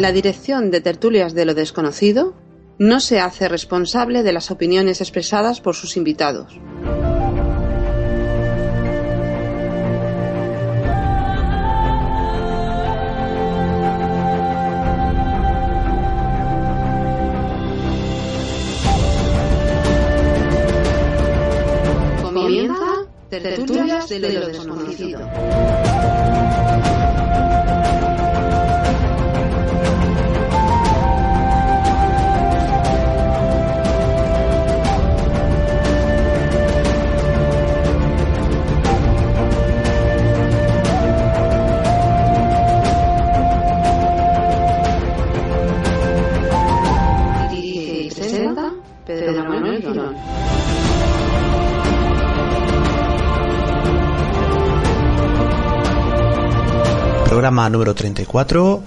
La dirección de Tertulias de lo Desconocido no se hace responsable de las opiniones expresadas por sus invitados. Comienza Tertulias de lo Desconocido. Programa número 34.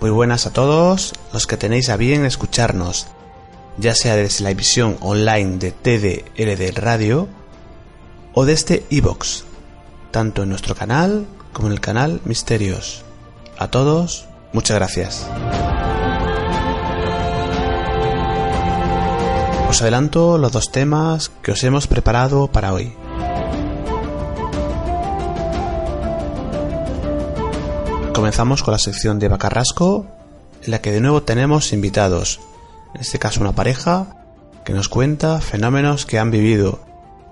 Muy buenas a todos los que tenéis a bien escucharnos, ya sea desde la emisión online de TDLD Radio o desde iBox, tanto en nuestro canal como en el canal Misterios. A todos, muchas gracias. Os adelanto los dos temas que os hemos preparado para hoy. Comenzamos con la sección de Eva Carrasco, en la que de nuevo tenemos invitados, en este caso una pareja, que nos cuenta fenómenos que han vivido,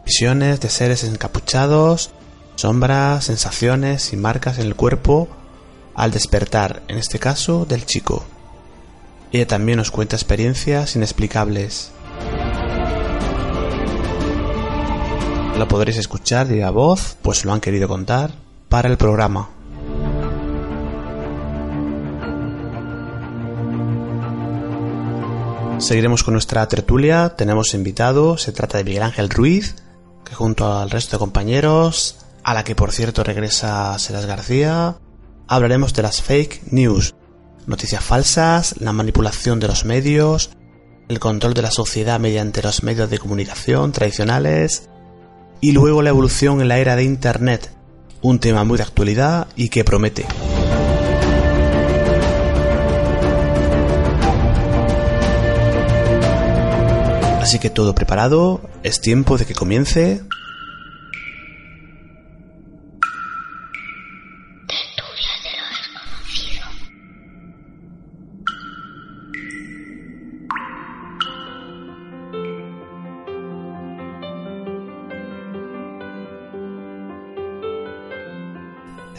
visiones de seres encapuchados, sombras, sensaciones y marcas en el cuerpo al despertar, en este caso del chico. Ella también nos cuenta experiencias inexplicables. Lo podréis escuchar de a voz, pues lo han querido contar para el programa. Seguiremos con nuestra tertulia. Tenemos invitado, se trata de Miguel Ángel Ruiz, que junto al resto de compañeros, a la que por cierto regresa Seras García, hablaremos de las fake news, noticias falsas, la manipulación de los medios, el control de la sociedad mediante los medios de comunicación tradicionales y luego la evolución en la era de Internet, un tema muy de actualidad y que promete. Así que todo preparado, es tiempo de que comience.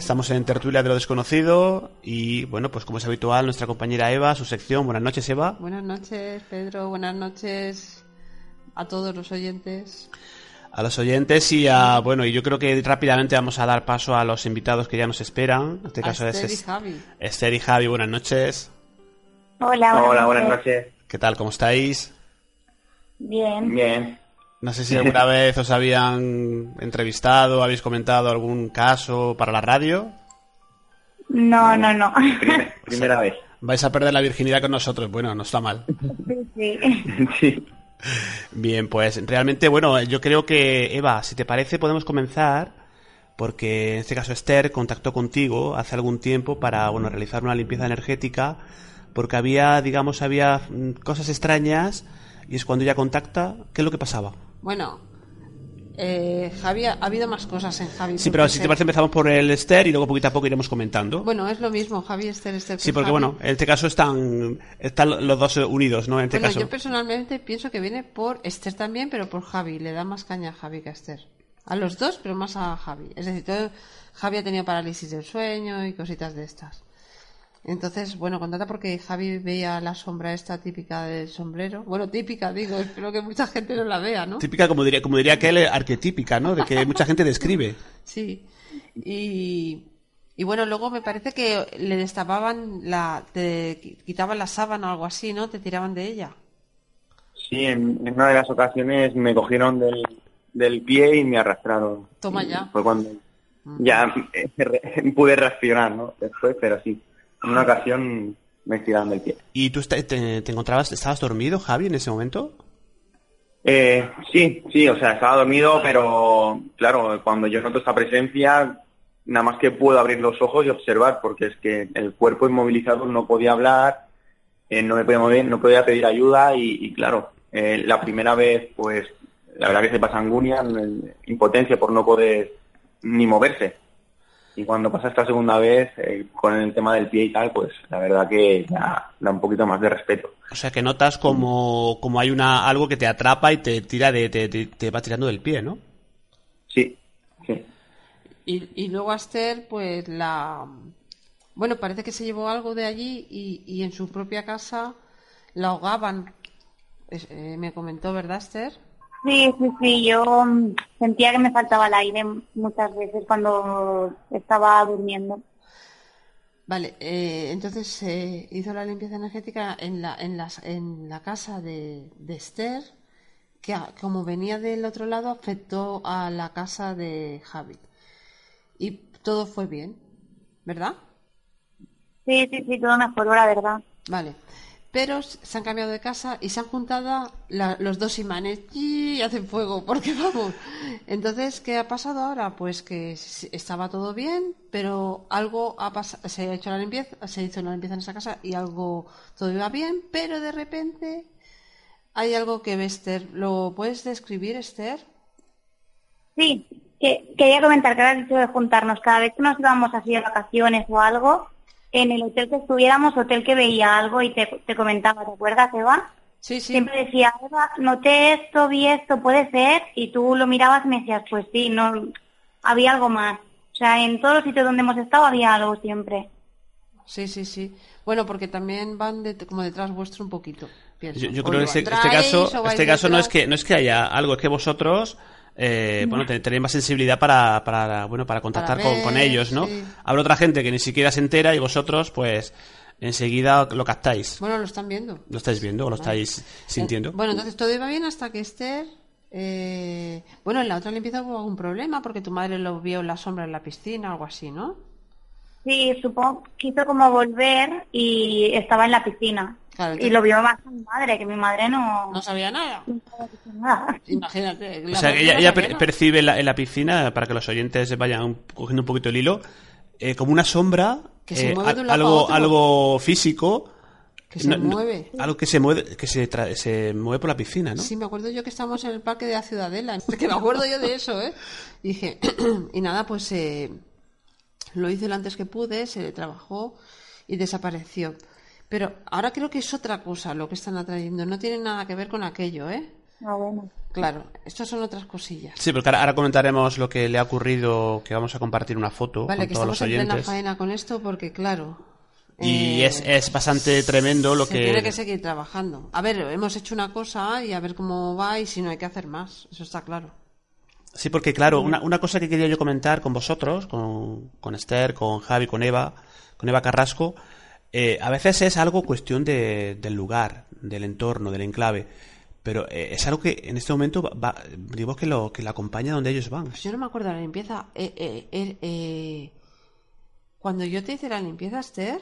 Estamos en Tertulia de lo Desconocido y, bueno, pues como es habitual, nuestra compañera Eva, su sección. Buenas noches, Eva. Buenas noches, Pedro. Buenas noches a todos los oyentes. A los oyentes y a, bueno, y yo creo que rápidamente vamos a dar paso a los invitados que ya nos esperan. En este A caso Esther es y Javi. Esther y Javi. Buenas noches. Hola, Hola, buenas noches. ¿Qué tal? ¿Cómo estáis? Bien. Bien. No sé si alguna vez os habían entrevistado, habéis comentado algún caso para la radio. No, no, no. Primer- primera vez. Vais a perder la virginidad con nosotros. Bueno, no está mal. Sí. Sí. Bien, pues realmente, bueno, yo creo que, Eva, si te parece, podemos comenzar, porque en este caso Esther contactó contigo hace algún tiempo para, bueno, realizar una limpieza energética, porque había, digamos, había mm, cosas extrañas, y es cuando ella contacta, ¿qué es lo que pasaba? Bueno, eh, Javi, ha ha habido más cosas en Javi. Sí, pero si te parece empezamos por el Esther y luego poquito a poco iremos comentando. Bueno, es lo mismo, Javi, Esther, Esther. sí, que porque Javi. bueno, en este caso están, están los dos unidos, ¿no? En este Bueno, caso. yo personalmente pienso que viene por Esther también, pero por Javi. Le da más caña a Javi que a Esther. A los dos, pero más a Javi. Es decir, todo- Javi ha tenido parálisis del sueño y cositas de estas. Entonces, bueno, contata porque Javi veía la sombra esta típica del sombrero. Bueno, típica, digo, espero que mucha gente no la vea, ¿no? Típica, como diría, como diría aquel, arquetípica, ¿no? De que mucha gente describe. Sí. Y, y bueno, luego me parece que le destapaban la. te qui- quitaban la sábana o algo así, ¿no? Te tiraban de ella. Sí, en, en una de las ocasiones me cogieron del, del pie y me arrastraron. Toma Y ya. Fue cuando ya eh, re- pude reaccionar, ¿no? Después, pero sí. En una ocasión me estiraron del pie. ¿Y tú te, te encontrabas, estabas dormido, Javi, en ese momento? Eh, sí, sí, o sea, estaba dormido, pero claro, cuando yo noto esta presencia, nada más que puedo abrir los ojos y observar, porque es que el cuerpo inmovilizado no podía hablar, eh, no me podía mover, no podía pedir ayuda y, y claro, eh, la primera vez, pues, la verdad que se pasa angunia, eh, impotencia por no poder ni moverse. Y cuando pasa esta segunda vez, eh, con el tema del pie y tal, pues la verdad que da un poquito más de respeto. O sea, que notas como, como hay una algo que te atrapa y te tira de, te, te- te va tirando del pie, ¿no? Sí, sí. Y, y luego Aster, pues la. Bueno, parece que se llevó algo de allí y, y en su propia casa la ahogaban. Es- eh, me comentó, ¿verdad, Esther? Sí, sí, sí, yo mm, sentía que me faltaba el aire muchas veces cuando estaba durmiendo. Vale, eh, entonces se hizo la limpieza energética en la, en las, en la casa de, de Esther, que como venía del otro lado afectó a la casa de Javi. Y todo fue bien, ¿verdad? Sí, sí, sí, todo mejoró, la verdad. Vale. Se han cambiado de casa y se han juntado la- los dos imanes y hacen fuego, porque vamos. Entonces, ¿qué ha pasado ahora? Pues que estaba todo bien, pero algo ha pasado, se ha hecho la limpieza, se hizo la limpieza en esa casa y algo todo iba bien, pero de repente hay algo que ve Esther. ¿Lo puedes describir, Esther? Sí, que, quería comentar que ahora has dicho de juntarnos. Cada vez que nos íbamos así de vacaciones o algo, en el hotel que estuviéramos, hotel que veía algo y te, te comentaba, ¿te acuerdas, Eva? Sí, sí. Siempre decía, Eva, noté esto, vi esto, puede ser, y tú lo mirabas y me decías, pues sí, no, había algo más. O sea, en todos los sitios donde hemos estado había algo siempre. Sí, sí, sí. Bueno, porque también van de- como detrás vuestro un poquito. pienso. Yo, creo que este, este caso, este caso no es que no es que haya algo, es que vosotros eh, bueno, te- tenéis más sensibilidad para, para bueno para contactar Para con, ellos, ¿no? sí. Habrá otra gente que ni siquiera se entera y vosotros, pues, enseguida lo captáis. Bueno, lo están viendo. ¿Lo estáis viendo o lo estáis sintiendo? Eh, Bueno, entonces todo iba bien hasta que Esther. eh, bueno, en la otra limpieza hubo algún problema porque tu madre lo vio en la sombra en la piscina o algo así, ¿no? Sí, supongo que quiso como volver y estaba en la piscina. Claro, y lo vio más mi madre, que mi madre no... No sabía nada. no sabía decir nada. Imagínate. O sea, madre ella, per- percibe en la, en la piscina, para que los oyentes vayan cogiendo un poquito el hilo, eh, como una sombra, Que se eh, mueve de un a- lado a algo, algo físico, Que se no- no- mueve. algo que se mueve, que se, tra- se mueve por la piscina, ¿no? Sí, me acuerdo yo que estábamos en el parque de la Ciudadela. Que me acuerdo yo de eso, ¿eh? Y dije, y nada, pues eh, lo hice lo antes que pude, se trabajó y desapareció. Pero ahora creo que es otra cosa lo que están atrayendo. No tiene nada que ver con aquello, ¿eh? Ah, bueno. Claro, estas son otras cosillas. Sí, porque ahora, ahora comentaremos lo que le ha ocurrido, que vamos a compartir una foto Vale, con que todos estamos los en plena oyentes. faena con esto porque, claro... Y eh, es, es bastante tremendo lo se que... tiene que seguir trabajando. A ver, hemos hecho una cosa y a ver cómo va y si no hay que hacer más. Eso está claro. Sí, porque claro, una, una cosa que quería yo comentar con vosotros, con, con Esther, con Javi, con Eva, con Eva Carrasco, eh, a veces es algo cuestión de, del lugar, del entorno, del enclave, pero eh, es algo que en este momento va, va- digo que lo que la acompaña donde ellos van. Pues yo no me acuerdo de la limpieza. Eh, eh, eh, eh, Cuando yo te hice la limpieza, Esther,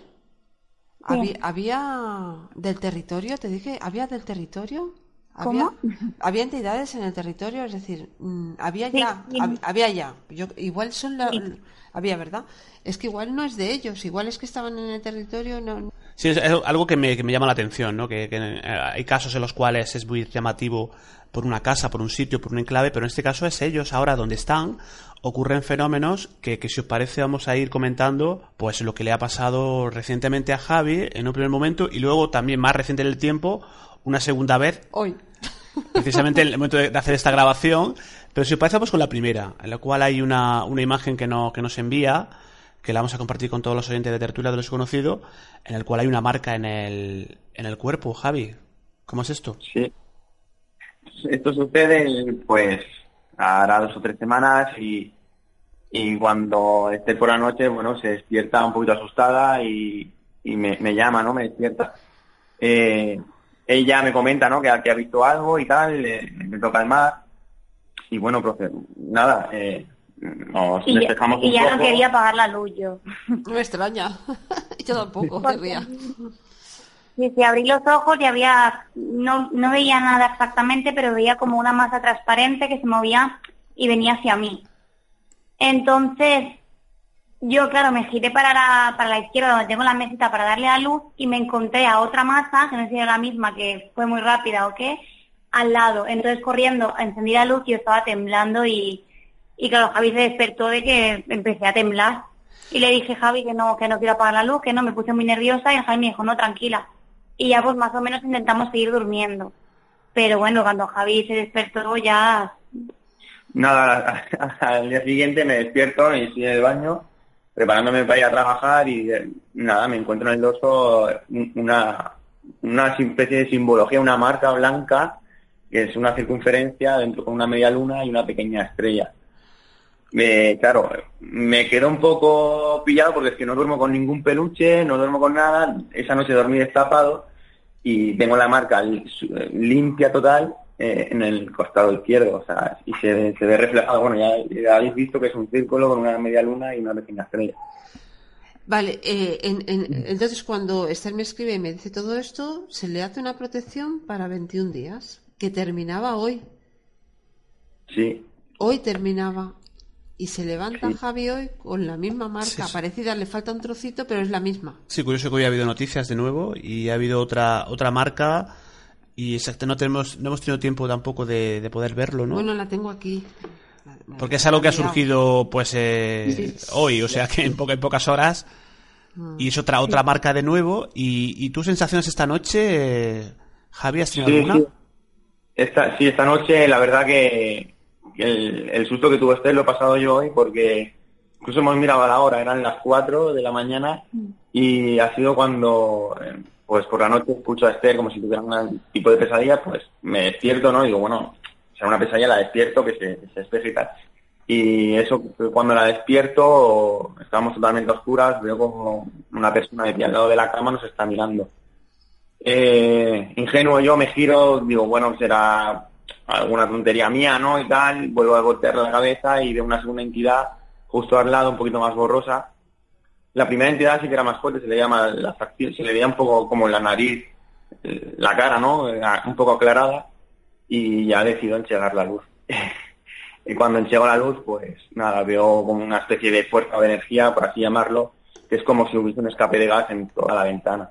había, había del territorio, te dije, había del territorio. Había, ¿Cómo? había entidades en el territorio, es decir, mm, había ya, sí. hab- había ya. Yo, igual son la- Sí. había, ¿verdad? Es que igual no es de ellos, igual es que estaban en el territorio, no, Sí, es, algo que me, que me llama la atención, ¿no? Que, que, eh, hay casos en los cuales es muy llamativo por una casa, por un sitio, por un enclave, pero en este caso es ellos ahora donde están, ocurren fenómenos que, que si os parece vamos a ir comentando, pues lo que le ha pasado recientemente a Javi en un primer momento y luego también más reciente en el tiempo, una segunda vez, hoy. Precisamente en el momento de hacer esta grabación, pero si os parece vamos con la primera, en la cual hay una, una imagen que, no, que nos envía, que la vamos a compartir con todos los oyentes de Tertulia de los Conocidos, en el cual hay una marca en el, en el cuerpo, Javi. ¿Cómo es esto? Sí. Esto sucede, pues, hará dos o tres semanas y, y cuando esté por la noche, bueno, se despierta un poquito asustada y, y me, me llama, ¿no? Me despierta. Eh, ella me comenta, ¿no? Que, ha- que ha visto algo y tal, le, me toca el mar. Y bueno, pues nada, eh, nos Y, ya- despejamos y un ya no quería apagar la luz yo. No me extraña. yo tampoco querría. Sí, abrí los ojos y había, no, no veía nada exactamente, pero veía como una masa transparente que se movía y venía hacia mí. Entonces, yo, claro, me giré para la, para la izquierda donde tengo la mesita para darle a luz y me encontré a otra masa, que no sé si era la misma, que fue muy rápida o qué, al lado. Entonces, corriendo, encendí la luz y yo estaba temblando y, y claro, Javi se despertó de que empecé a temblar. Y le dije, Javi, que no, que no quiero apagar la luz, que no, me puse muy nerviosa y Javi me dijo, no, tranquila. Y ya pues más o menos intentamos seguir durmiendo. Pero bueno, cuando Javi se despertó ya... Nada, al día siguiente me despierto y estoy en el baño preparándome para ir a trabajar y eh, nada, me encuentro en el dorso una, una especie de simbología, una marca blanca que es una circunferencia dentro con una media luna y una pequeña estrella. Claro, me quedo un poco pillado porque es que no duermo con ningún peluche, no duermo con nada, esa noche dormí destapado y tengo la marca limpia total eh, en el costado izquierdo, o sea, y se, se ve reflejado, bueno, ya, habéis visto que es un círculo con una media luna y una pequeña estrella. Vale, eh, entonces cuando Esther me escribe y me dice todo esto, se le hace una protección para 21 días, que terminaba hoy. Sí. Hoy terminaba. Y se levanta Javi hoy con la misma marca, parecida, le falta un trocito, pero es la misma. Sí, curioso que hoy ha habido noticias de nuevo y ha habido otra otra marca y exacto, no tenemos no hemos tenido tiempo tampoco de, poder verlo, ¿no? Bueno, la tengo aquí. Porque es algo que ha surgido pues eh, hoy, o sea que en, en pocas horas mm. y es otra otra marca de nuevo y, y tus sensaciones esta noche, Javi, ¿has tenido alguna? Esta, sí, esta noche la verdad que el, susto que tuvo Esther lo he pasado yo hoy porque incluso hemos mirado a la hora, eran las 4 de la mañana y ha sido cuando, eh, pues por la noche escucho a Esther como si tuviera un tipo de pesadilla, pues me despierto, ¿no? Digo, bueno, sea una pesadilla, la despierto, que se, se y tal. Y eso, cuando la despierto, estábamos totalmente oscuras, veo como una persona de pie al lado de la cama nos está mirando. Eh, ingenuo yo me giro, digo, bueno, será alguna tontería mía, ¿no? Y tal, vuelvo a voltear la cabeza y veo una segunda entidad justo al lado, un poquito más borrosa. La primera entidad sí que era más fuerte, se le llama la facción, se le veía un poco como la nariz, eh, la cara, ¿no? Un poco aclarada y ya decido enchegar la luz. y cuando enchego la luz, pues nada, veo como una especie de fuerza de energía, por así llamarlo, que es como si hubiese un escape de gas en toda la ventana.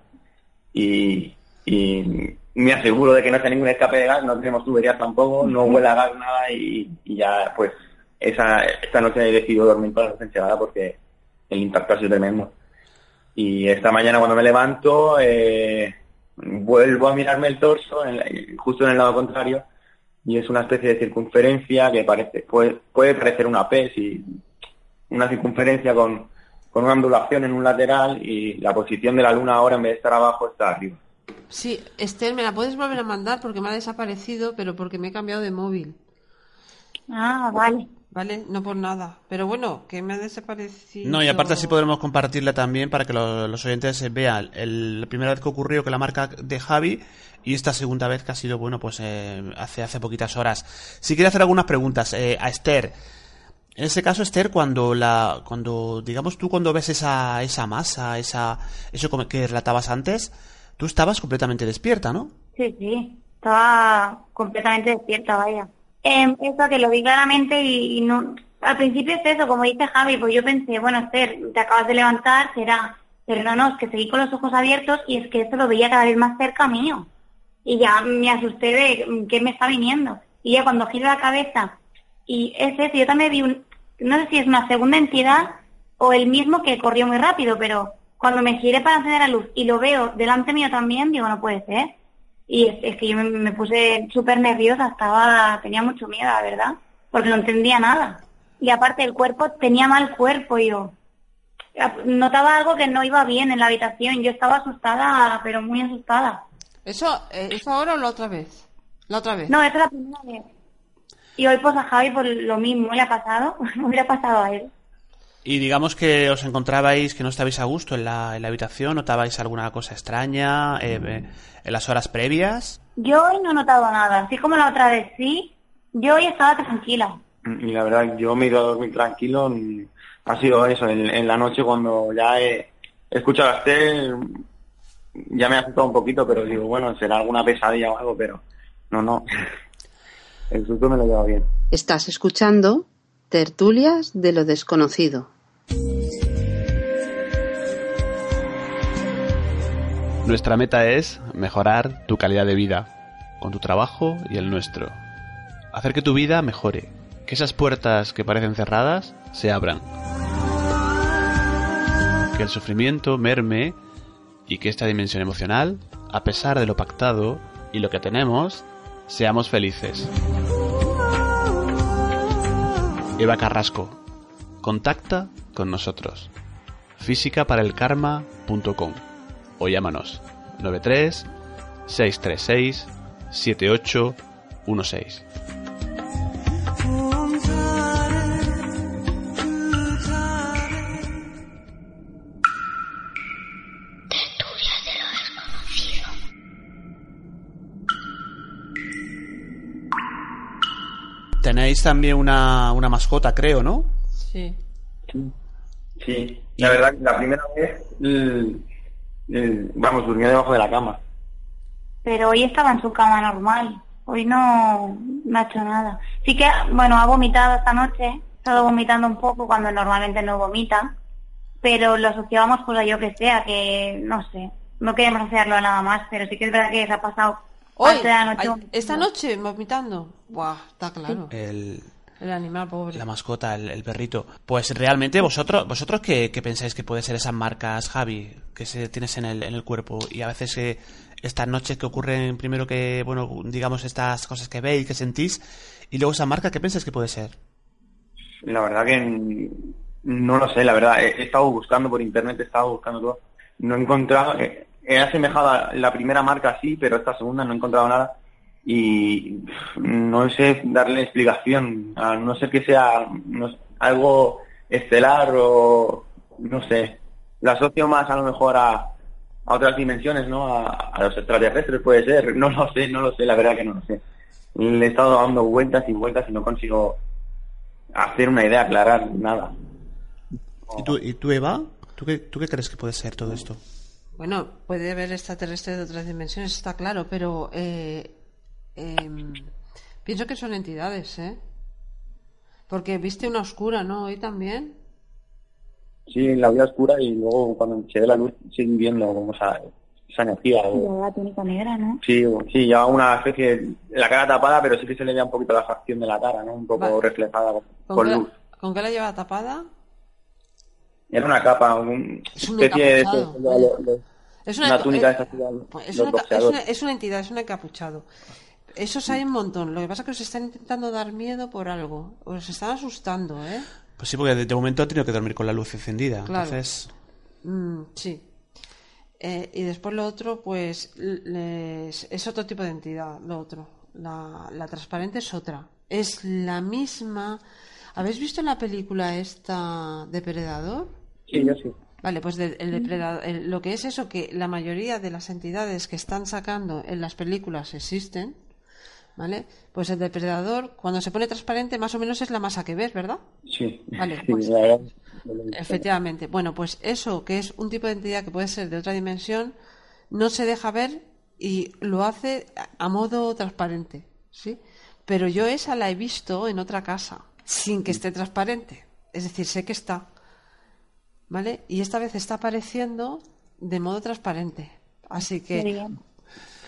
Y, y me aseguro de que no hace ningún escape de gas, no tenemos tuberías tampoco, no huele a gas nada y, ya pues esa, esta noche he decidido dormir con la luz enchegada porque el impacto ha sido tremendo. Y esta mañana cuando me levanto eh, vuelvo a mirarme el torso justo en el lado contrario y es una especie de circunferencia que parece puede, puede parecer una P, si una circunferencia con, con una ondulación en un lateral y la posición de la luna ahora en vez de estar abajo está arriba. Sí, Esther, me la puedes volver a mandar porque me ha desaparecido, pero porque me he cambiado de móvil. Ah, vale. Vale, no por nada. Pero bueno, que me ha desaparecido. No, y aparte así podremos compartirla también para que los oyentes vean el, la primera vez que ocurrió que la marca de Javi y esta segunda vez que ha sido, bueno, pues eh, hace, hace poquitas horas. Si quiere hacer algunas preguntas eh, a Esther. En ese caso, Esther, cuando la, cuando, digamos tú cuando ves esa, esa masa, esa, eso que relatabas antes, Tú estabas completamente despierta, ¿no? Sí, sí, estaba completamente despierta, vaya. Eh, eso que lo vi claramente y, no... Al principio es eso, como dice Javi, pues yo pensé, bueno, Esther, te acabas de levantar, será... Pero no, no, es que seguí con los ojos abiertos y es que esto lo veía cada vez más cerca mío. Y ya me asusté de qué me está viniendo. Y ya cuando giro la cabeza, y es eso, yo también vi un, no sé si es una segunda entidad o el mismo que corrió muy rápido, pero cuando me giré para encender la luz y lo veo delante mío también, digo, no puede ser. Y es, que yo me, puse súper nerviosa, estaba, tenía mucho miedo, la verdad, porque no entendía nada. Y aparte el cuerpo tenía mal cuerpo, yo notaba algo que no iba bien en la habitación. Yo estaba asustada, pero muy asustada. ¿Eso, eh, ¿eso ahora o la otra vez? La otra vez. No, esa es la primera vez. Y hoy pues a Javi por lo mismo le ha pasado, me hubiera pasado a él. Y digamos que os encontrabais que no estabais a gusto en la, en la habitación, notabais alguna cosa extraña eh, eh, en las horas previas. Yo hoy no he notado nada, así como la otra vez sí, yo hoy estaba tranquila. Y la verdad, yo me he ido a dormir tranquilo, ha sido eso, en, la noche cuando ya he, escuchado a Esther, ya me ha asustado un poquito, pero digo, bueno, será alguna pesadilla o algo, pero no, no. El susto me lo lleva bien. Estás escuchando Tertulias de lo desconocido. Nuestra meta es mejorar tu calidad de vida, con tu trabajo y el nuestro. Hacer que tu vida mejore, que esas puertas que parecen cerradas se abran. Que el sufrimiento merme y que esta dimensión emocional, a pesar de lo pactado y lo que tenemos, seamos felices. Eva Carrasco, contacta con nosotros. físicaparelkarma.com o llámanos 93 636 7816. Tenéis también una, una mascota, creo, ¿no? Sí. Sí, la verdad, la primera vez, vamos, durmió debajo de la cama. Pero hoy estaba en su cama normal. Hoy no, no ha hecho nada. Sí que, bueno, ha vomitado esta noche. Ha estado vomitando un poco cuando normalmente no vomita. Pero lo asociábamos pues a yo que sea, que no sé. No queremos hacerlo nada más, pero sí que es verdad que se ha pasado Hoy, esta noche vomitando. Buah, está claro. El, El animal pobre. la mascota, el, el perrito. Pues realmente vosotros, vosotros qué, qué pensáis que puede ser esas marcas, Javi, que se tienes en el, en el cuerpo y a veces eh, estas noches que ocurren primero que, bueno, digamos estas cosas que veis, que sentís y luego esa marca, ¿qué pensáis que puede ser? La verdad que no lo sé, la verdad. He, he estado buscando por internet, he estado buscando todo. No he encontrado. eh, He asemejado a la primera marca sí, pero esta segunda no he encontrado nada. Y no sé darle explicación. A no ser que sea no algo estelar o. No sé. La asocio más a lo mejor a, a otras dimensiones, ¿no? A, a los extraterrestres puede ser. No lo sé, no lo sé, la verdad que no lo sé. Le he estado dando vueltas y vueltas y no consigo hacer una idea, aclarar nada. ¿Y tú, y tú Eva? ¿Tú qué, ¿Tú qué crees que puede ser todo esto? Bueno, puede haber extraterrestres de otras dimensiones, está claro, pero eh, em, pienso que son entidades, ¿eh? Porque viste una oscura, ¿no? Hoy también. Sí, la vida oscura y luego cuando se ve la luz sigue viendo como esa, esa energía. o- Lleva la túnica negra, ¿no? Sí, sí, lleva una especie de la cara tapada, pero sí que se le ve un poquito la facción de la cara, ¿no? Un poco Vale. reflejada con, ¿Con, con qué, luz. ¿Con qué la lleva tapada? Era una capa, una Es un especie de... encapuchado, de- vaya. de- de- Es una enca- túnica eh, de esas de pues es, los una, es, boxeadores. una, es una entidad, es un encapuchado. Esos hay un montón. Lo que pasa es que os están intentando dar miedo por algo. Os están asustando, ¿eh? Pues sí, porque de, de momento ha tenido que dormir con la luz encendida. Claro. Entonces, Mm, sí. Eh, y después lo otro, pues les- es otro tipo de entidad, lo otro. La, la transparente es otra. Es la misma. ¿Habéis visto la película esta Depredador? Sí, yo sí. Vale, pues de- el depredador, el- lo que es eso, que la mayoría de las entidades que están sacando en las películas existen, ¿vale? Pues el depredador, cuando se pone transparente, más o menos es la masa que ves, ¿verdad? Sí, Vale, sí, pues- la. Efectivamente. Bueno, pues eso, que es un tipo de entidad que puede ser de otra dimensión, no se deja ver y lo hace a- modo transparente, ¿sí? Pero yo esa la he visto en otra casa, sin que esté transparente. Es decir, sé que está. ¿Vale? Y esta vez está apareciendo de modo transparente. Así Qué que,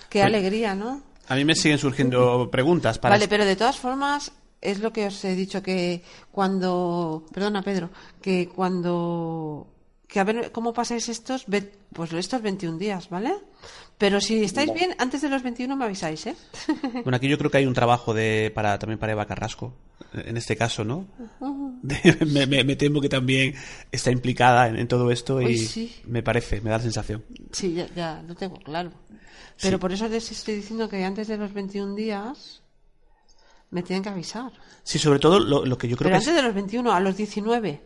qué alegría, ¿no? A mí me siguen surgiendo preguntas para... Vale, pero de todas formas, es lo que os he dicho que cuando. Perdona, Pedro, que cuando. Que a ver cómo pasáis estos. ve- Pues estos 21 días, ¿vale? Pero si estáis bien, antes de los 21 me avisáis, ¿eh? Bueno, aquí yo creo que hay un trabajo de para también para Eva Carrasco, en este caso, ¿no? De- me, me- me temo que también está implicada en, en todo esto y Uy, sí. me parece, me da la sensación. Sí, ya, ya lo tengo claro. Pero por eso les estoy diciendo que antes de los 21 días me tienen que avisar. Sí, sobre todo lo, lo que yo creo Pero que es, antes de los 21, a los 19.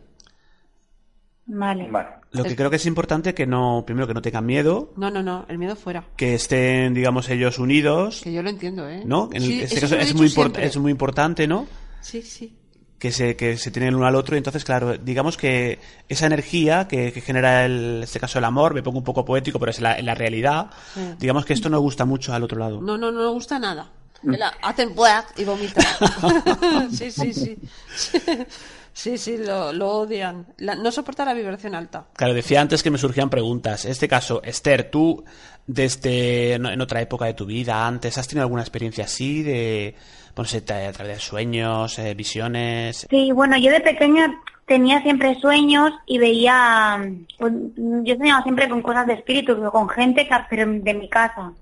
Vale. Vale. lo que creo que es importante que no primero que no tengan miedo, No, no, no, el miedo fuera. que estén digamos ellos unidos, Que yo lo entiendo, ¿eh? ¿no? En Sí, este caso es muy es muy importante, ¿no? Sí, sí. Que se, que se tienen el uno al otro y entonces claro digamos que esa energía que, que genera el, en este caso el amor me pongo un poco poético pero es la, la realidad Sí. digamos que esto no gusta mucho al otro lado No, no, no gusta nada. La- hacen black y vomitan. sí, sí, sí. Sí, sí, lo, lo odian. La- no soporta la vibración alta. Claro, decía antes que me surgían preguntas. En este caso, Esther, tú, desde en otra época de tu vida, antes, ¿has tenido alguna experiencia así de, sé, a través de sueños, eh, visiones? Sí, bueno, yo de pequeña tenía siempre sueños y veía, pues, yo soñaba siempre con cosas de espíritu, con gente, pero de mi casa.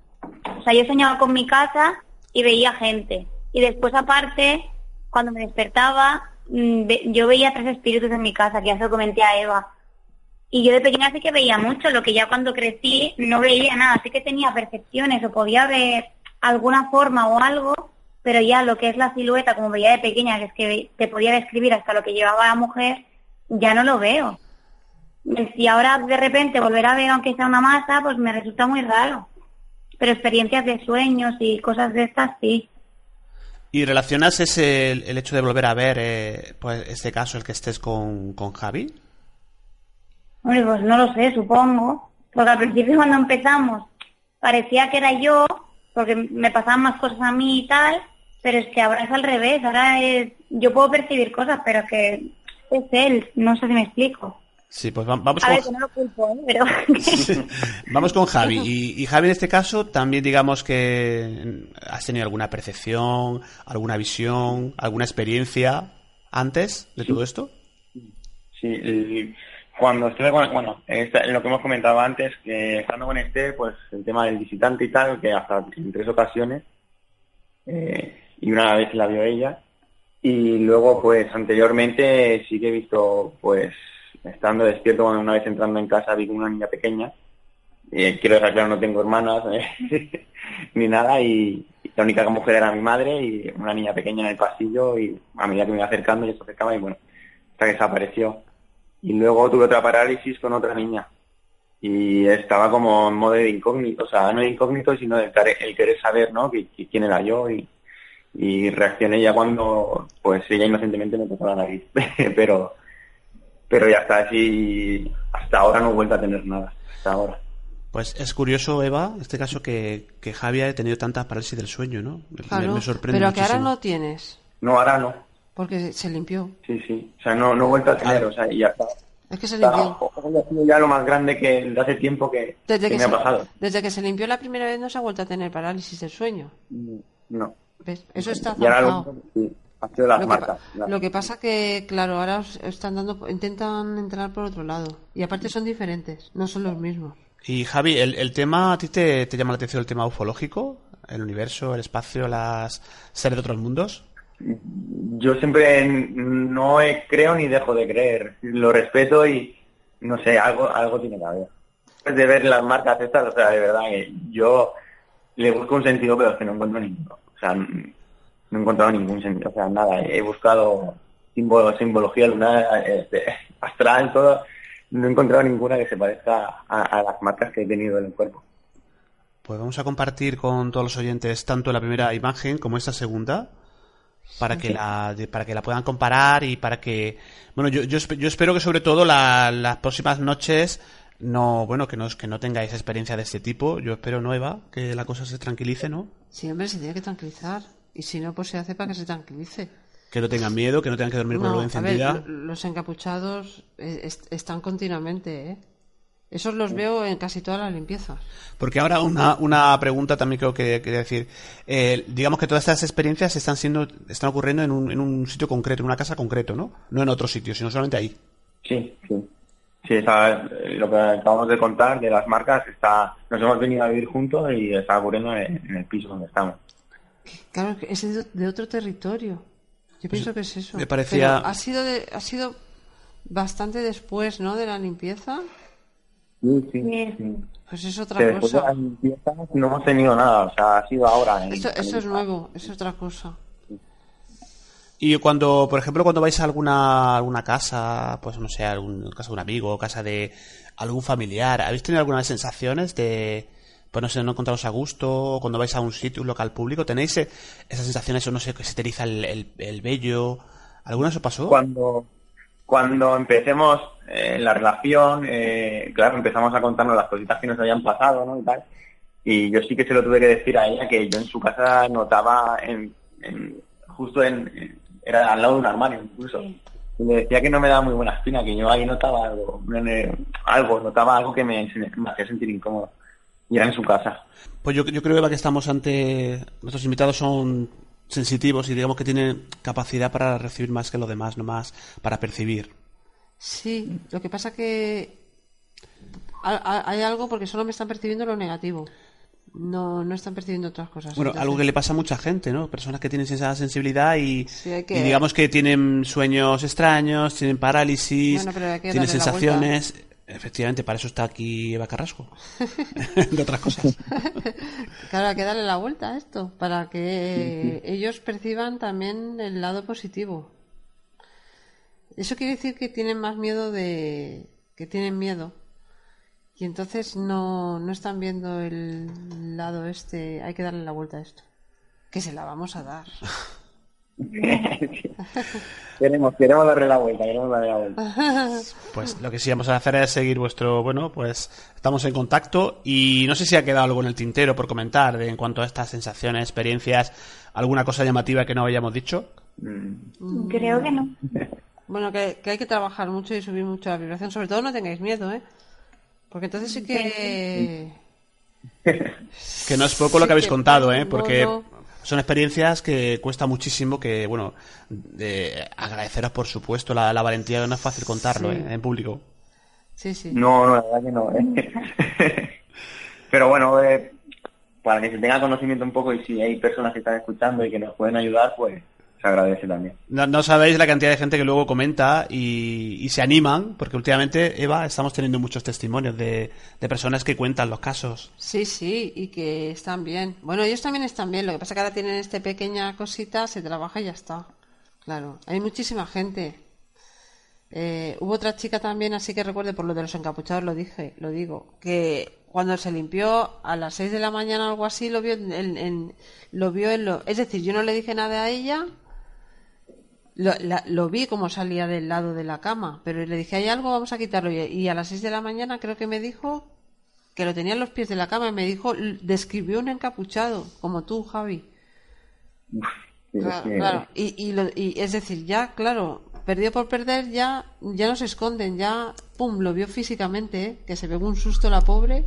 O sea, yo soñaba con mi casa y veía gente. Y después aparte, cuando me despertaba, mm, yo veía tres espíritus en mi casa, que ya se lo comenté a Eva. Y yo de pequeña sí que veía mucho, lo que ya cuando crecí no veía nada, sí que tenía percepciones o podía ver alguna forma o algo, pero ya lo que es la silueta, como veía de pequeña, que es que te podía describir hasta lo que llevaba la mujer, ya no lo veo. Si ahora de repente volver a ver aunque sea una masa, pues me resulta muy raro. Pero experiencias de sueños y cosas de estas sí. ¿Y relacionas ese, el, hecho de volver a ver, eh, pues, este caso, el que estés con, con Javi? Hombre, pues no lo sé, supongo. Porque al principio cuando empezamos parecía que era yo, porque me pasaban más cosas a mí y tal, pero es que ahora es al revés, ahora es... Yo puedo percibir cosas, pero que es él, no sé si me explico. Sí, pues va- vamos A ver, que con, no lo culpo, ¿eh? pero... vamos con Javi. Y, y Javi, en este caso, también digamos que has tenido alguna percepción, alguna visión, alguna experiencia antes de todo esto. Sí, cuando estuve con, bueno, esta- lo que hemos comentado antes, que estando con Esther, pues el tema del visitante y tal, que hasta en tres ocasiones, eh, y una vez la vio ella, y luego pues anteriormente sí que he visto, pues estando despierto, cuando una vez entrando en casa vi una niña pequeña, eh, quiero dejar claro, no tengo hermanas eh, ni nada, y, la única mujer era mi madre y una niña pequeña en el pasillo, y a medida que me iba acercando, y se acercaba, y bueno, hasta que desapareció. Y luego tuve otra parálisis con otra niña. Y estaba como en modo de incógnito, o sea, no de incógnito, sino de el querer saber, ¿no? qui- qui- quién era yo y, y reaccioné ya cuando, pues ella inocentemente me tocó la nariz. pero, pero ya está, así, hasta ahora no he vuelto a tener nada, hasta ahora. Pues es curioso, Eva, en este caso, que, que Javi haya tenido tanta parálisis del sueño, ¿no? Me- Claro, me, sorprende pero que ahora no tienes, No, ahora no, porque se limpió. sí, sí, o sea, no, no he vuelto a tener, o sea, y ya está. Es que se Está- limpió. ha sido ya lo más grande que de hace tiempo que, Desde que que, me ha pasado. desde que se limpió la primera vez no se ha vuelto a tener parálisis del sueño. No. ¿Ves? Eso está zanjado. las Lo que, marcas. las- lo que pasa que, claro, ahora os están dando, intentan entrar por otro lado. Y aparte son diferentes, no son los mismos. Y Javi, el, el tema, ¿a ti te, te llama la atención el tema ufológico? ¿El universo, el espacio, las seres de otros mundos? Yo siempre no he- creo ni dejo de creer. Lo respeto y no sé, algo algo tiene que haber. Después de ver las marcas estas, o sea, de verdad que yo le busco un sentido, pero es que no encuentro ninguno. O sea, no he encontrado ningún sentido. O sea, nada, he buscado símbolo, simbología lunar, este, astral, todo. No he encontrado ninguna que se parezca a, a las marcas que he tenido en el cuerpo. Pues vamos a compartir con todos los oyentes tanto la primera imagen como esta segunda para que la para que la puedan comparar y para que bueno yo yo, yo espero que sobre todo la- las próximas noches no bueno que no que no tengáis experiencia de este tipo yo espero nueva que la cosa se tranquilice no Sí, hombre, se tiene que tranquilizar. Y si no, pues se hace para que se tranquilice. que no tengan miedo que no tengan que dormir con la No, luz a ver, encendida lo- los encapuchados eh, est- están continuamente, ¿eh? Esos los veo en casi todas las limpiezas. Porque ahora una, una pregunta también creo que quería decir. Eh, digamos que todas estas experiencias están siendo, están ocurriendo en un, en un sitio concreto, en una casa concreto, ¿no? No en otro sitio, sino solamente ahí. Sí, sí. Sí, está, eh, lo que acabamos de contar de las marcas está, nos hemos venido a vivir juntos y está ocurriendo en, en el piso donde estamos. Claro, que es de, otro territorio. Yo pienso que es eso. me parecía- Pero ha sido, de- ha sido bastante después, ¿no? De la limpieza. Sí, sí. Sí. Pues es otra Que después de cosa. no hemos tenido nada, o sea, ha sido ahora. en- Esto, eso es nuevo, es otra cosa. Y cuando, por ejemplo, cuando vais a alguna, alguna casa, pues no sé, algún, casa de un amigo, casa de algún familiar, ¿habéis tenido algunas sensaciones de, pues no sé, no encontraros a gusto, cuando vais a un sitio, un local público, tenéis eh, esas sensaciones, o no sé, que se te eriza el, el, el? ¿Alguna os pasó? Cuando, cuando empecemos eh, la relación, eh, claro, empezamos a contarnos las cositas que nos habían pasado, ¿no? Y tal. Y yo sí que se lo tuve que decir a ella que yo en su casa notaba en, en- justo en- era al lado de un armario incluso. Sí. Y le decía que no me daba muy buena espina, que yo ahí notaba algo, algo, notaba algo que me, me hacía sentir incómodo. Y era en su casa. Pues yo, yo creo Eva, que estamos ante... Nuestros invitados son sensitivos y digamos que tienen capacidad para recibir más que los demás, no más para percibir. Sí, lo que pasa que hay algo porque solo me están percibiendo lo negativo. No, no están percibiendo otras cosas. Bueno, algo que le pasa a mucha gente, ¿no? Personas que tienen esa sensibilidad y, digamos que tienen sueños extraños, tienen parálisis, tienen sensaciones. Efectivamente, para eso está aquí Eva Carrasco. de otras cosas. claro, hay que darle la vuelta a esto, para que ellos perciban también el lado positivo. Eso quiere decir que tienen más miedo de... que tienen miedo y entonces no, no están viendo el lado este, hay que darle la vuelta a esto. Que se la vamos a dar. queremos, queremos darle la vuelta, queremos darle la vuelta. Pues lo que sí vamos a hacer es seguir vuestro, bueno, pues estamos en contacto y no sé si ha quedado algo en el tintero por comentar de, en cuanto a estas sensaciones, experiencias, alguna cosa llamativa que no hayamos dicho. Mm. Creo que no. Bueno, que, que hay que trabajar mucho y subir mucho la vibración, sobre todo no tengáis miedo, ¿eh? Porque entonces sí que... que no es poco lo que habéis contado, ¿eh? Porque son experiencias que cuesta muchísimo que, bueno, de agradeceros por supuesto la, la valentía, no es fácil contarlo ¿eh? en público. Sí, sí. No, no, la verdad que no. ¿eh? Pero bueno, eh, para que se tenga conocimiento un poco y si hay personas que están escuchando y que nos pueden ayudar, pues se agradece también. No, sabéis la cantidad de gente que luego comenta y, se animan, porque últimamente, Eva, estamos teniendo muchos testimonios de, personas que cuentan los casos. Sí, sí, y que están bien. Bueno, ellos también están bien, lo que pasa es que ahora tienen esta pequeña cosita, se trabaja y ya está. Claro, hay muchísima gente. Eh, hubo otra chica también, así que recuerde por lo de los encapuchados, lo dije, lo digo, que cuando se limpió a las 6 de la mañana o algo así, lo vio en, lo vio en lo, es decir, yo no le dije nada a ella, lo, vi como salía del lado de la cama, pero le dije, hay algo, vamos a quitarlo. Y, a las 6 de la mañana creo que me dijo que lo tenía en los pies de la cama y me dijo, describió un encapuchado, como tú, Javi. claro, Y, y, es decir, ya, claro, perdió por perder, ya, ya no se esconden, ya, pum, lo vio físicamente, ¿eh? que se pegó un susto la pobre.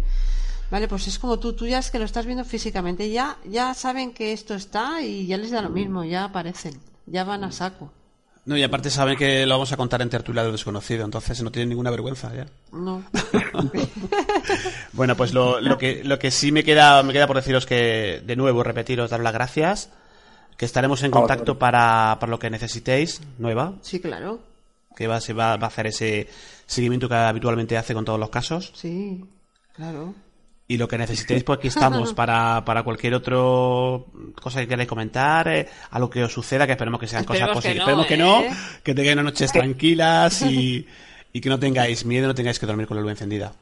Vale, pues es como tú, tú ya es que lo estás viendo físicamente, ya, ya saben que esto está y ya les da lo mismo, ya aparecen ya van a saco. No, y aparte saben que lo vamos a contar en tertulia de desconocido, entonces no tienen ninguna vergüenza ya. No. bueno, pues lo, lo, que, lo que sí me queda, me queda por deciros que, de nuevo, repetiros, dar las gracias, que estaremos en contacto para, para lo que necesitéis, nueva. Sí, claro. Que va, se va, va a hacer ese seguimiento que habitualmente hace con todos los casos. Sí, claro. Y lo que necesitéis, pues aquí estamos para, para cualquier otro cosa que queráis comentar, eh, a lo que os suceda, que esperemos que sean cosas positivas. esperemos que no, ¿eh? que tengáis noches tranquilas y, y que no tengáis miedo, no tengáis que dormir con la luz encendida.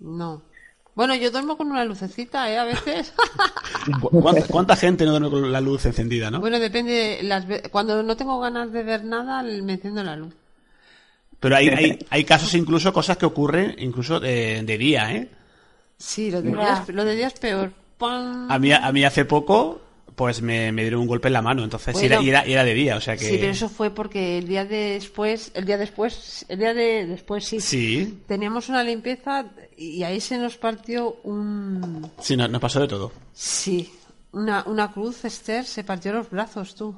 No. Bueno, yo duermo con una lucecita, ¿eh? A veces. ¿Cuánta, gente no duerme con la luz encendida, no? Bueno, depende. Las, cuando no tengo ganas de ver nada, me enciendo la luz. Pero hay, hay, hay casos, incluso, cosas que ocurren incluso de, de día, ¿eh? Sí, lo de día, lo de es peor. A mí, a mí hace poco pues me, dieron un golpe en la mano, entonces era, y, era, era, de día, o sea que... Sí, pero eso fue porque el día después, el día después, el día de después sí, sí. teníamos una limpieza y ahí se nos partió un... Sí, nos no pasó de todo. Sí, una, una cruz, Esther, se partió los brazos, tú.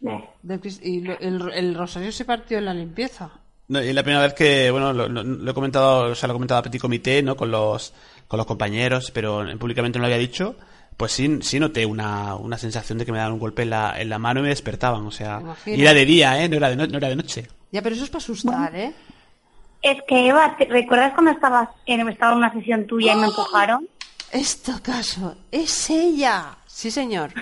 y el rosario se partió en la limpieza. No, y la primera vez que, bueno, lo, he comentado, o sea, lo he comentado a Petit Comité, ¿no? Con los, con los compañeros, pero públicamente no lo había dicho. Pues sí, sí noté una, una sensación de que me daban un golpe en la, en la mano y me despertaban, o sea, y era de día, ¿eh? No era de, no, era de noche. Ya, pero eso es para asustar, ¿eh? Es que, Eva, ¿recuerdas cuando estabas en, estaba en una sesión tuya y me ¡Oh! empujaron? Esto caso, es ella. Sí, señor.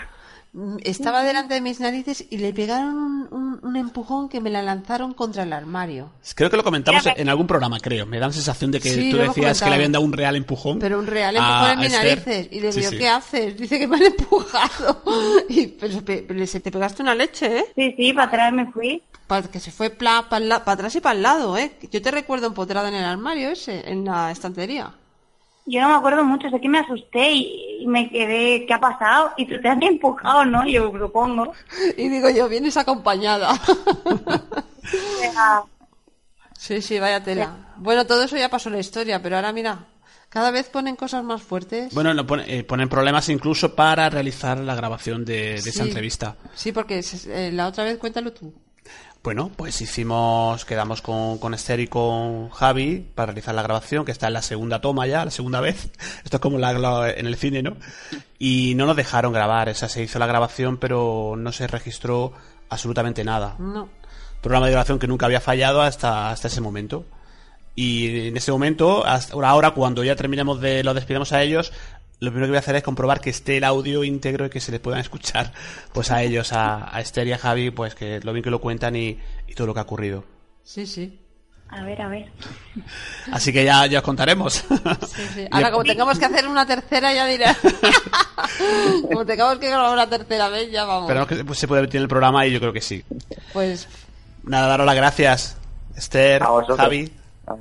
Estaba delante de mis narices y le pegaron un, empujón que me la lanzaron contra el armario. Creo que lo comentamos en algún programa, creo. Me da la sensación de que tú decías que le habían dado un real empujón. Pero un real empujón en mis narices. Y le digo, ¿qué haces? Dice que me han empujado. y, pero, se te pegaste una leche, ¿eh? Sí, sí, para atrás me fui. Para, que se fue para, para atrás y para el lado, ¿eh? Yo te recuerdo empotrada en el armario ese, en la estantería. Yo no me acuerdo mucho, sé que me asusté y, me quedé, ¿qué ha pasado? Y tú te has empujado, ¿no? Yo supongo. Y digo yo, vienes acompañada. Sí, sí, vaya tela. Bueno, todo eso ya pasó en la historia, pero ahora mira, cada vez ponen cosas más fuertes. Bueno, no pone- eh, ponen problemas incluso para realizar la grabación de, de esa entrevista. Sí, porque se- eh, la otra vez cuéntalo tú. Bueno, pues hicimos, quedamos con, con Esther y con Javi para realizar la grabación, que está en la segunda toma ya, la segunda vez. Esto es como la, la- en el cine, ¿no? Y no nos dejaron grabar, o sea, se hizo la grabación, pero no se registró absolutamente nada. No. Programa de grabación que nunca había fallado hasta, hasta ese momento. Y en ese momento, hasta ahora cuando ya terminemos de, lo despidamos a ellos, lo primero que voy a hacer es comprobar que esté el audio íntegro y que se les puedan escuchar pues a ellos, a, a Esther y a Javi, pues que lo bien que lo cuentan y, y todo lo que ha ocurrido. Sí, sí. A ver, a ver. Así que ya, ya os contaremos. Sí, sí. Ahora, como tengamos que hacer una tercera, ya diré. como tengamos que grabar una tercera vez, ya vamos. Pero que pues, se puede ver en el programa y yo creo que sí. Pues Nada, daros las gracias, Esther, A. Javi, A.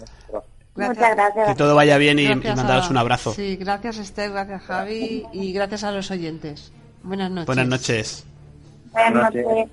gracias. Muchas gracias. que todo vaya bien y, y mandaros a- un abrazo. Sí, gracias Esther, gracias Javi y gracias a los oyentes. Buenas noches. Buenas noches. Buenas noches.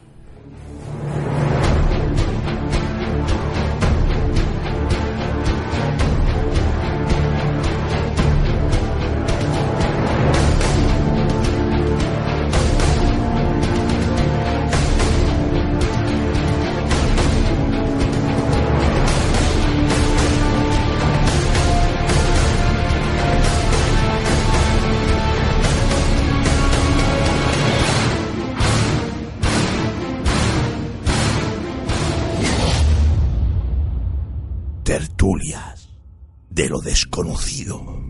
Desconocido.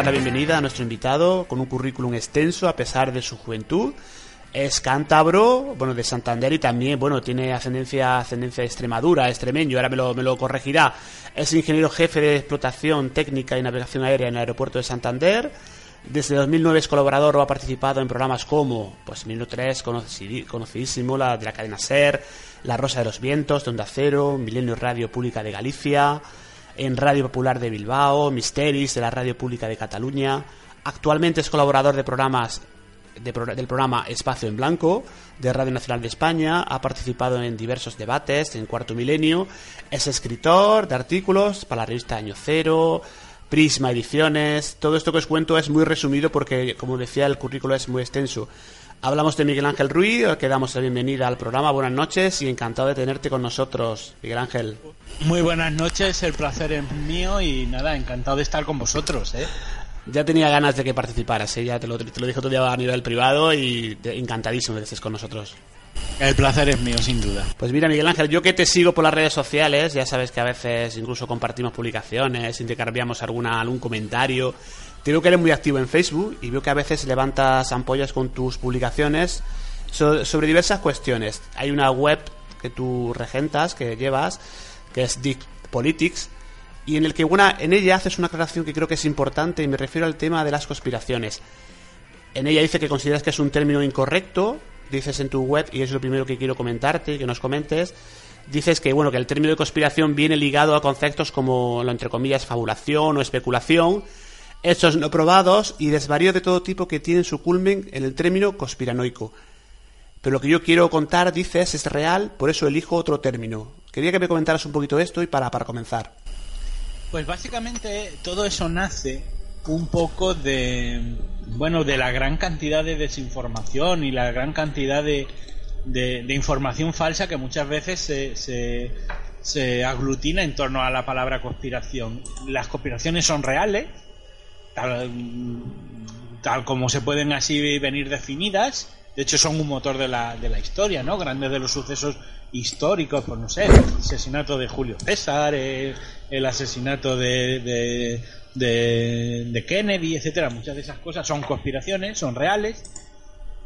Dar la bienvenida a nuestro invitado con un currículum extenso a pesar de su juventud. Es cántabro, bueno, de Santander y también, bueno, tiene ascendencia, ascendencia de Extremadura, extremeño, ahora me lo, me lo corregirá. Es ingeniero jefe de explotación técnica y navegación aérea en el aeropuerto de Santander. Desde 2009 es colaborador o ha participado en programas como, pues, 2003, conocidi- conocidísimo, la de la cadena SER, La Rosa de los Vientos, de Onda Cero, Milenio Radio Pública de Galicia, en Radio Popular de Bilbao, Misteris de la Radio Pública de Cataluña. Actualmente es colaborador de programas de del programa Espacio en Blanco de Radio Nacional de España. Ha participado en diversos debates en Cuarto Milenio. Es escritor de artículos para la revista Año Cero, Prisma Ediciones. Todo esto que os cuento es muy resumido porque, como decía, el currículo es muy extenso. Hablamos de Miguel Ángel Ruiz, al que damos la bienvenida al programa. Buenas noches y encantado de tenerte con nosotros, Miguel Ángel. Muy buenas noches, el placer es mío y nada, encantado de estar con vosotros, ¿eh? Ya tenía ganas de que participaras, ¿eh? ya te lo, te lo dije otro día a nivel privado y encantadísimo de que estés con nosotros. El placer es mío, sin duda. Pues mira, Miguel Ángel, yo que te sigo por las redes sociales, ya sabes que a veces incluso compartimos publicaciones, intercambiamos alguna, algún comentario. Te veo que eres muy activo en Facebook y veo que a veces levantas ampollas con tus publicaciones so- sobre diversas cuestiones. Hay una web que tú regentas, que llevas, que es Dick Politics, y en el que una, en ella haces una aclaración que creo que es importante y me refiero al tema de las conspiraciones. En ella dice que consideras que es un término incorrecto, dices en tu web, y es lo primero que quiero comentarte, que nos comentes, dices que bueno, que el término de conspiración viene ligado a conceptos como lo entre comillas fabulación o especulación, hechos no probados y desvaríos de todo tipo que tienen su culmen en el término conspiranoico. Pero lo que yo quiero contar, dices, es real, por eso elijo otro término. Quería que me comentaras un poquito esto y para, para comenzar. Pues básicamente todo eso nace un poco de, bueno, de la gran cantidad de desinformación y la gran cantidad de, de, de información falsa que muchas veces se, se, se aglutina en torno a la palabra conspiración. Las conspiraciones son reales, tal, tal como se pueden así venir definidas. De hecho, son un motor de la, de la historia, ¿no? Grandes de los sucesos históricos, pues no sé, el asesinato de Julio César, el, el asesinato de, de, de, de Kennedy, etcétera. Muchas de esas cosas son conspiraciones, son reales,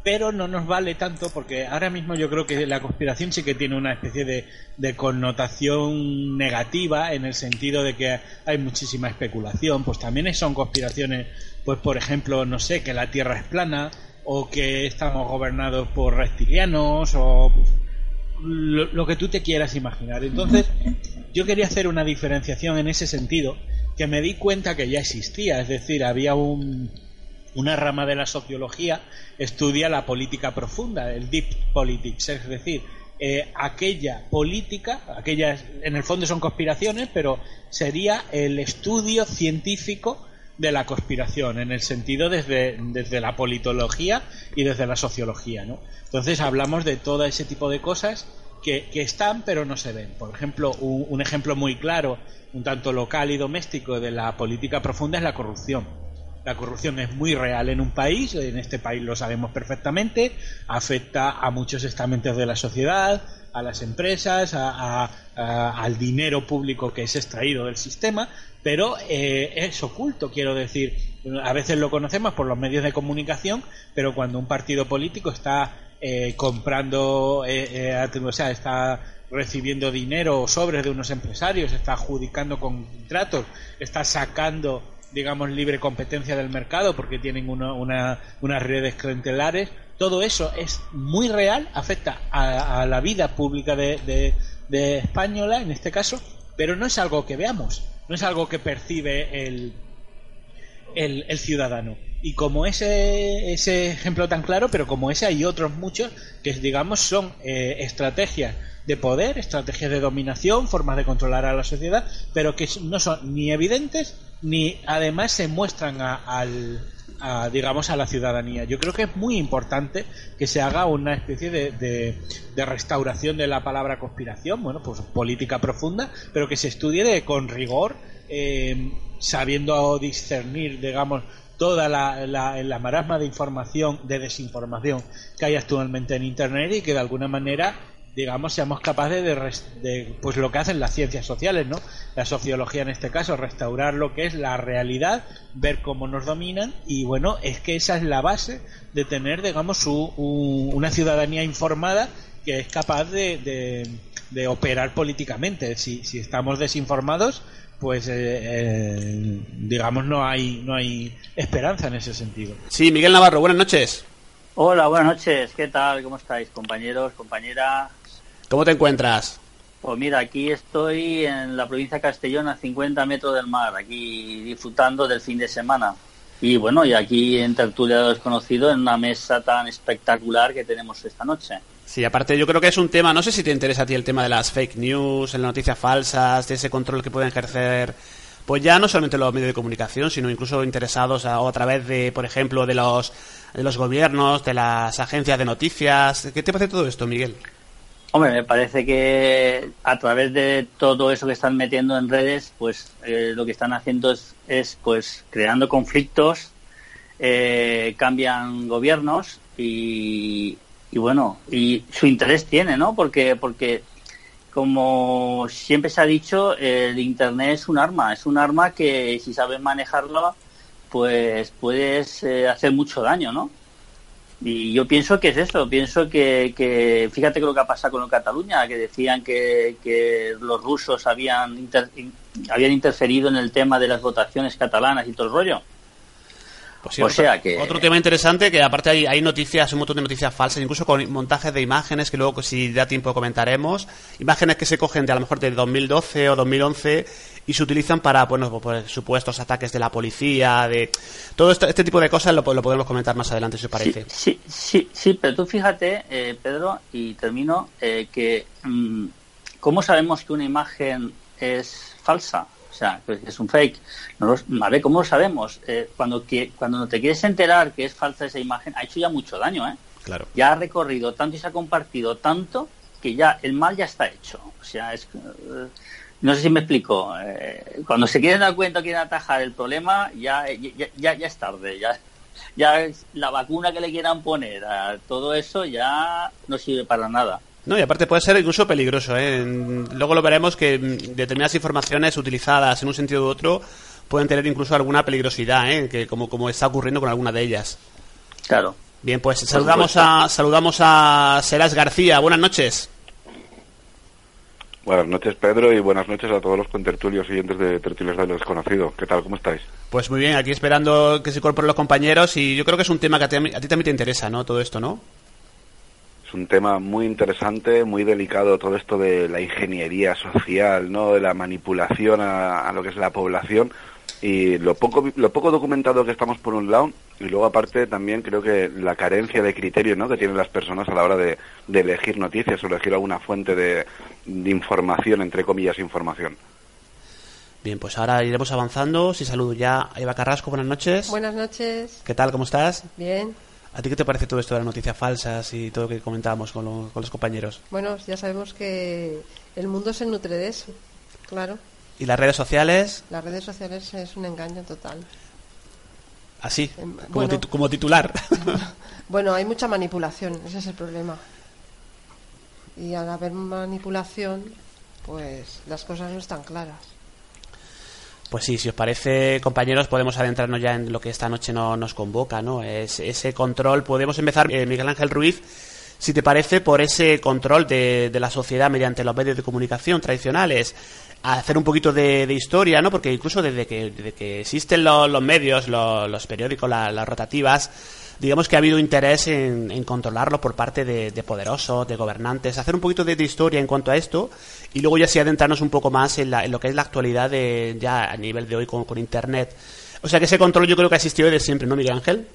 pero no nos vale tanto porque ahora mismo yo creo que la conspiración sí que tiene una especie de, connotación negativa en el sentido de que hay muchísima especulación, pues también son conspiraciones, pues por ejemplo, no sé, que la Tierra es plana o que estamos gobernados por reptilianos o lo, lo que tú te quieras imaginar. Entonces, yo quería hacer una diferenciación en ese sentido que me di cuenta que ya existía, es decir, había un, una rama de la sociología estudia la política profunda, el deep politics, es decir, eh, aquella política, aquellas en el fondo son conspiraciones, pero sería el estudio científico de la conspiración, en el sentido desde, desde la politología y desde la sociología. ¿no? Entonces hablamos de todo ese tipo de cosas que, que están pero no se ven. Por ejemplo, un, un ejemplo muy claro, un tanto local y doméstico de la política profunda es la corrupción la corrupción es muy real en un país, en este país lo sabemos perfectamente, afecta a muchos estamentos de la sociedad, a las empresas, al dinero público que es extraído del sistema, pero eh, es oculto, quiero decir. A veces lo conocemos por los medios de comunicación, pero cuando un partido político está eh, comprando, eh, o sea, está recibiendo dinero o sobres de unos empresarios, está adjudicando contratos, está sacando digamos, libre competencia del mercado porque tienen una, unas redes clientelares. Todo eso es muy real, afecta a, la vida pública de, de, española, en este caso, pero no es algo que veamos, no es algo que percibe el, el, ciudadano. Y como ese, ese ejemplo tan claro, pero como ese hay otros muchos que, digamos, son eh, estrategias de poder, estrategias de dominación, formas de controlar a la sociedad, pero que no son ni evidentes ni además se muestran a, al, digamos a la ciudadanía. Yo creo que es muy importante que se haga una especie de, de, restauración de la palabra conspiración, bueno, pues política profunda, pero que se estudie con rigor, eh, sabiendo discernir, digamos, toda la, la, la, marasma de información, de desinformación que hay actualmente en Internet y que de alguna manera digamos, seamos capaces de, pues lo que hacen las ciencias sociales, ¿no? La sociología en este caso, restaurar lo que es la realidad, ver cómo nos dominan y bueno, es que esa es la base de tener, digamos, una ciudadanía informada que es capaz de, de, operar políticamente. Si, si estamos desinformados, pues eh, eh, digamos no hay no hay esperanza en ese sentido. Sí, Miguel Navarro, buenas noches. Hola, buenas noches. ¿Qué tal? ¿Cómo estáis, compañeros, compañera? ¿Cómo te encuentras? Pues mira, aquí estoy en la provincia de Castellón, a 50 metros del mar, aquí disfrutando del fin de semana. Y bueno, y aquí en Tertulia Desconocido, en una mesa tan espectacular que tenemos esta noche. Sí, aparte yo creo que es un tema, no sé si te interesa a ti el tema de las fake news, las noticias falsas, de ese control que pueden ejercer, pues ya no solamente los medios de comunicación, sino incluso interesados a, o a través de, por ejemplo, de los, de los gobiernos, de las agencias de noticias. ¿Qué te parece todo esto, Miguel? Hombre, me parece que a través de todo eso que están metiendo en redes, pues eh, lo que están haciendo es, pues creando conflictos, eh, cambian gobiernos y, bueno, y su interés tiene, ¿no? Porque, porque como siempre se ha dicho, el Internet es un arma, es un arma que si sabes manejarlo, pues puedes eh, hacer mucho daño, ¿no? Y yo pienso que es eso, pienso que, que fíjate lo que ha pasado con Cataluña, que decían que, que los rusos habían, habían interferido en el tema de las votaciones catalanas y todo el rollo. Pues o sea que... Otro tema interesante que aparte hay, hay noticias, un montón de noticias falsas, incluso con montajes de imágenes que luego si da tiempo comentaremos, imágenes que se cogen de a lo mejor de 2012 o 2011 y se utilizan para, bueno, pues, supuestos ataques de la policía, de todo este, este tipo de cosas lo, lo, podemos comentar más adelante si os parece. Sí, sí, sí, pero tú fíjate, eh, Pedro, y termino, eh, que mm, ¿cómo sabemos que una imagen es falsa? O sea, que es un fake. a ver, ¿cómo lo sabemos? Eh, cuando, que, cuando no te quieres enterar que es falsa esa imagen, ha hecho ya mucho daño, ¿eh? Claro. Ya ha recorrido tanto y se ha compartido tanto que ya el mal ya está hecho. O sea, es... Eh, no sé si me explico. Eh, cuando se quieren dar cuenta, quieren atajar el problema, ya, ya, ya, ya es tarde. Ya, ya la vacuna que le quieran poner a todo eso ya no sirve para nada. No, y aparte puede ser incluso peligroso. ¿eh? Luego lo veremos que determinadas informaciones utilizadas en un sentido u otro pueden tener incluso alguna peligrosidad, ¿eh? que como, como está ocurriendo con alguna de ellas. Claro. Bien, pues saludamos a saludamos a Seras García. Buenas noches. Buenas noches, Pedro, y buenas noches a todos los contertulios siguientes de Tertulios de lo Desconocido. ¿Qué tal? ¿Cómo estáis? Pues muy bien, aquí esperando que se incorporen los compañeros y yo creo que es un tema que a ti, a ti también te interesa, ¿no? Todo esto, ¿no? Un tema muy interesante, muy delicado, todo esto de la ingeniería social, ¿no? De la manipulación a, a lo que es la población y lo poco lo poco documentado que estamos por un lado y luego aparte también creo que la carencia de criterio ¿no? que tienen las personas a la hora de, de elegir noticias o elegir alguna fuente de, de información entre comillas información Bien, pues ahora iremos avanzando. Si saludo ya a Eva Carrasco, buenas noches. Buenas noches. ¿Qué tal? ¿Cómo estás? Bien. ¿A ti qué te parece todo esto de las noticias falsas y todo lo que comentábamos con, lo- con los compañeros? Bueno, ya sabemos que el mundo se nutre de eso. Claro. ¿Y las redes sociales? Las redes sociales es un engaño total. Así, como, bueno. titu- como titular. Bueno, hay mucha manipulación, ese es el problema. Y al haber manipulación, pues las cosas no están claras. Pues sí, si os parece, compañeros, podemos adentrarnos ya en lo que esta noche no, nos convoca, ¿no? Es, ese control, podemos empezar, eh, Miguel Ángel Ruiz, si te parece, por ese control de, de la sociedad mediante los medios de comunicación tradicionales, hacer un poquito de, de historia, ¿no? Porque incluso desde que, desde que existen los, los medios, los, los periódicos, la- las rotativas, digamos que ha habido interés en, controlarlo por parte de, de poderosos, de gobernantes, hacer un poquito de, historia en cuanto a esto y luego ya sí adentrarnos un poco más en, la- en lo que es la actualidad de, ya a nivel de hoy con, Internet. O sea que ese control yo creo que ha existido desde siempre, ¿no, Miguel Ángel?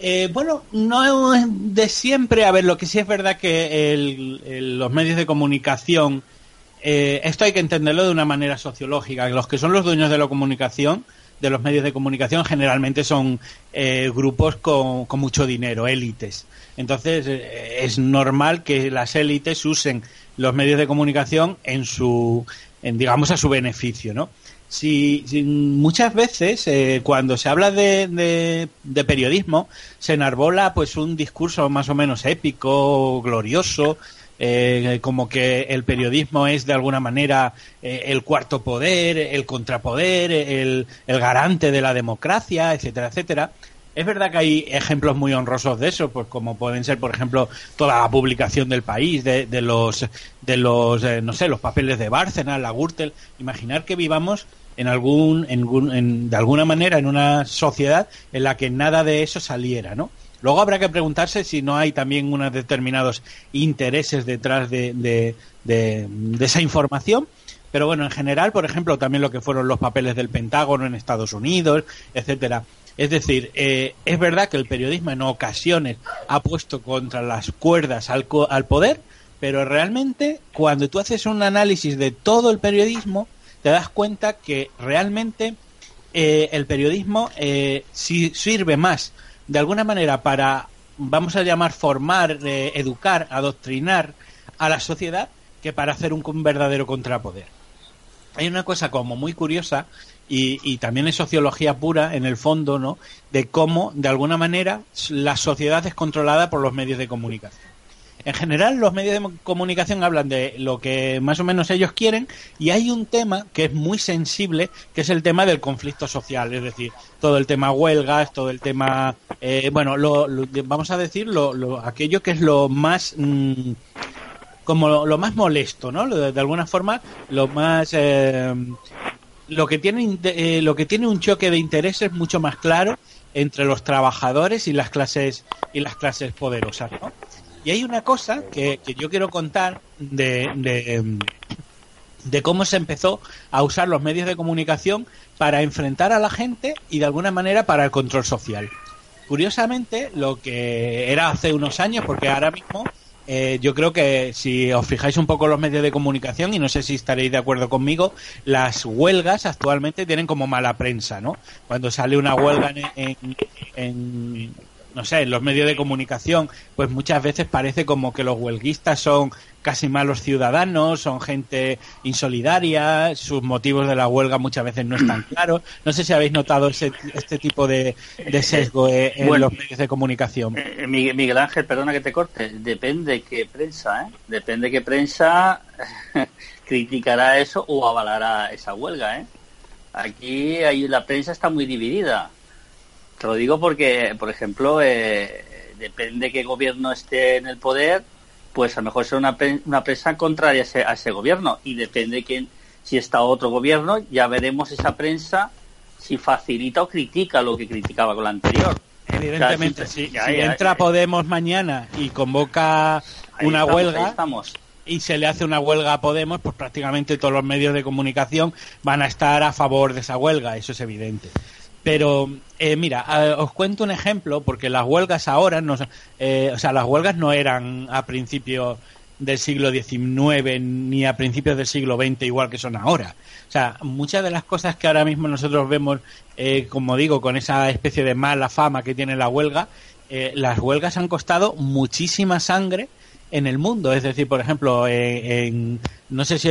Eh, bueno, no de siempre. A ver, lo que sí es verdad que el- los medios de comunicación, eh, esto hay que entenderlo de una manera sociológica. Los que son los dueños de la comunicación, de los medios de comunicación, generalmente son eh, grupos con, mucho dinero, élites. Entonces, eh, es normal que las élites usen los medios de comunicación en su, digamos, a su beneficio, ¿no? Si, muchas veces eh, cuando se habla de periodismo se enarbola pues un discurso más o menos épico, glorioso, eh, como que el periodismo es de alguna manera eh, el cuarto poder, el contrapoder, el, garante de la democracia, etcétera, etcétera. Es verdad que hay ejemplos muy honrosos de eso, pues como pueden ser, por ejemplo, toda la publicación del país, de, los, de los, eh, no sé, los papeles de Bárcenas, la Gürtel. Imaginar que vivamos en algún, en, en- de alguna manera, en una sociedad en la que nada de eso saliera, ¿no? Luego habrá que preguntarse si no hay también unos determinados intereses detrás de, de- esa información. Pero bueno, en general, por ejemplo, también lo que fueron los papeles del Pentágono en Estados Unidos, etcétera. Es decir, eh, es verdad que el periodismo en ocasiones ha puesto contra las cuerdas al, al poder, pero realmente cuando tú haces un análisis de todo el periodismo, te das cuenta que realmente eh, el periodismo eh, si- sirve más de alguna manera para, vamos a llamar, formar, eh, educar, adoctrinar a la sociedad que para hacer un, un verdadero contrapoder. Hay una cosa como muy curiosa y, y también es sociología pura en el fondo, ¿no? De cómo, de alguna manera, la sociedad es controlada por los medios de comunicación. En general, los medios de comunicación hablan de lo que más o menos ellos quieren y hay un tema que es muy sensible, que es el tema del conflicto social, es decir, todo el tema huelgas, todo el tema, eh, bueno, lo, vamos a decir lo, lo- aquello que es lo más mm, como lo, más molesto, ¿no? De, alguna forma, lo más eh, lo que tiene eh, lo que tiene un choque de intereses mucho más claro entre los trabajadores y las clases y las clases poderosas, ¿no? Y hay una cosa que, yo quiero contar de, de cómo se empezó a usar los medios de comunicación para enfrentar a la gente y de alguna manera para el control social. Curiosamente, lo que era hace unos años, porque ahora mismo eh, yo creo que si os fijáis un poco los medios de comunicación, y no sé si estaréis de acuerdo conmigo, las huelgas actualmente tienen como mala prensa, ¿no? Cuando sale una huelga en, en- en, no sé, en los medios de comunicación, pues muchas veces parece como que los huelguistas son casi malos ciudadanos, son gente insolidaria, sus motivos de la huelga muchas veces no están claros. No sé si habéis notado ese, este tipo de, de sesgo eh, en Bueno. los medios de comunicación. Eh, Miguel Miguel Ángel, perdona que te corte, depende qué prensa, ¿eh? Depende qué prensa criticará eso o avalará esa huelga, ¿eh? Aquí hay, la prensa está muy dividida. Te lo digo porque, por ejemplo, eh, depende de qué gobierno esté en el poder, pues a lo mejor será una, una prensa contraria a ese, a ese gobierno. Y depende de quién, si está otro gobierno, ya veremos esa prensa si facilita o critica lo que criticaba con la anterior. Evidentemente, si, entra Podemos mañana y convoca una huelga y se le hace una huelga a Podemos, pues prácticamente todos los medios de comunicación van a estar a favor de esa huelga, eso es evidente. Pero, eh, mira, os cuento un ejemplo, porque las huelgas ahora, eh, o sea, las huelgas no eran a principios del siglo XIX ni a principios del siglo XX igual que son ahora. O sea, muchas de las cosas que ahora mismo nosotros vemos, eh, como digo, con esa especie de mala fama que tiene la huelga, eh, las huelgas han costado muchísima sangre en el mundo. Es decir, por ejemplo, eh, en, no sé si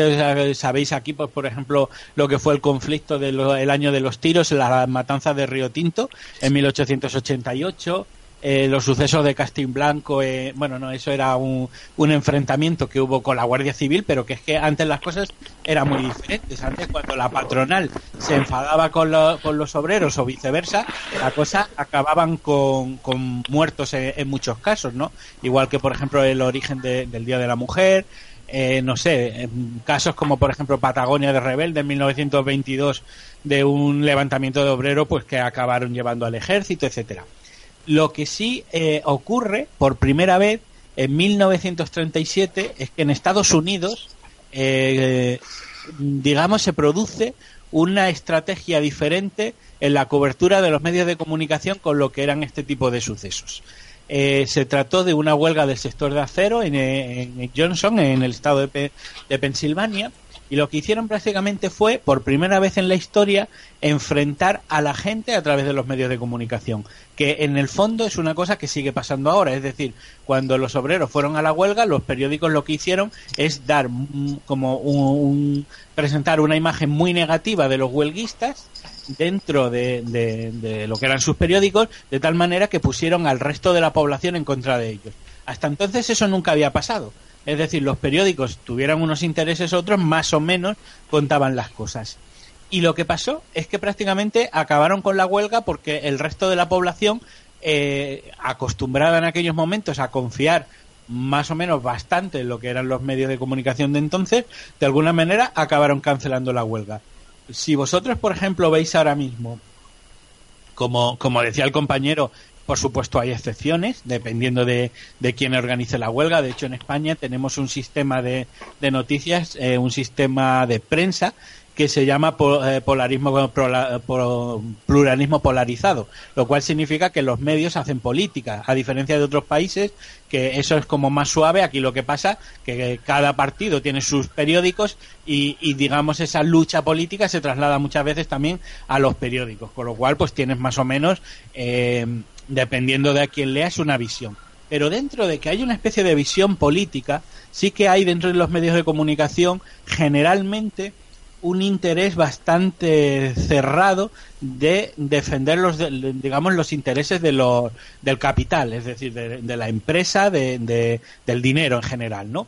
sabéis aquí, pues, por ejemplo, lo que fue el conflicto del año de los tiros, la matanza de Río Tinto en 1888 eh, los sucesos de Castín Blanco, eh, bueno, no, eso era un, un, enfrentamiento que hubo con la Guardia Civil, pero que es que antes las cosas eran muy diferentes. Antes, cuando la patronal se enfadaba con, con los obreros o viceversa, la cosa acababan con, con muertos en, muchos casos, ¿no? Igual que, por ejemplo, el origen del Día de la Mujer, eh, no sé, casos como por ejemplo Patagonia de Rebelde en 1922 de un levantamiento de obrero pues que acabaron llevando al ejército, etcétera. Lo que sí eh, ocurre por primera vez en 1937 es que en Estados Unidos, eh, digamos, se produce una estrategia diferente en la cobertura de los medios de comunicación con lo que eran este tipo de sucesos. Eh, se trató de una huelga del sector de acero en, Johnson, en el estado de, de Pensilvania, y lo que hicieron prácticamente fue, por primera vez en la historia, enfrentar a la gente a través de los medios de comunicación. Que en el fondo es una cosa que sigue pasando ahora. Es decir, cuando los obreros fueron a la huelga, los periódicos lo que hicieron es dar como un, presentar una imagen muy negativa de los huelguistas dentro de, de, lo que eran sus periódicos, de tal manera que pusieron al resto de la población en contra de ellos. Hasta entonces eso nunca había pasado. Es decir, los periódicos tuvieran unos intereses, otros más o menos contaban las cosas. Y lo que pasó es que prácticamente acabaron con la huelga porque el resto de la población, eh, acostumbrada en aquellos momentos a confiar más o menos bastante en lo que eran los medios de comunicación de entonces, de alguna manera acabaron cancelando la huelga. Si vosotros, por ejemplo, veis ahora mismo, como, como decía el compañero, por supuesto, hay excepciones, dependiendo de, de quién organice la huelga. De hecho, en España tenemos un sistema de, de noticias, eh, un sistema de prensa que se llama eh, polarismo, pluralismo polarizado, lo cual significa que los medios hacen política, a diferencia de otros países que eso es como más suave. Aquí lo que pasa que cada partido tiene sus periódicos y, digamos esa lucha política se traslada muchas veces también a los periódicos, con lo cual pues tienes más o menos eh, dependiendo de a quién leas una visión. Pero dentro de que hay una especie de visión política, sí que hay dentro de los medios de comunicación generalmente un interés bastante cerrado de defender los digamos los intereses de los, del capital es decir de, la empresa de, del dinero en general no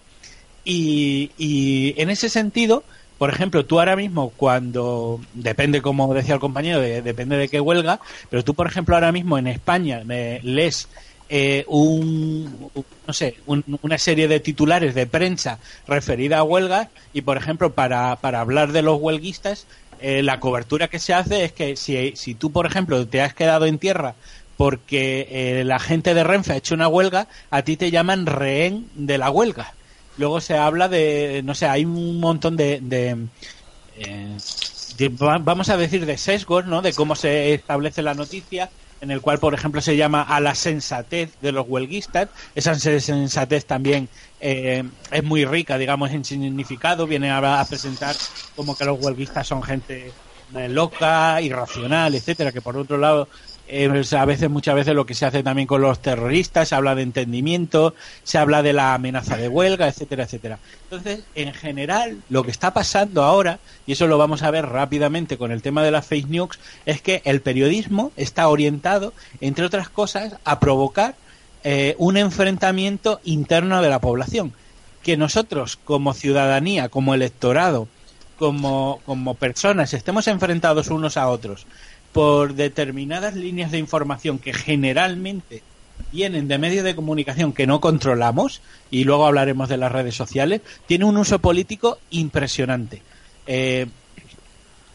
y, en ese sentido por ejemplo tú ahora mismo cuando depende como decía el compañero depende de qué huelga pero tú por ejemplo ahora mismo en España lees eh, un, no sé, una serie de titulares de prensa referida a huelgas y, por ejemplo, para, para hablar de los huelguistas, eh, la cobertura que se hace es que si, si tú, por ejemplo, te has quedado en tierra porque eh, la gente de Renfe ha hecho una huelga, a ti te llaman rehén de la huelga. Luego se habla de, no sé, hay un montón de, de vamos a decir, de sesgos, ¿no? De cómo se establece la noticia en el cual, por ejemplo, se llama a la sensatez de los huelguistas. Esa sensatez también eh, es muy rica, digamos, en significado. Viene a, presentar como que los huelguistas son gente eh, loca, irracional, etcétera, que por otro lado a veces, muchas veces lo que se hace también con los terroristas, se habla de entendimiento, se habla de la amenaza de huelga, etcétera, etcétera. Entonces, en general, lo que está pasando ahora, y eso lo vamos a ver rápidamente con el tema de las fake news, es que el periodismo está orientado, entre otras cosas, a provocar eh, un enfrentamiento interno de la población. Que nosotros, como ciudadanía, como electorado, como, como personas, estemos enfrentados unos a otros por determinadas líneas de información que generalmente vienen de medios de comunicación que no controlamos, y luego hablaremos de las redes sociales, tiene un uso político impresionante. Eh,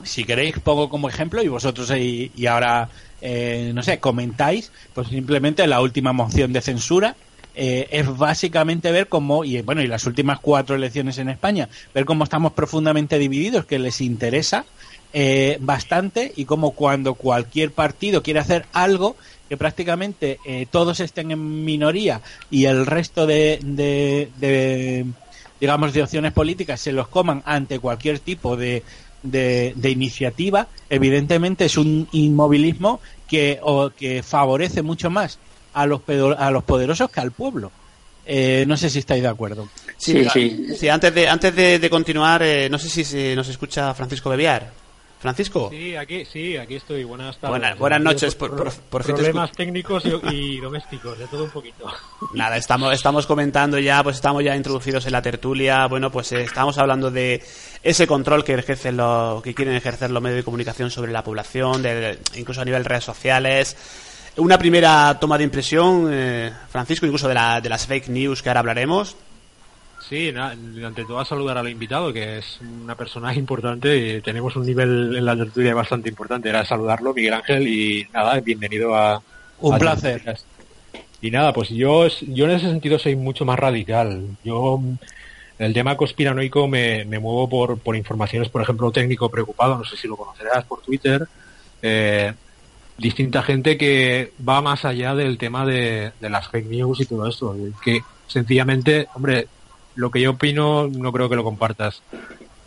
si queréis pongo como ejemplo y vosotros y, y ahora eh, no sé comentáis pues simplemente la última moción de censura eh, es básicamente ver cómo y bueno y las últimas cuatro elecciones en España ver cómo estamos profundamente divididos que les interesa eh, bastante y cómo cuando cualquier partido quiere hacer algo que prácticamente eh, todos estén en minoría y el resto de, de, de, digamos de opciones políticas se los coman ante cualquier tipo de, de, de iniciativa, evidentemente es un inmovilismo que, o, que favorece mucho más a los, pedo- a los poderosos que al pueblo. Eh, no sé si estáis de acuerdo. Sí, sí. Sí, antes de, antes de, de continuar, eh, no sé si se nos escucha Francisco Bebiar. Francisco. Sí, aquí, sí, aquí estoy. Buenas tardes. Buenas- buenas noches, por- Problemas técnicos y, y domésticos, de todo un poquito. Nada, estamos, estamos comentando ya, pues estamos ya introducidos en la tertulia. Bueno, pues eh, estamos hablando de ese control que ejercen los, que quieren ejercer los medios de comunicación sobre la población, de, incluso a nivel redes sociales. Una primera toma de impresión, eh, Francisco, incluso de, la, de las fake news que ahora hablaremos. Sí, ante todo a saludar al invitado, que es una persona importante y tenemos un nivel en la tertulia bastante importante. Era saludarlo, Miguel Ángel, y nada, bienvenido a... Un a placer. Y nada, pues yo, yo en ese sentido soy mucho más radical. Yo, el tema conspiranoico me, me muevo por, por informaciones, por ejemplo, técnico preocupado, no sé si lo conocerás por Twitter, eh, distinta gente que va más allá del tema de, de las fake news y todo esto, que sencillamente, hombre, lo que yo opino no creo que lo compartas.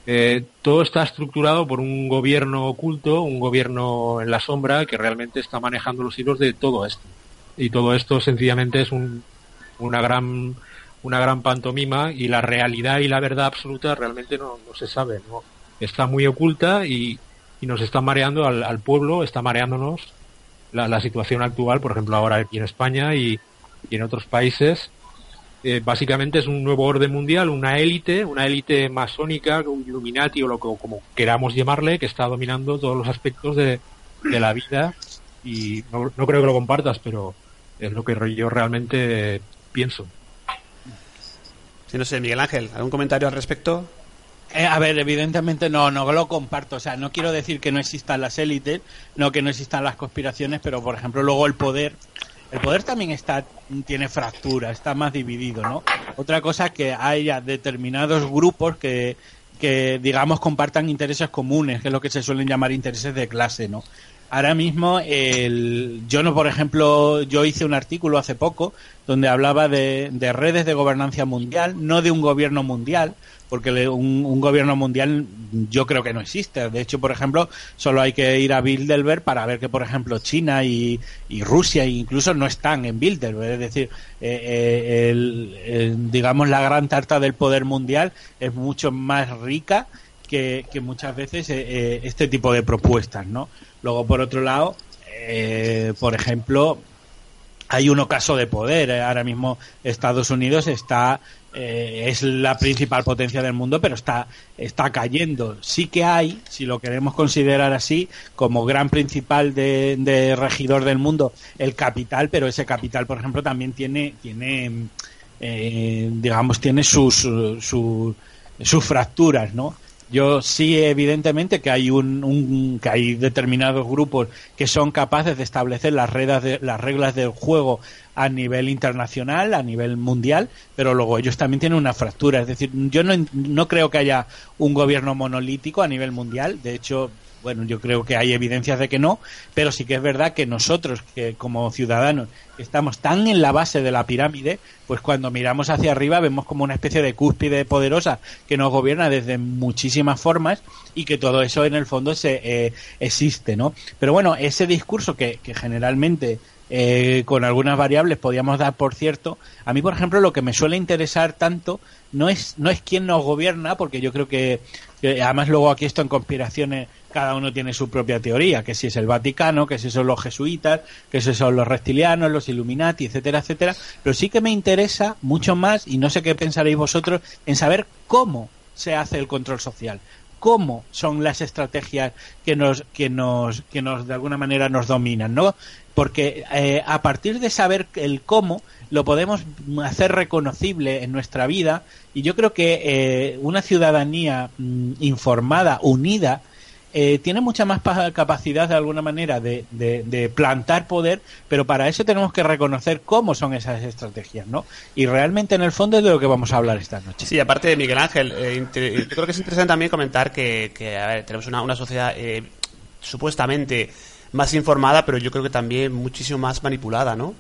Eh, todo está estructurado por un gobierno oculto, un gobierno en la sombra que realmente está manejando los hilos de todo esto. Y todo esto sencillamente es un, una gran una gran pantomima y la realidad y la verdad absoluta realmente no, se sabe, ¿no? Está muy oculta y, y nos está mareando al, al pueblo, está mareándonos la, la situación actual, por ejemplo ahora aquí en España y, y en otros países. Eh, básicamente es un nuevo orden mundial, una élite, una élite masónica, un Illuminati o lo que como queramos llamarle, que está dominando todos los aspectos de, de la vida y no, no creo que lo compartas, pero es lo que yo realmente pienso. Sí, no sé, Miguel Ángel, ¿algún comentario al respecto? Eh, a ver, evidentemente no, no lo comparto. O sea, no quiero decir que no existan las élites, no que no existan las conspiraciones, pero por ejemplo luego el poder, el poder también está tiene fractura, está más dividido, ¿no? Otra cosa es que haya determinados grupos que digamos compartan intereses comunes, que es lo que se suelen llamar intereses de clase, ¿no? Ahora mismo, el, yo no, por ejemplo, yo hice un artículo hace poco donde hablaba de, de redes de gobernanza mundial, no de un gobierno mundial, porque un, un gobierno mundial yo creo que no existe. De hecho, por ejemplo, solo hay que ir a Bilderberg para ver que, por ejemplo, China y, Rusia incluso no están en Bilderberg. Es decir, eh, eh, el- digamos, la gran tarta del poder mundial es mucho más rica que, muchas veces eh, este tipo de propuestas, ¿no? Luego, por otro lado, por ejemplo, hay un ocaso de poder. Ahora mismo Estados Unidos está eh, es la principal potencia del mundo, pero está está cayendo. Sí que hay, si lo queremos considerar así, como gran principal de, regidor del mundo, el capital, pero ese capital, por ejemplo, también tiene tiene eh, digamos tiene sus sus sus fracturas, ¿no? Yo sí, evidentemente, que hay un, un- que hay determinados grupos que son capaces de establecer las reglas, de, las reglas del juego a nivel internacional, a nivel mundial, pero luego ellos también tienen una fractura. Es decir, yo no, no creo que haya un gobierno monolítico a nivel mundial. De hecho, bueno, yo creo que hay evidencias de que no, pero sí que es verdad que nosotros, que como ciudadanos, estamos tan en la base de la pirámide, pues cuando miramos hacia arriba vemos como una especie de cúspide poderosa que nos gobierna desde muchísimas formas y que todo eso en el fondo se, eh, existe, ¿no? Pero bueno, ese discurso que, que generalmente eh, con algunas variables podíamos dar por cierto, a mí por ejemplo lo que me suele interesar tanto no es no es quién nos gobierna, porque yo creo que además luego aquí esto en conspiraciones cada uno tiene su propia teoría, que si es el Vaticano, que si son los jesuitas, que si son los reptilianos, los Illuminati, etcétera, etcétera, pero sí que me interesa mucho más, y no sé qué pensaréis vosotros, en saber cómo se hace el control social. cómo son las estrategias que nos, que nos, que nos de alguna manera nos dominan, ¿no? Porque eh, a partir de saber el cómo, lo podemos hacer reconocible en nuestra vida y yo creo que eh, una ciudadanía mm, informada, unida, eh, tiene mucha más pa- capacidad de alguna manera de, de- plantar poder, pero para eso tenemos que reconocer cómo son esas estrategias, ¿no? Y realmente en el fondo es de lo que vamos a hablar esta noche. Sí, aparte de Miguel Ángel, eh, yo creo que es interesante también comentar que, que, a ver, tenemos una, una sociedad eh, supuestamente más informada, pero yo creo que también muchísimo más manipulada, ¿no?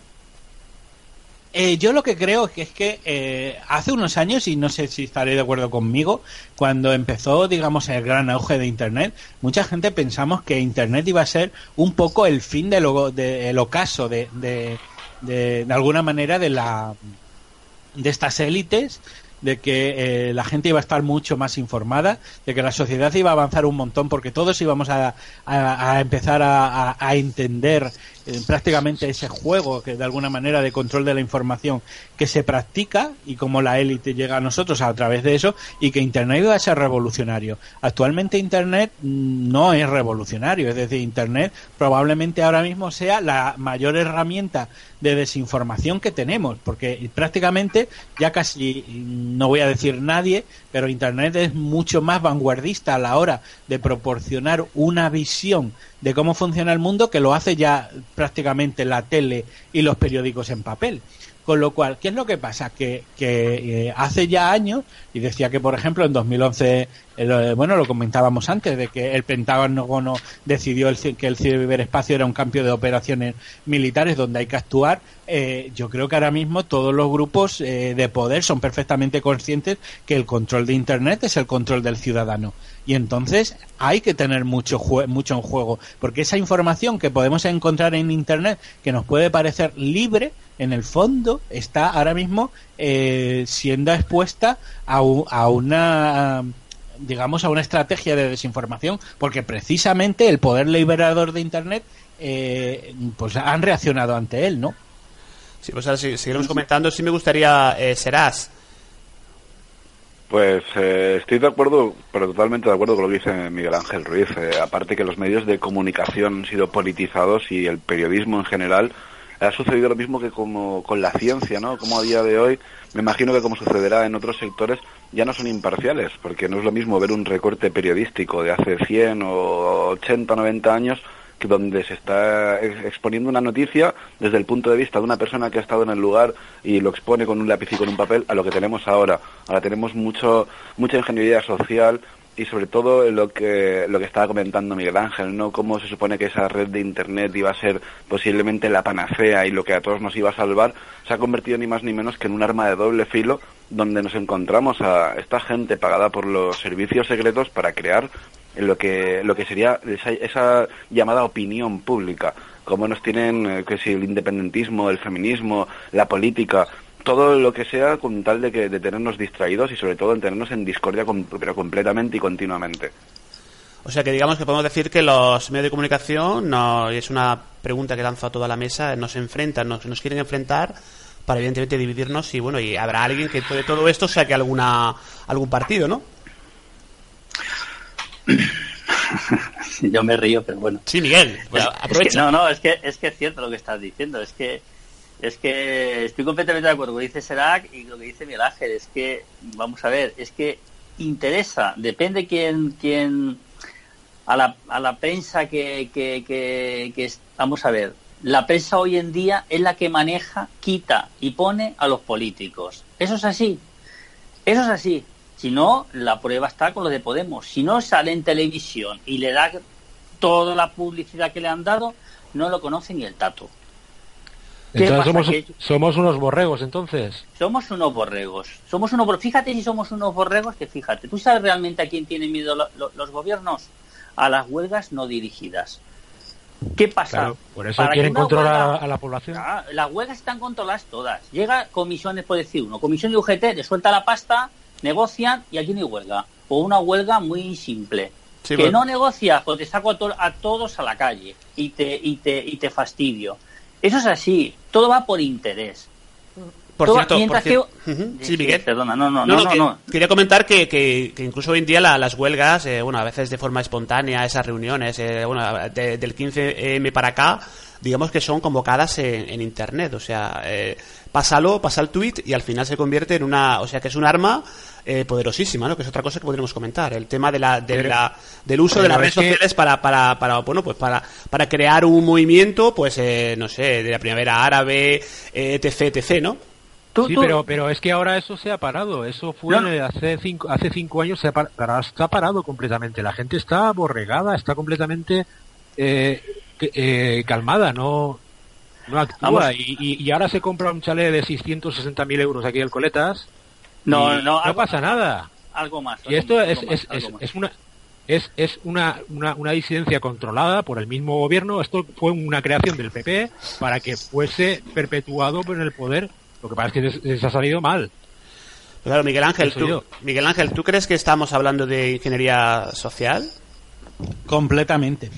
Eh, yo lo que creo es que, es que eh, hace unos años, y no sé si estaré de acuerdo conmigo, cuando empezó, digamos, el gran auge de Internet, mucha gente pensamos que Internet iba a ser un poco el fin del de, ocaso de, de, de, alguna manera de la de estas élites de que eh, la gente iba a estar mucho más informada, de que la sociedad iba a avanzar un montón, porque todos íbamos a, a, a empezar a- a entender eh, prácticamente ese juego que de alguna manera de control de la información que se practica y cómo la élite llega a nosotros a través de eso y que Internet iba a ser revolucionario. Actualmente Internet mm, no es revolucionario, es decir, Internet probablemente ahora mismo sea la mayor herramienta de desinformación que tenemos, porque prácticamente ya casi, no voy a decir nadie, pero Internet es mucho más vanguardista a la hora de proporcionar una visión de cómo funciona el mundo que lo hace ya la tele y los periódicos en papel. Con lo cual, ¿qué es lo que pasa? Que, eh, hace ya años, y decía que, por ejemplo, en 2011, eh, lo- bueno, lo comentábamos antes, de que el Pentágono decidió que el ciberespacio era un campo de operaciones militares donde hay que actuar. eh, yo creo que ahora mismo todos los grupos eh, de poder son perfectamente conscientes que el control de Internet es el control del ciudadano. Y entonces hay que tener mucho, mucho en juego, porque esa información que podemos encontrar en Internet, que nos puede parecer libre, en el fondo está ahora mismo eh, siendo expuesta a, u- a una digamos a una estrategia de desinformación porque precisamente el poder liberador de internet eh, pues han reaccionado ante él no Sí, pues ahora sí, seguiremos comentando. Sí me gustaría, eh, Serás, Pues eh, estoy de acuerdo, pero totalmente de acuerdo con lo que dice Miguel Ángel Ruiz. Eh, aparte que los medios de comunicación han sido politizados y el periodismo en general ha sucedido lo mismo que como con la ciencia, ¿no? Como a día de hoy, me imagino que como sucederá en otros sectores, ya no son imparciales, porque no es lo mismo ver un recorte periodístico de hace 100 o 80 o 90 años que donde se está ex- exponiendo una noticia desde el punto de vista de una persona que ha estado en el lugar y lo expone con un lápiz y con un papel a lo que tenemos ahora. Ahora tenemos mucho mucha ingeniería social y sobre todo lo que lo que estaba comentando Miguel Ángel, ¿no? Cómo se supone que esa red de internet iba a ser posiblemente la panacea y lo que a todos nos iba a salvar, se ha convertido ni más ni menos que en un arma de doble filo donde nos encontramos a esta gente pagada por los servicios secretos para crear lo que lo que sería esa, esa llamada opinión pública como nos tienen eh, que si el independentismo el feminismo la política todo lo que sea con tal de que de tenernos distraídos y sobre todo en tenernos en discordia pero completamente y continuamente o sea que digamos que podemos decir que los medios de comunicación, no, y es una pregunta que lanzo a toda la mesa, nos enfrentan, nos, nos quieren enfrentar para evidentemente dividirnos y bueno, y habrá alguien que de todo esto saque alguna, algún partido, ¿no? Yo me río, pero bueno. Sí, Miguel, pues aprovecha. es que- no, no, es que, es que es cierto lo que estás diciendo. Es que es que estoy completamente de acuerdo con lo que dice Serac y lo que dice Miguel Ángel. Es que, vamos a ver, es que interesa, depende quién, quién a la, a la prensa que, que, vamos a ver, la prensa hoy en día es la que maneja, quita y pone a los políticos. Eso es así. Eso es así. Si no, la prueba está con lo de Podemos. Si no sale en televisión y le da toda la publicidad que le han dado, no lo conocen ni el tato. ¿Qué Entonces pasa? somos, Que somos unos borregos, entonces. somos unos borregos. Somos unos Fíjate si somos unos borregos, que fíjate. ¿Tú sabes realmente a quién tienen miedo lo- lo- los gobiernos? A las huelgas no dirigidas. ¿Qué pasa? Claro, por eso Para quieren controlar huelga- a, a la población. Ah, las huelgas están controladas todas. Llega comisiones, por decir uno, comisión de UGT, le suelta la pasta, negocian y aquí no hay huelga. O una huelga muy simple. Sí, que bueno. no negocias, pues te saco a, to- a todos a la calle y te, y, te, y te fastidio. Eso es así, todo va por interés. Por cierto, por. Sí, Sí, perdona, no, no, no, no, que- no. Quería comentar que, que- que incluso hoy en día la- las huelgas, eh, bueno, a veces de forma espontánea, esas reuniones, eh, bueno, de- del 15M para acá, digamos que son convocadas en, en Internet. O sea, eh, pásalo, pasa el tweet y al final se convierte en una, o sea, que es un arma eh, poderosísima, ¿no? Que es otra cosa que podríamos comentar. El tema de la, de Pero- la, del uso de las redes sociales para, para, para, bueno, pues para, para crear un movimiento, pues, eh, no sé, de la primavera árabe, eh, etc, etc, ¿no? sí, pero, pero es que ahora eso se ha parado. Eso fue No. hace cinco, hace cinco años, se ha par- ahora está parado completamente. La gente está borregada, está completamente eh, eh, calmada, no, no actúa. Y- y ahora se compra un chalet de 660.000 euros aquí en Coletas. No, y no, algo- pasa nada. Algo más. Y esto más, es, es, es, una es, es una, una, una disidencia controlada por el mismo gobierno. Esto fue una creación del PP para que fuese perpetuado por el poder. Lo que pasa es que les, les ha salido mal. Claro, Miguel Ángel, tú. Miguel Ángel, ¿tú crees que estamos hablando de ingeniería social? Completamente.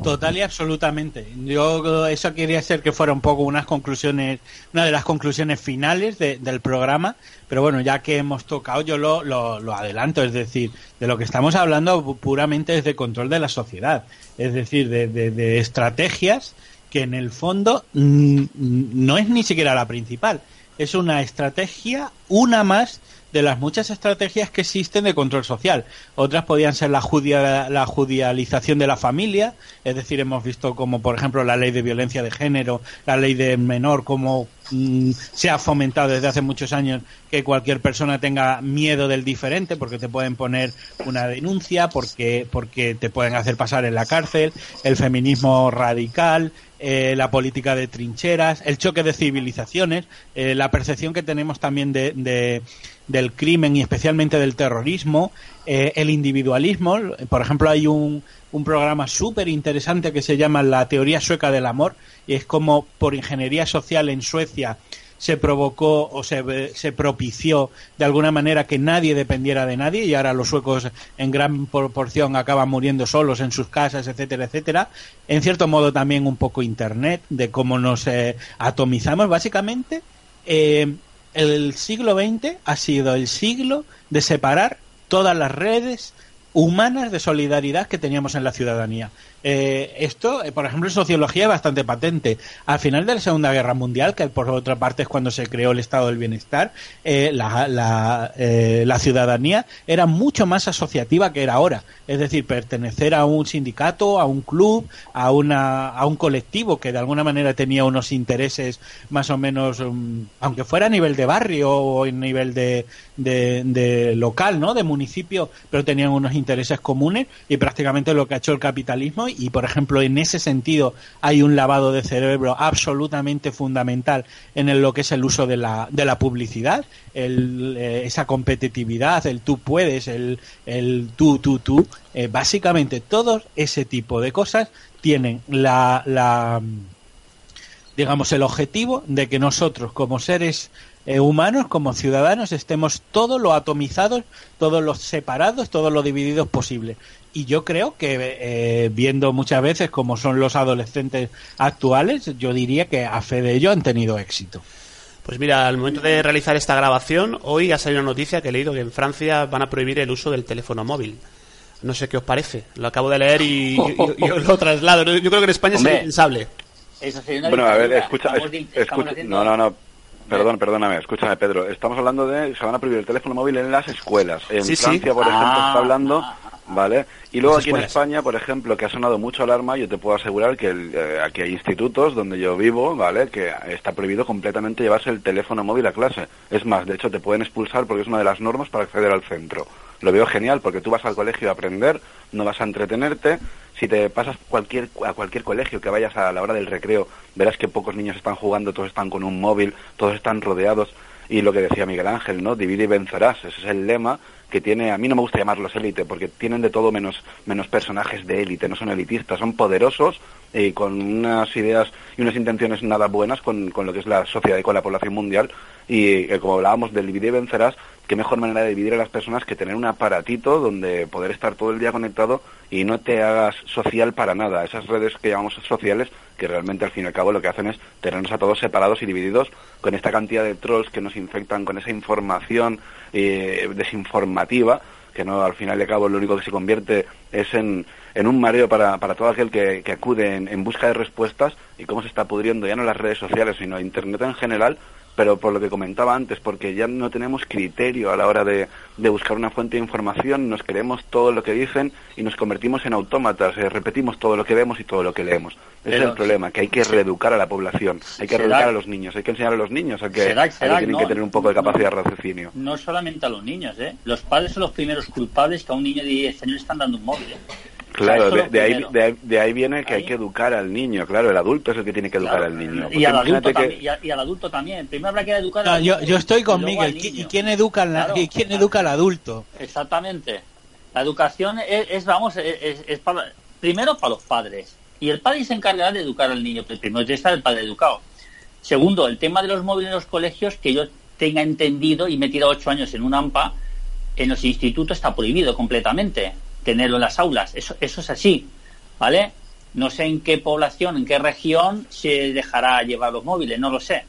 Total y absolutamente. Yo eso quería ser que fuera un poco unas conclusiones, una de las conclusiones finales de- del programa, pero bueno, ya que hemos tocado, yo lo, lo, adelanto, es decir, de lo que estamos hablando pu- puramente es de control de la sociedad, es decir, de, de- estrategias que en el fondo no es ni siquiera la principal, es una estrategia, una más de las muchas estrategias que existen de control social. Otras podían ser la, judia- la judicialización de la familia, es decir, hemos visto como, por ejemplo, la ley de violencia de género, la ley de menor, como mm, se ha fomentado desde hace muchos años que cualquier persona tenga miedo del diferente, porque te pueden poner una denuncia, porque, porque te pueden hacer pasar en la cárcel, el feminismo radical, eh, la política de trincheras, el choque de civilizaciones, eh, la percepción que tenemos también de, de- del crimen y especialmente del terrorismo, eh, el individualismo. Por ejemplo, hay un, un programa súper interesante que se llama La teoría sueca del amor y es como por ingeniería social en Suecia se provocó o se, propició de alguna manera que nadie dependiera de nadie y ahora los suecos en gran proporción acaban muriendo solos en sus casas, etcétera, etcétera. En cierto modo también un poco Internet, de cómo nos eh, atomizamos. Básicamente, eh, el siglo XX ha sido el siglo de separar todas las redes humanas de solidaridad que teníamos en la ciudadanía. Eh, esto, eh, por ejemplo, en sociología es bastante patente. Al final de la Segunda Guerra Mundial, que por otra parte es cuando se creó el Estado del Bienestar, eh, la, la, eh, la ciudadanía era mucho más asociativa que era ahora. Es decir, pertenecer a un sindicato, a un club, a, una, a un colectivo que de alguna manera tenía unos intereses más o menos, um, aunque fuera a nivel de barrio o a nivel de, de, de local, ¿no? De municipio, pero tenían unos intereses comunes y prácticamente lo que ha hecho el capitalismo y por ejemplo en ese sentido hay un lavado de cerebro absolutamente fundamental en lo que es el uso de la, de la publicidad, eh, esa competitividad, el tú puedes, el, el tú, tú, tú, eh, básicamente todo ese tipo de cosas tienen la, digamos el objetivo de que nosotros como seres eh, humanos, como ciudadanos, estemos todos lo atomizados, todos los separados, todos lo divididos posible. Y yo creo que eh, viendo muchas veces cómo son los adolescentes actuales, yo diría que a fe de ello han tenido éxito. Pues mira, al momento de realizar esta grabación, hoy ha salido una noticia que he leído que en Francia van a prohibir el uso del teléfono móvil. No sé qué os parece. Lo acabo de leer y, y- y os lo traslado. Yo creo que en España Hombre, sería impensable. Eso sería una Bueno, a ver, escucha, Estamos es- di- estamos escucha- haciendo- no, no, no, perdón, perdóname, escúchame, Pedro, estamos hablando de, se van a prohibir el teléfono móvil en las escuelas. En Sí, sí. Francia, por ejemplo, Ah, está hablando, ¿vale? Y luego aquí en. España, por ejemplo, que ha sonado mucho alarma, yo te puedo asegurar que el- eh, aquí hay institutos donde yo vivo, ¿vale? Que está prohibido completamente llevarse el teléfono móvil a clase. Es más, de hecho, te pueden expulsar porque es una de las normas para acceder al centro. Lo veo genial porque tú vas al colegio a aprender, no vas a entretenerte. Si te pasas cualquier, a cualquier colegio que vayas a la hora del recreo, verás que pocos niños están jugando, todos están con un móvil, todos están rodeados. Y lo que decía Miguel Ángel, ¿no? Divide y vencerás. Ese es el lema que tiene, a mí no me gusta llamarlos élite, porque tienen de todo menos, menos personajes de élite, no son elitistas, son poderosos y con unas ideas y unas intenciones nada buenas con, con lo que es la sociedad y con la población mundial. Y eh, como hablábamos del dividir y vencerás, qué mejor manera de dividir a las personas que tener un aparatito donde poder estar todo el día conectado y no te hagas social para nada. Esas redes que llamamos sociales que realmente al fin y al cabo lo que hacen es tenernos a todos separados y divididos con esta cantidad de trolls que nos infectan con esa información eh, desinformativa que no al final al cabo lo único que se convierte es en, en un mareo para, para todo aquel que, que acude en, en busca de respuestas y cómo se está pudriendo ya no las redes sociales sino Internet en general pero por lo que comentaba antes, porque ya no tenemos criterio a la hora de, de, buscar una fuente de información, nos creemos todo lo que dicen y nos convertimos en autómatas, eh, repetimos todo lo que vemos y todo lo que leemos. Ese es el problema, que hay que reeducar a la población, hay que reeducar a los niños, hay que enseñar a los niños a que, a tienen no, que tener un poco de capacidad no, de raciocinio. No solamente a los niños, ¿eh? Los padres son los primeros culpables que a un niño de 10 años le están dando un móvil, ¿eh? Claro, de, ahí, de, ahí- de ahí viene que Ahí. hay que educar al niño, claro, el adulto es el que tiene que educar Claro, al niño. Y al, adulto que- también, y, a- y al adulto también. Primero habrá que educar No, al yo, yo estoy con y Miguel. ¿Qui- ¿Y quién educa al, Claro, y quién claro. educa al adulto? Exactamente. La educación es, es, vamos, es, es- es para, primero para los padres. Y el padre se encargará de educar al niño. Pero primero tiene que estar el padre educado. Segundo, el tema de los móviles en los colegios, que yo tenga entendido y me he tirado ocho años en un AMPA, en los institutos está prohibido completamente tenerlo en las aulas. Eso, eso es así, ¿vale? No sé en qué población, en qué región se dejará llevar los móviles, no lo sé.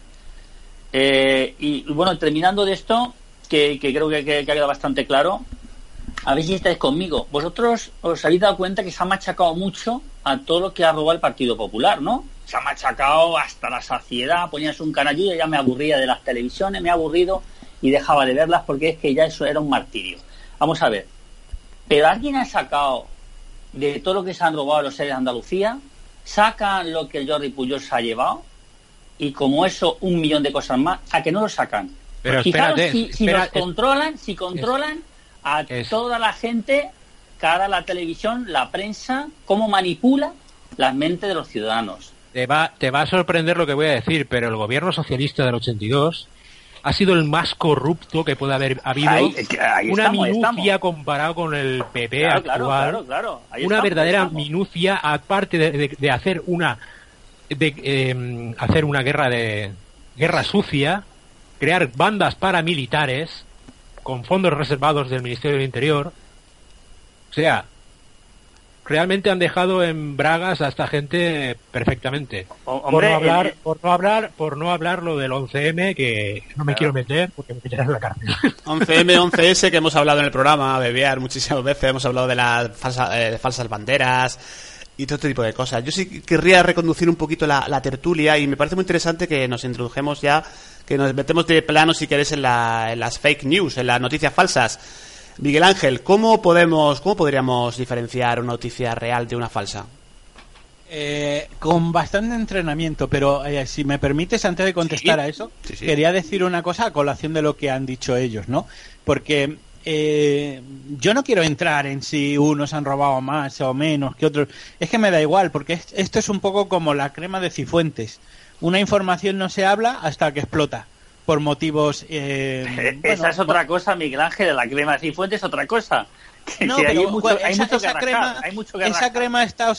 Eh, y bueno, terminando de esto, que, que creo que, que- que ha quedado bastante claro, a ver si estáis conmigo. Vosotros os habéis dado cuenta que se ha machacado mucho a todo lo que ha robado el Partido Popular, ¿no? Se ha machacado hasta la saciedad, ponías un canal, yo ya me aburría de las televisiones, me ha aburrido y dejaba de verlas porque es que ya eso era un martirio. Vamos a ver, pero alguien ha sacado de todo lo que se han robado los seres de Andalucía, sacan lo que el Jordi Puyol se ha llevado y como eso un millón de cosas más, a que no lo sacan. Pero Fijaros espérate, si, si nos controlan, si controlan a es- toda la gente, cara a la televisión, la prensa, cómo manipula las mentes de los ciudadanos. Te va, te va a sorprender lo que voy a decir, pero el gobierno socialista del 82 ha sido el más corrupto que puede haber habido. Ahí- es que ahí una estamos, minucia estamos. comparado con el PP Claro, actual. claro, claro, claro. Ahí una estamos, verdadera minucia, aparte de, de- de hacer una de eh, hacer una guerra de guerra sucia, crear bandas paramilitares con fondos reservados del Ministerio del Interior. O sea, realmente han dejado en bragas a esta gente perfectamente. O- por no hablar, el- por no hablar, por no hablar lo del 11M que no me quiero meter porque me pillarán en la cárcel. 11M, 11S que hemos hablado en el programa, Bebear, muchísimas veces hemos hablado de las falsa- eh, falsas banderas y todo este tipo de cosas. Yo sí querría reconducir un poquito la, la tertulia y me parece muy interesante que nos introdujemos ya, que nos metemos de plano si queréis en, la- en las fake news, en las noticias falsas. Miguel Ángel, ¿cómo podemos, cómo podríamos diferenciar una noticia real de una falsa? Eh, con bastante entrenamiento, pero eh, si me permites, antes de contestar Sí. a eso, Sí, sí. quería decir una cosa a colación de lo que han dicho ellos, ¿no? Porque eh, yo no quiero entrar en si unos han robado más o menos que otros. Es que me da igual, porque es- esto es un poco como la crema de Cifuentes. Una información no se habla hasta que explota, por motivos... eh, bueno, Esa es otra cosa, Miguel Ángel, la crema de Cifuentes es otra cosa. Que- No, que hay mucho, bueno, hay esa, mucho que esa crema, hay mucho que esa rascar. crema está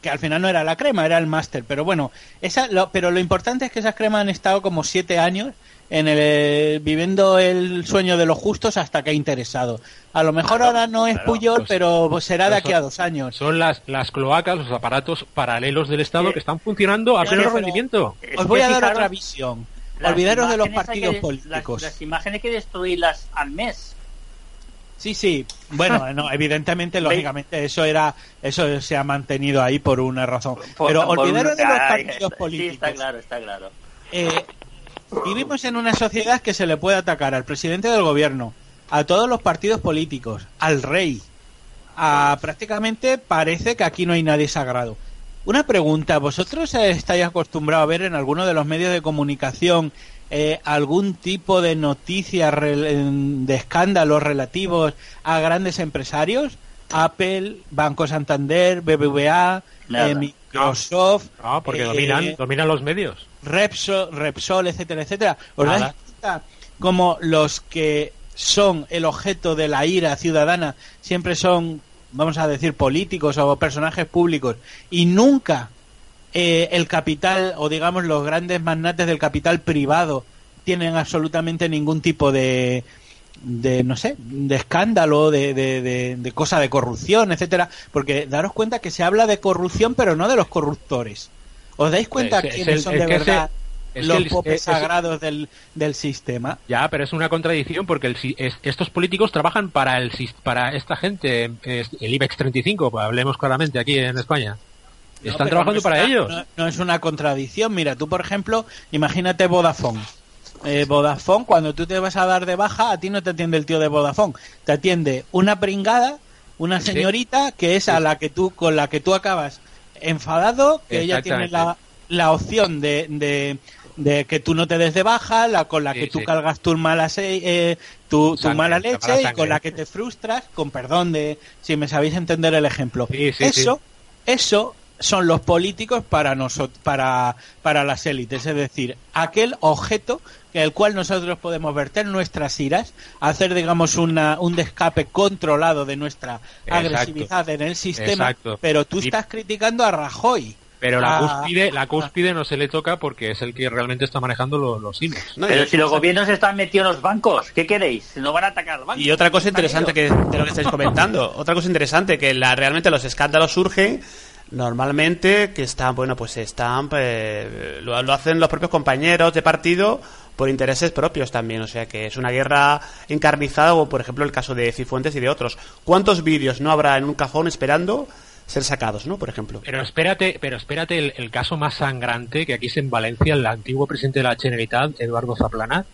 que al final no era la crema, era el máster, pero bueno, esa, lo- pero lo importante es que esas cremas han estado como siete años en el eh, viviendo el sueño de los justos hasta que ha interesado. A lo mejor ahora no es Puyol, Pues- pero pues será de aquí a dos años. Son las, las cloacas, los aparatos paralelos del Estado Eh, que están funcionando a pleno rendimiento. Os voy a dar otra visión. Olvidaros de los partidos que- políticos. Las, las imágenes que destruirlas al mes. Sí, sí. Bueno, no, evidentemente, lógicamente, eso era, eso se ha mantenido ahí por una razón. Por- Pero por olvidaros un- de los Ay, partidos Sí, políticos. está claro, está claro. Eh, vivimos en una sociedad que se le puede atacar al presidente del gobierno, a todos los partidos políticos, al rey, a prácticamente parece que aquí no hay nadie sagrado. Una pregunta, ¿vosotros estáis acostumbrados a ver en alguno de los medios de comunicación eh, algún tipo de noticias de escándalos relativos a grandes empresarios? Apple, Banco Santander, BBVA, eh, Microsoft, No, porque eh, dominan, dominan los medios. Repsol, Repsol, etcétera, etcétera. ¿Os Nada. dais cuenta como los que son el objeto de la ira ciudadana siempre son, vamos a decir, políticos o personajes públicos y nunca eh, el capital o digamos los grandes magnates del capital privado tienen absolutamente ningún tipo de de no sé de escándalo de, de, de, de cosa de corrupción etcétera porque daros cuenta que se habla de corrupción pero no de los corruptores. ¿Os dais cuenta Es- es quiénes el- son de ese- verdad es los el- popes es- sagrados del, del sistema? Ya, pero es una contradicción porque el es- estos políticos trabajan para el para esta gente, el IBEX 35, pues hablemos claramente aquí en España. No, Están trabajando no para una- ellos. No, no es una contradicción. Mira, tú, por ejemplo, imagínate Vodafone. Eh, Vodafone, cuando tú te vas a dar de baja, a ti no te atiende el tío de Vodafone. Te atiende una pringada, una señorita, que es a la que tú, con la que tú acabas enfadado, que ella tiene la, la opción de, de, de que tú no te des de baja, la con la Sí, que tú sí. cargas tu mala, se- eh, tu, tu mala la mala leche y con la que te frustras, con perdón de si me sabéis entender el ejemplo. Sí, eso, eso son los políticos para nosotros, para, para las élites, es decir, aquel objeto que el cual nosotros podemos verter nuestras iras, hacer digamos una, un descape controlado de nuestra Exacto. agresividad en el sistema, Exacto. pero tú Y- estás criticando a Rajoy. Pero la Ah, cúspide, la cúspide no se le toca porque es el que realmente está manejando lo- los hilos. Pero si los gobiernos están metidos en los bancos, ¿qué queréis? No van a atacar los bancos. Y otra cosa interesante que, de lo que estáis comentando, otra cosa interesante, que la, realmente los escándalos surgen normalmente que están, bueno, pues están, pues, lo, lo hacen los propios compañeros de partido por intereses propios también, o sea que es una guerra encarnizada, o por ejemplo el caso de Cifuentes y de otros. ¿Cuántos vídeos no habrá en un cajón esperando ser sacados, no? Por ejemplo. Pero espérate, pero espérate el, el caso más sangrante que aquí es en Valencia, el antiguo presidente de la Generalitat, Eduardo Zaplana.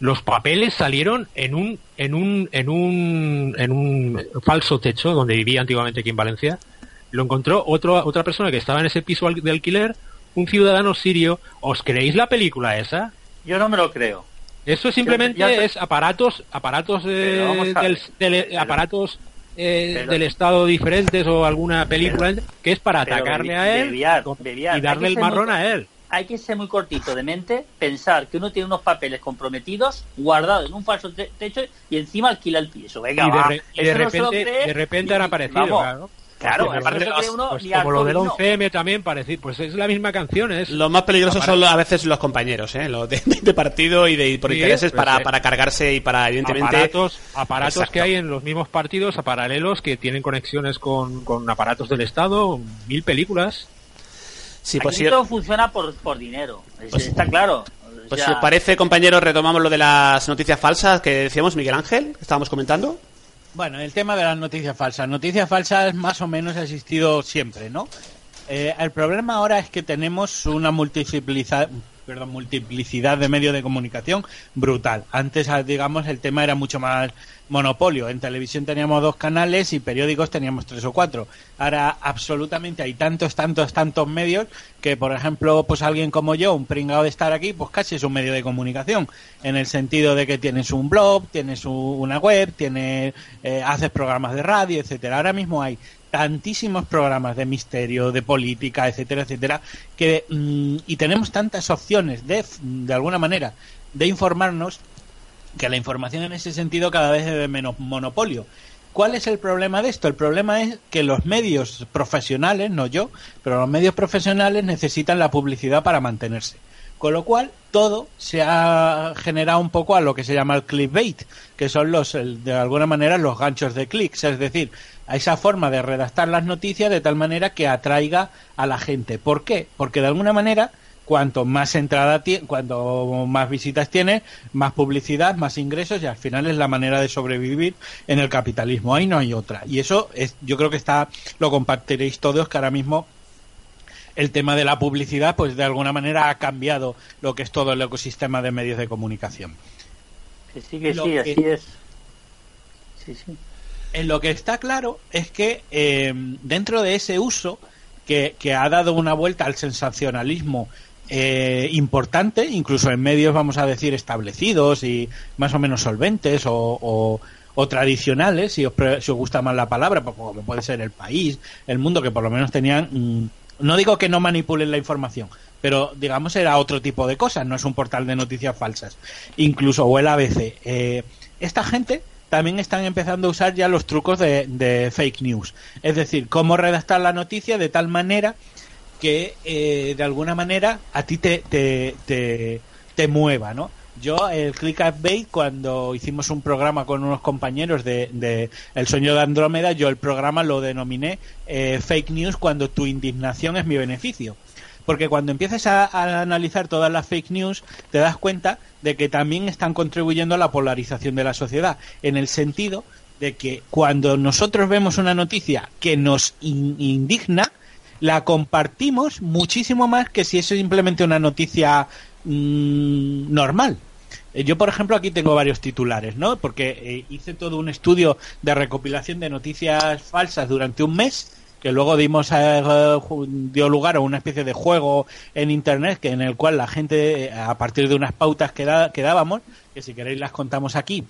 Los papeles salieron en un, en un, en un, en un falso techo donde vivía antiguamente aquí en Valencia. Lo encontró otro, otra persona que estaba en ese piso al- de alquiler, un ciudadano sirio. ¿Os creéis la película esa? Yo no me lo creo. Eso simplemente Ya- ya te- es aparatos, aparatos, eh, del, aparatos eh, pero- del Estado diferentes o alguna película que es para atacarle a él Bebiar, y- Bebiar, y darle el marrón muy- a él. Hay que ser muy cortito de mente, pensar que uno tiene unos papeles comprometidos guardados en un falso te- techo y encima alquila el piso. Venga, y de, va. y no repente, de repente y- han aparecido, vamos. claro. Claro, aparte cree uno pues como lo del COVID, no. 11M también parece, pues es la misma canción, es Lo más peligroso Apara- son a veces los compañeros, ¿eh? Los de, de partido y de por Sí, intereses pues, para, para cargarse y para, evidentemente... aparatos, aparatos Exacto. que hay en los mismos partidos a paralelos que tienen conexiones con, con aparatos del Estado, mil películas. Sí, Aquí pues sí, todo funciona por, por dinero. Es- Pues- está claro. Pues si os parece, compañeros, retomamos lo de las noticias falsas que decíamos Miguel Ángel, que estábamos comentando. Bueno, el tema de las noticias falsas. Noticias falsas más o menos ha existido siempre, ¿no? Eh, el problema ahora es que tenemos una multiplicidad, perdón, multiplicidad de medios de comunicación brutal. Antes, ah, digamos, el tema era mucho más monopolio. En televisión teníamos dos canales y periódicos teníamos tres o cuatro. Ahora, absolutamente hay tantos, tantos, tantos medios que, por ejemplo, pues alguien como yo, un pringado de estar aquí, pues casi es un medio de comunicación. En el sentido de que tienes un blog, tienes una web, tienes, eh, haces programas de radio, etcétera. Ahora mismo hay tantísimos programas de misterio, de política, etcétera, etcétera, que mm, y tenemos tantas opciones de, de alguna manera, de informarnos que la información en ese sentido cada vez es de menos monopolio. ¿Cuál es el problema de esto? El problema es que los medios profesionales, no yo, pero los medios profesionales necesitan la publicidad para mantenerse. Con lo cual, todo se ha generado un poco a lo que se llama el clickbait, que son los, de alguna manera, los ganchos de clics, es decir, a esa forma de redactar las noticias de tal manera que atraiga a la gente. ¿Por qué? Porque de alguna manera, cuanto más entrada tiene, cuanto más visitas tiene, más publicidad, más ingresos y al final es la manera de sobrevivir en el capitalismo. Ahí no hay otra. Y eso es, yo creo que está, lo compartiréis todos que ahora mismo el tema de la publicidad, pues de alguna manera ha cambiado lo que es todo el ecosistema de medios de comunicación. Que sí, que Lo sí, que- así es. Sí, sí. En lo que está claro es que eh, dentro de ese uso que, ha dado una vuelta al sensacionalismo eh, importante, incluso en medios, vamos a decir, establecidos y más o menos solventes o, o- tradicionales, si os, si os gusta más la palabra, pues como puede ser el país, el mundo, que por lo menos tenían, mm, no digo que no manipulen la información, pero digamos era otro tipo de cosas, no es un portal de noticias falsas, incluso o el ABC. Eh, esta gente también están empezando a usar ya los trucos de, fake news, es decir, cómo redactar la noticia de tal manera que eh, de alguna manera a ti te, te, te, mueva, ¿no? Yo, el Clickbait, cuando hicimos un programa con unos compañeros de, de El sueño de Andrómeda, yo el programa lo denominé eh, Fake News cuando tu indignación es mi beneficio. Porque cuando empiezas a, analizar todas las fake news te das cuenta de que también están contribuyendo a la polarización de la sociedad, en el sentido de que cuando nosotros vemos una noticia que nos in- indigna, la compartimos muchísimo más que si es simplemente una noticia mm, normal. Eh, Yo, por ejemplo, aquí tengo varios titulares, ¿no? Porque eh, hice todo un estudio de recopilación de noticias falsas durante un mes, que luego dimos eh, dio lugar a una especie de juego en internet que en el cual la gente, eh, a partir de unas pautas que, que dábamos, que si queréis las contamos aquí,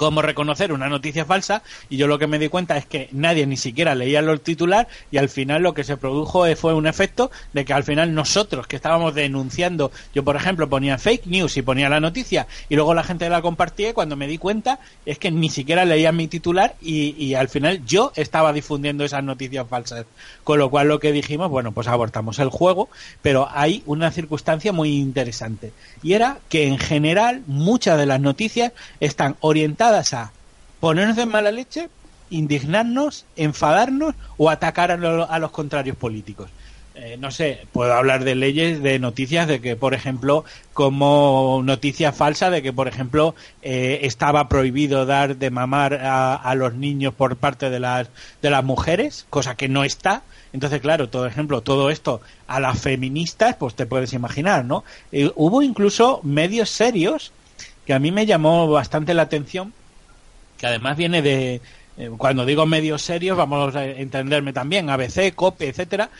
cómo reconocer una noticia falsa y yo lo que me di cuenta es que nadie ni siquiera leía los titular y al final lo que se produjo eh, fue un efecto de que al final nosotros que estábamos denunciando, yo por ejemplo ponía fake news y ponía la noticia y luego la gente la compartía y cuando me di cuenta es que ni siquiera leía mi titular y al final yo estaba difundiendo esas noticias falsas. Con lo cual lo que dijimos, bueno, pues abortamos el juego, pero hay una circunstancia muy interesante y era que en general muchas de las noticias están orientadas a ponernos de mala leche, indignarnos, enfadarnos o atacar a, lo- a los contrarios políticos. Eh, no sé, puedo hablar de leyes, de noticias de que, por ejemplo, como noticia falsa de que, por ejemplo, eh, estaba prohibido dar de mamar a, a los niños por parte de las, de las mujeres, cosa que no está. Entonces, claro, todo ejemplo, todo esto a las feministas, pues te puedes imaginar, ¿no? Eh, hubo incluso medios serios que a mí me llamó bastante la atención, que además viene de, eh, cuando digo medios serios, vamos a entenderme también, ABC, COPE, etcétera,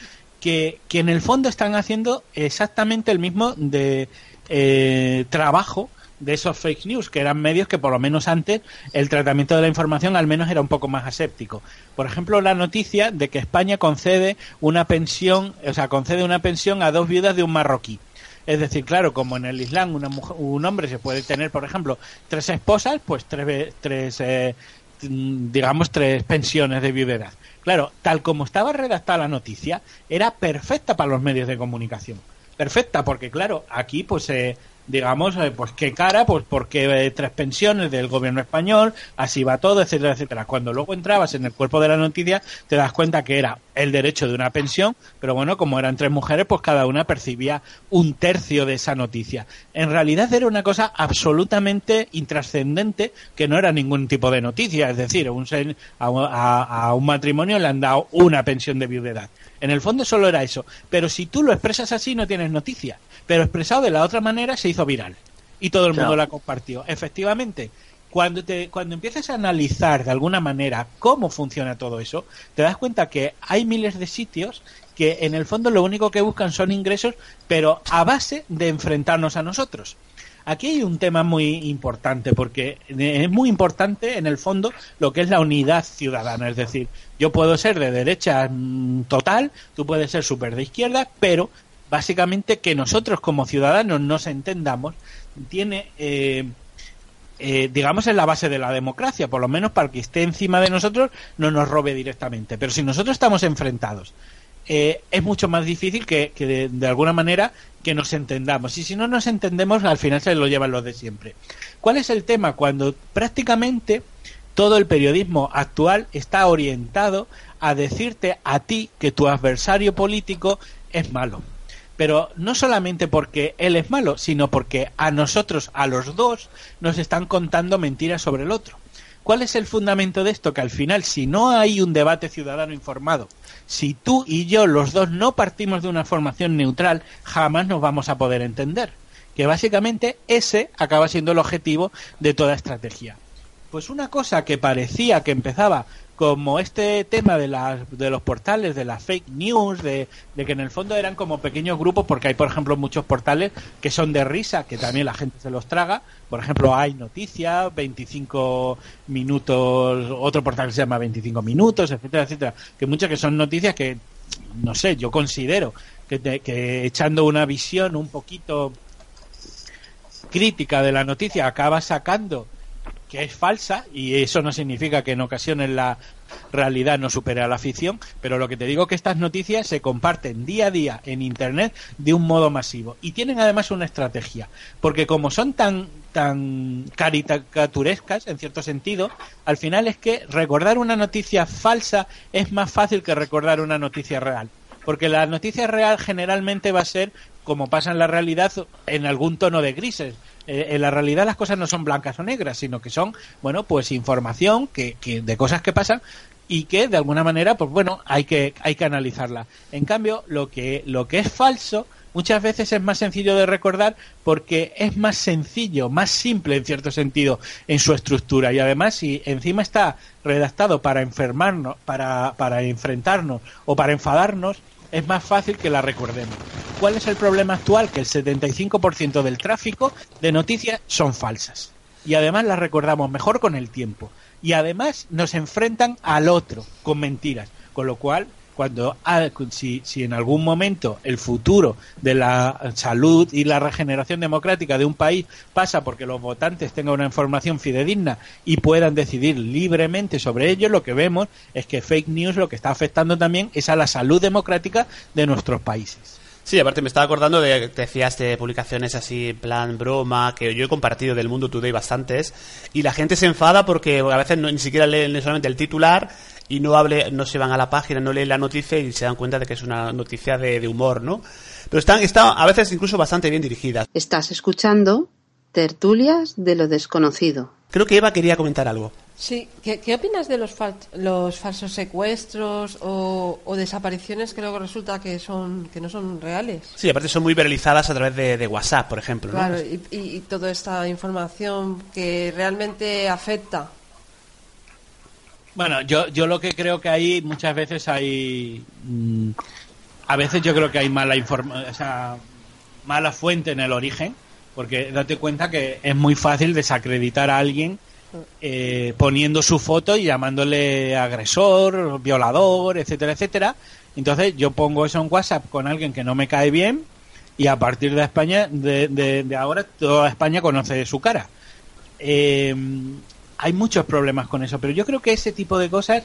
que, que en el fondo están haciendo exactamente el mismo de eh, trabajo de esos fake news, que eran medios que por lo menos antes el tratamiento de la información al menos era un poco más aséptico. Por ejemplo, la noticia de que España concede una pensión, o sea, concede una pensión a dos viudas de un marroquí. Es decir, claro, como en el Islam una mujer- un hombre se puede tener, por ejemplo, tres esposas, pues tres, tres eh, mm, digamos, tres pensiones de viudedad. Claro, tal como estaba redactada la noticia, era perfecta para los medios de comunicación. Perfecta, porque claro, aquí pues eh, digamos, eh, pues qué cara, pues porque eh, tres pensiones del gobierno español, así va todo, etcétera, etcétera. Cuando luego entrabas en el cuerpo de la noticia, te das cuenta que era el derecho de una pensión, pero bueno, como eran tres mujeres, pues cada una percibía un tercio de esa noticia. En realidad era una cosa absolutamente intrascendente, que no era ningún tipo de noticia, es decir, un a un matrimonio le han dado una pensión de viudedad. En el fondo solo era eso, pero si tú lo expresas así no tienes noticia, pero expresado de la otra manera se hizo viral y todo el mundo Claro. la compartió. Efectivamente, cuando te cuando empiezas a analizar de alguna manera cómo funciona todo eso, te das cuenta que hay miles de sitios que en el fondo lo único que buscan son ingresos, pero a base de enfrentarnos a nosotros. Aquí hay un tema muy importante porque es muy importante en el fondo lo que es la unidad ciudadana, es decir, yo puedo ser de derecha mm, total, tú puedes ser súper de izquierda, pero básicamente que nosotros como ciudadanos nos entendamos tiene eh, eh, digamos, en la base de la democracia, por lo menos para que esté encima de nosotros no nos robe directamente. Pero si nosotros estamos enfrentados, eh, es mucho más difícil que, que de, de alguna manera que nos entendamos. Y si no nos entendemos, al final se lo llevan los de siempre. ¿Cuál es el tema? Cuando prácticamente todo el periodismo actual está orientado a decirte a ti que tu adversario político es malo pero no solamente porque él es malo, sino porque a nosotros, a los dos, nos están contando mentiras sobre el otro. ¿Cuál es el fundamento de esto? Que al final, si no hay un debate ciudadano informado, si tú y yo, los dos, no partimos de una formación neutral, jamás nos vamos a poder entender. Que básicamente ese acaba siendo el objetivo de toda estrategia. Pues una cosa que parecía que empezaba como este tema de, las, de los portales, de las fake news, de, de que en el fondo eran como pequeños grupos, porque hay, por ejemplo, muchos portales que son de risa, que también la gente se los traga. Por ejemplo, hay noticias, 25 minutos, otro portal que se llama 25 minutos, etcétera, etcétera. Que muchas que son noticias que, no sé, yo considero que, te- que echando una visión un poquito crítica de la noticia acaba sacando que es falsa y eso no significa que en ocasiones la realidad no supere a la ficción, pero lo que te digo es que estas noticias se comparten día a día en internet de un modo masivo y tienen además una estrategia, porque como son tan tan caricaturescas en cierto sentido, al final es que recordar una noticia falsa es más fácil que recordar una noticia real. porque la noticia real generalmente va a ser, como pasa en la realidad, en algún tono de grises. Eh, en la realidad las cosas no son blancas o negras, sino que son, bueno, pues información que, que de cosas que pasan y que de alguna manera, pues bueno, hay que, hay que analizarla. En cambio, lo que, lo que es falso muchas veces es más sencillo de recordar porque es más sencillo, más simple en cierto sentido en su estructura y además si encima está redactado para enfermarnos, para, para enfrentarnos o para enfadarnos, es más fácil que la recordemos. ¿Cuál es el problema actual? Que el 75% del tráfico de noticias son falsas. Y además las recordamos mejor con el tiempo. Y además nos enfrentan al otro con mentiras. Con lo cual cuando ah, si, si en algún momento el futuro de la salud y la regeneración democrática de un país pasa porque los votantes tengan una información fidedigna y puedan decidir libremente sobre ello, lo que vemos es que fake news lo que está afectando también es a la salud democrática de nuestros países. Sí, aparte me estaba acordando de que decías de publicaciones así, en plan broma, que yo he compartido del Mundo Today bastantes, y la gente se enfada porque a veces no, ni siquiera leen solamente el titular y no hable, no se van a la página, no leen la noticia y se dan cuenta de que es una noticia de, humor, ¿no? Pero están, están a veces incluso bastante bien dirigidas. Estás escuchando tertulias de lo desconocido. Creo que Eva quería comentar algo. Sí, ¿qué, opinas de los, los falsos secuestros o, desapariciones que luego resulta que son que no son reales? Sí, aparte son muy viralizadas a través de, WhatsApp, por ejemplo. Claro, y, y, toda esta información que realmente afecta bueno, yo, yo lo que creo que hay muchas veces hay. Mm, a veces yo creo que hay mala información, o sea, mala fuente en el origen, porque date cuenta que es muy fácil desacreditar a alguien eh, poniendo su foto y llamándole agresor, violador, etcétera, etcétera. Entonces yo pongo eso en WhatsApp con alguien que no me cae bien y a partir de España, de, de, ahora, toda España conoce su cara. Eh, hay muchos problemas con eso, pero yo creo que ese tipo de cosas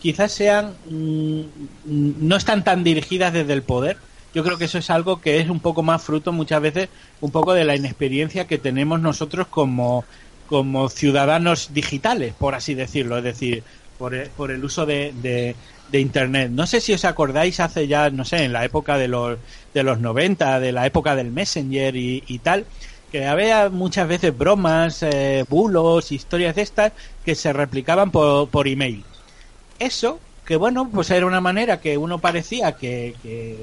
quizás sean mm, no están tan dirigidas desde el poder. Yo creo que eso es algo que es un poco más fruto muchas veces un poco de la inexperiencia que tenemos nosotros como como ciudadanos digitales, por así decirlo, es decir, por, por el uso de, de, Internet. No sé si os acordáis hace ya, no sé, en la época de los, de los 90, de la época del Messenger y, y tal, que había muchas veces bromas, eh, bulos, historias de estas que se replicaban por, por email. Eso, que bueno, pues era una manera que uno parecía que, que,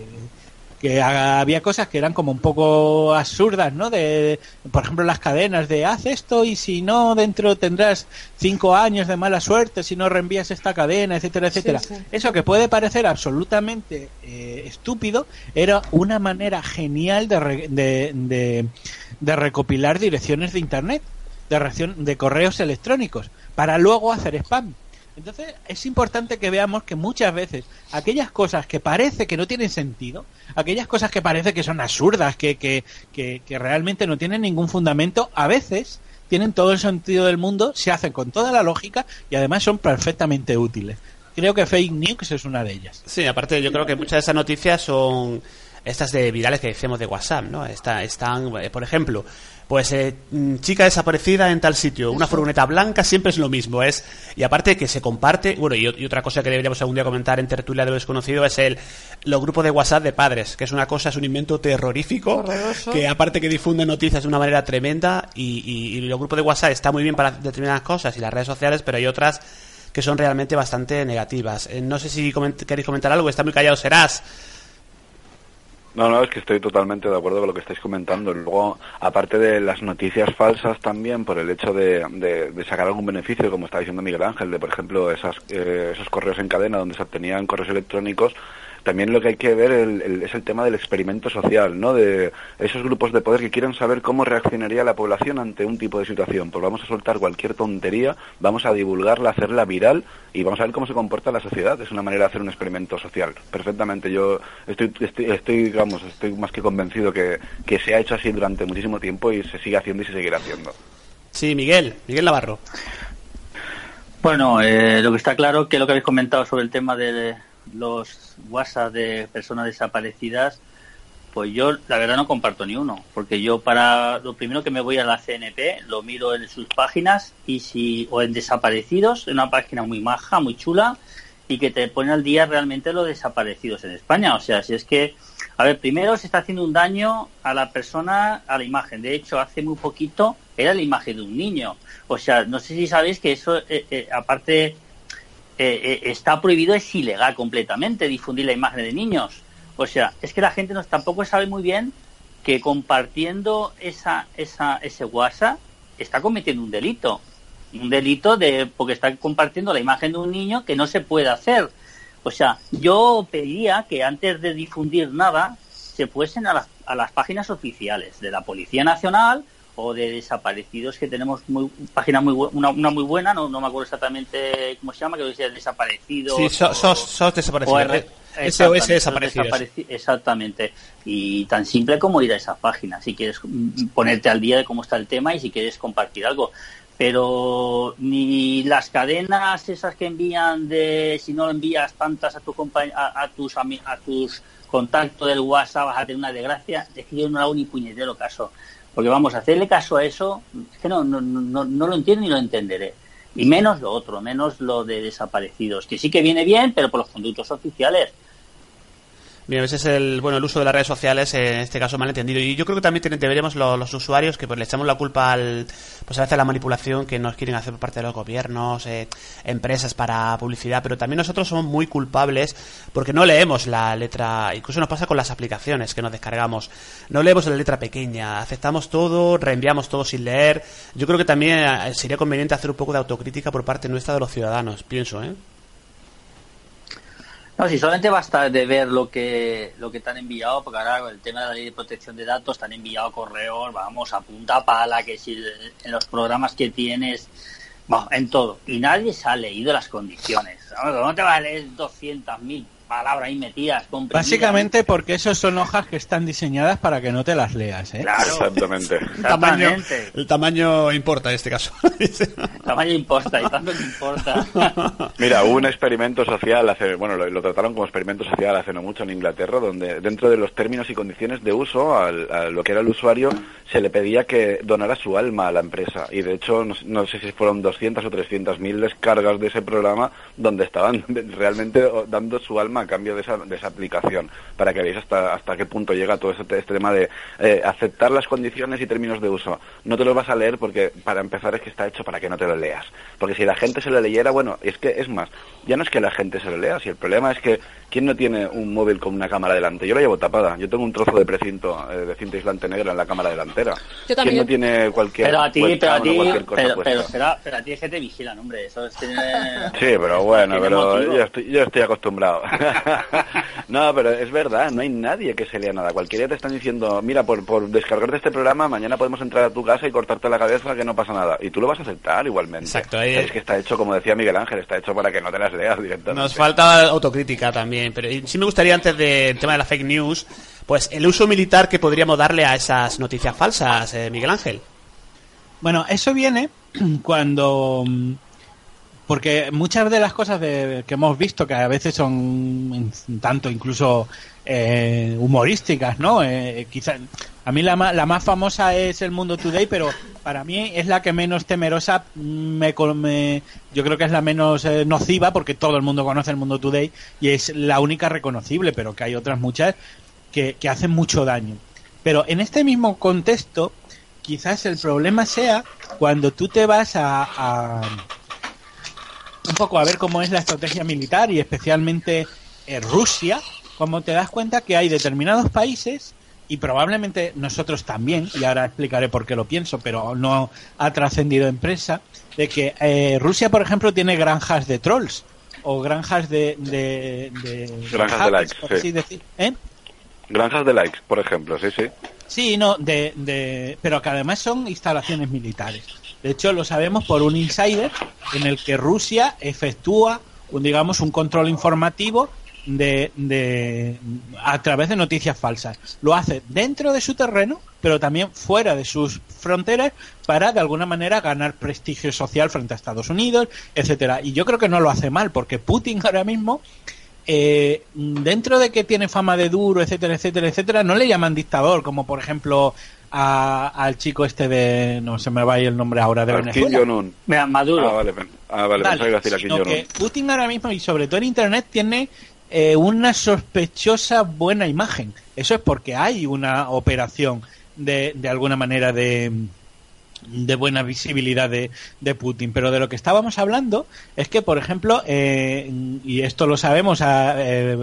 que había cosas que eran como un poco absurdas, ¿no? De, por ejemplo, las cadenas de haz esto y si no, dentro tendrás cinco años de mala suerte si no reenvías esta cadena, etcétera, etcétera. Eso que puede parecer absolutamente eh, estúpido, era una manera genial de, de de recopilar direcciones de internet, de, de correos electrónicos, para luego hacer spam. Entonces es importante que veamos que muchas veces aquellas cosas que parece que no tienen sentido, aquellas cosas que parece que son absurdas, que, que, que, realmente no tienen ningún fundamento, a veces tienen todo el sentido del mundo, se hacen con toda la lógica y además son perfectamente útiles. Creo que fake news es una de ellas. Sí, aparte yo creo que muchas de esas noticias son estas de virales que decíamos de WhatsApp, ¿no? Está, están, eh, por ejemplo, pues eh, mm, chica desaparecida en tal sitio, una furgoneta blanca siempre es lo mismo, es y aparte que se comparte, bueno, y, otra cosa que deberíamos algún día comentar en tertulia de lo desconocido es el los grupos de WhatsApp de padres, que es una cosa, es un invento terrorífico, que aparte que difunde noticias de una manera tremenda y, y, los grupos de WhatsApp está muy bien para determinadas cosas y las redes sociales, pero hay otras que son realmente bastante negativas. Eh, no sé si queréis comentar algo, está muy callado serás. No, no, es que estoy totalmente de acuerdo con lo que estáis comentando. Luego, aparte de las noticias falsas también, por el hecho de, sacar algún beneficio, como está diciendo Miguel Ángel, de, por ejemplo, esas, eh, esos correos en cadena donde se obtenían correos electrónicos, también lo que hay que ver es el tema del experimento social, ¿no? De esos grupos de poder que quieren saber cómo reaccionaría la población ante un tipo de situación. Pues vamos a soltar cualquier tontería, vamos a divulgarla, hacerla viral y vamos a ver cómo se comporta la sociedad. Es una manera de hacer un experimento social. Perfectamente. Yo estoy, estoy, estoy digamos, estoy más que convencido que, que se ha hecho así durante muchísimo tiempo y se sigue haciendo y se seguirá haciendo. Sí, Miguel, Miguel Navarro. Bueno, eh, lo que está claro que lo que habéis comentado sobre el tema de los WhatsApp de personas desaparecidas, pues yo la verdad no comparto ni uno, porque yo para lo primero que me voy a la CNP, lo miro en sus páginas y si o en desaparecidos, en una página muy maja, muy chula, y que te pone al día realmente los desaparecidos en España. O sea, si es que, a ver, primero se está haciendo un daño a la persona, a la imagen. De hecho, hace muy poquito era la imagen de un niño. O sea, no sé si sabéis que eso, eh, eh, aparte, eh, eh, está prohibido, es ilegal completamente difundir la imagen de niños. O sea, es que la gente no, tampoco sabe muy bien que compartiendo esa, esa, ese WhatsApp está cometiendo un delito. Un delito de porque está compartiendo la imagen de un niño que no se puede hacer. O sea, yo pediría que antes de difundir nada se fuesen a las, a las páginas oficiales de la Policía Nacional o de desaparecidos que tenemos muy página muy una, una muy buena no, no me acuerdo exactamente cómo se llama que decía desaparecidos Sí, so- o- sos, sos desaparecidos. Eh, SOS exactamente, desaparecidos. desapareci- exactamente. Y tan simple como ir a esa página, si quieres mm, ponerte al día de cómo está el tema y si quieres compartir algo. Pero ni las cadenas esas que envían de si no envías tantas a, tu a, a tus ami- a tus contactos del WhatsApp vas a tener una desgracia, es que yo no hago ni puñetero caso. Porque vamos, hacerle caso a eso, es que no, no, no, no lo entiendo ni lo entenderé. Y menos lo otro, menos lo de desaparecidos, que sí que viene bien, pero por los conductos oficiales. Bien, ese es el, bueno, el uso de las redes sociales, eh, en este caso mal entendido. Y yo creo que también deberíamos lo- los usuarios que pues, le echamos la culpa al, pues a veces a la manipulación que nos quieren hacer por parte de los gobiernos, eh, empresas para publicidad, pero también nosotros somos muy culpables porque no leemos la letra, incluso nos pasa con las aplicaciones que nos descargamos, no leemos la letra pequeña, aceptamos todo, reenviamos todo sin leer. Yo creo que también eh, sería conveniente hacer un poco de autocrítica por parte nuestra de los ciudadanos, pienso, ¿eh? No, si solamente basta de ver lo que lo que te han enviado, porque ahora el tema de la ley de protección de datos te han enviado correos, vamos, a punta pala, que si en los programas que tienes, bueno, en todo. Y nadie se ha leído las condiciones. ¿Cómo te vas a leer 200.000 palabras ahí metidas? Básicamente porque esos son hojas que están diseñadas para que no te las leas, ¿eh? Claro. Exactamente. El tamaño, Exactamente. el tamaño importa en este caso. El tamaño importa y tanto que importa. Mira, hubo un experimento social hace, bueno, lo, lo trataron como experimento social hace no mucho en Inglaterra, donde dentro de los términos y condiciones de uso al- a lo que era el usuario se le pedía que donara su alma a la empresa. Y de hecho, no, sé- no sé si fueron 200 o 300 mil descargas de ese programa donde estaban realmente dando su alma a cambio de esa, de esa aplicación. Para que veáis hasta, hasta qué punto llega todo este, este tema de eh, aceptar las condiciones y términos de uso. No te los vas a leer porque, para empezar, es que está hecho para que no te lo leas. Porque si la gente se lo leyera, bueno, es que es más, ya no es que la gente se lo lea, si el problema es que ¿quién no tiene un móvil con una cámara delante? Yo la llevo tapada, yo tengo un trozo de precinto, eh, de cinta aislante negra en la cámara delantera. Yo también. ¿Quién no tiene cualquier Pero a ti, pero a o ti, cualquier cosa pero, puesta? pero, a ti es que te vigilan, hombre. Eso es tiene- Sí, pero bueno, pero yo estoy, yo estoy acostumbrado. no, pero es verdad, no hay nadie que se lea nada. Cualquier día te están diciendo, mira, por, por descargarte este programa, mañana podemos entrar a tu casa y cortarte la cabeza, que no pasa nada. Y tú lo vas a aceptar igualmente. Exacto, ahí- Es que está hecho, como decía Miguel Ángel, está hecho para que no te las leas directamente. Nos falta autocrítica también, pero sí me gustaría antes del tema de la fake news, pues el uso militar que podríamos darle a esas noticias falsas, eh, Miguel Ángel. Bueno, eso viene cuando... mm, Porque muchas de las cosas de- que hemos visto, que a veces son tanto incluso eh, humorísticas, ¿no? Eh, quizá, a mí la, la más famosa es el Mundo Today, pero para mí es la que menos temerosa, me, co- me- yo creo que es la menos eh, nociva, porque todo el mundo conoce el Mundo Today y es la única reconocible, pero que hay otras muchas que, que hacen mucho daño. Pero en este mismo contexto, quizás el problema sea cuando tú te vas a- un poco a ver cómo es la estrategia militar y especialmente en Rusia, como te das cuenta que hay determinados países y probablemente nosotros también, y ahora explicaré por qué lo pienso, pero no ha trascendido en prensa, de que eh, Rusia, por ejemplo, tiene granjas de trolls o granjas de... de, de- Granjas de likes, por sí. así decir. ¿Eh? Granjas de likes, por ejemplo, sí, sí. Sí, no, de, de, pero que además son instalaciones militares. De hecho, lo sabemos por un insider en el que Rusia efectúa, un, digamos, un control informativo de, a través de noticias falsas. Lo hace dentro de su terreno, pero también fuera de sus fronteras para, de alguna manera, ganar prestigio social frente a Estados Unidos, etcétera. Y yo creo que no lo hace mal, porque Putin ahora mismo eh, dentro de que tiene fama de duro, etcétera, etcétera, etcétera, no le llaman dictador, como por ejemplo a- al chico este de, no se me va a ir el nombre ahora, de Kim Venezuela. Mira, Maduro. Ah, vale, ah, vale, Vale, pensaba que iba a decir a Kim sino que Putin ahora mismo y sobre todo en Internet tiene eh, una sospechosa buena imagen. Eso es porque hay una operación de, de alguna manera de, de buena visibilidad de, de Putin. Pero de lo que estábamos hablando es que, por ejemplo, eh, y esto lo sabemos, a, eh,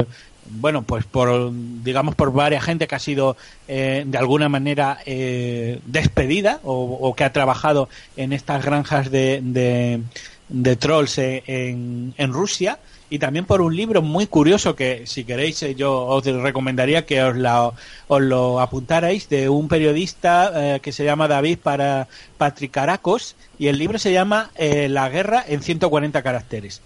bueno, pues por, digamos, por varias gente que ha sido eh, de alguna manera despedida o, o que ha trabajado en estas granjas de, de, de trolls en, en Rusia y también por un libro muy curioso que si queréis eh, yo os recomendaría que os, os lo apuntarais de un periodista eh, que se llama David para Patricaracos y el libro se llama eh, La guerra en 140 caracteres.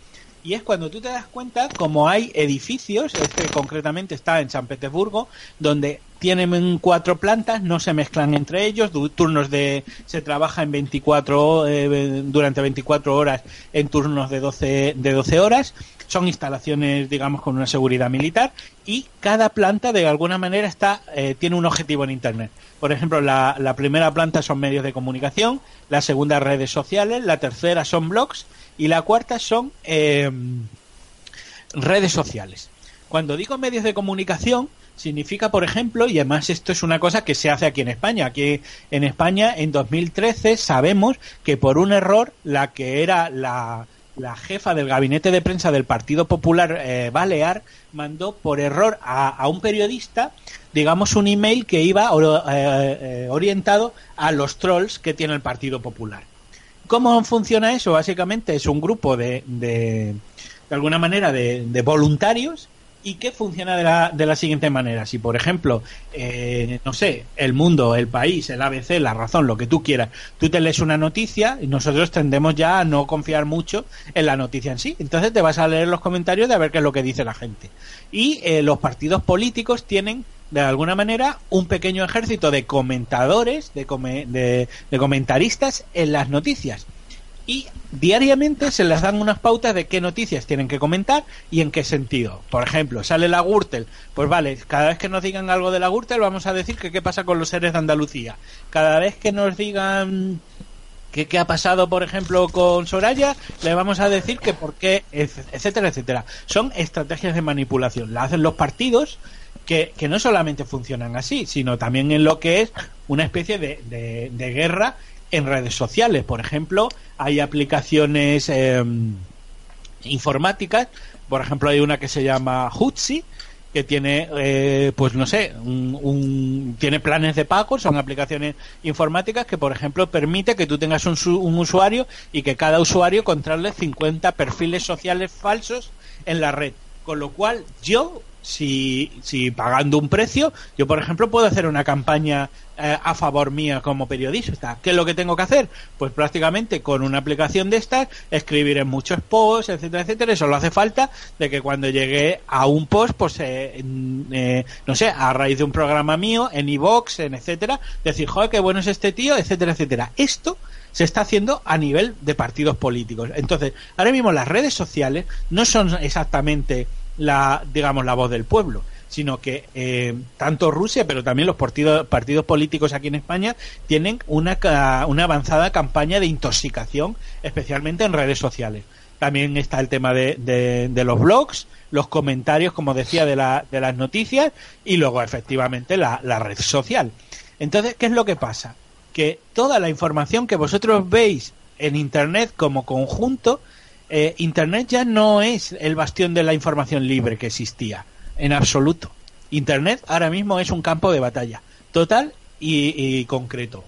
Y es cuando tú te das cuenta como hay edificios, este concretamente está en San Petersburgo, donde tienen cuatro plantas, no se mezclan entre ellos, turnos de se trabaja en 24 eh, durante 24 horas en turnos de 12 de 12 horas. Son instalaciones, digamos, con una seguridad militar y cada planta de alguna manera está eh, tiene un objetivo en internet. Por ejemplo, la, la primera planta son medios de comunicación, la segunda redes sociales, la tercera son blogs y la cuarta son eh, redes sociales. Cuando digo medios de comunicación, significa, por ejemplo, y además esto es una cosa que se hace aquí en España, aquí en España en 2013 sabemos que por un error la que era la, jefa del gabinete de prensa del Partido Popular eh, Balear mandó por error a, un periodista, digamos, un email que iba eh, orientado a los trolls que tiene el Partido Popular. ¿Cómo funciona eso? Básicamente es un grupo de, de, de alguna manera, de, voluntarios y que funciona de la, de la siguiente manera. Si, por ejemplo, eh, no sé, el mundo, el país, el ABC, la razón, lo que tú quieras, tú te lees una noticia y nosotros tendemos ya a no confiar mucho en la noticia en sí. Entonces te vas a leer los comentarios de a ver qué es lo que dice la gente. Y eh, los partidos políticos tienen de alguna manera un pequeño ejército de comentadores, de, come- de, comentaristas en las noticias. Y diariamente se les dan unas pautas de qué noticias tienen que comentar y en qué sentido. Por ejemplo, sale la Gürtel. Pues vale, cada vez que nos digan algo de la Gürtel vamos a decir que qué pasa con los seres de Andalucía. Cada vez que nos digan ¿Qué, qué ha pasado, por ejemplo, con Soraya? Le vamos a decir que por qué, etcétera, etcétera. Son estrategias de manipulación. La hacen los partidos que, no solamente funcionan así, sino también en lo que es una especie de, de- guerra en redes sociales. Por ejemplo, hay aplicaciones eh, informáticas. Por ejemplo, hay una que se llama Hootsuite que tiene, eh, pues no sé, un, un- tiene planes de pago, son aplicaciones informáticas que, por ejemplo, permite que tú tengas un, un usuario y que cada usuario controle 50 perfiles sociales falsos en la red. Con lo cual, yo, si, si pagando un precio, yo, por ejemplo, puedo hacer una campaña eh, a favor mía como periodista. ¿Qué es lo que tengo que hacer? Pues prácticamente con una aplicación de estas, escribir en muchos posts, etcétera, etcétera. Eso lo hace falta de que cuando llegue a un post, pues, eh, eh, no sé, a raíz de un programa mío, en iVox, en etcétera, decir, joder, qué bueno es este tío, etcétera, etcétera. Esto se está haciendo a nivel de partidos políticos. Entonces, ahora mismo las redes sociales no son exactamente la, digamos, la voz del pueblo, sino que eh, tanto Rusia, pero también los partidos, partidos políticos aquí en España tienen una, una avanzada campaña de intoxicación, especialmente en redes sociales. También está el tema de, de- de los blogs, los comentarios, como decía, de, la- de las noticias y luego, efectivamente, la, la red social. Entonces, ¿qué es lo que pasa? Que toda la información que vosotros veis en Internet como conjunto, eh, Internet ya no es el bastión de la información libre que existía, en absoluto. Internet ahora mismo es un campo de batalla, total y, concreto.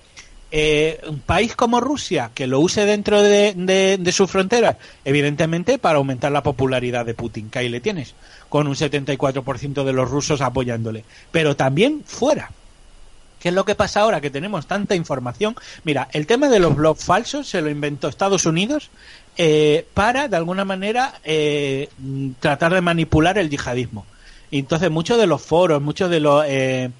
Eh, un país como Rusia, que lo use dentro de, de, de sus fronteras, evidentemente para aumentar la popularidad de Putin, que ahí le tienes, con un 74% de los rusos apoyándole, pero también fuera. ¿Qué es lo que pasa ahora? Que tenemos tanta información. Mira, el tema de los blogs falsos se lo inventó Estados Unidos eh, para, de alguna manera, eh, tratar de manipular el yihadismo. Y entonces, muchos de los foros, muchos de los. eh,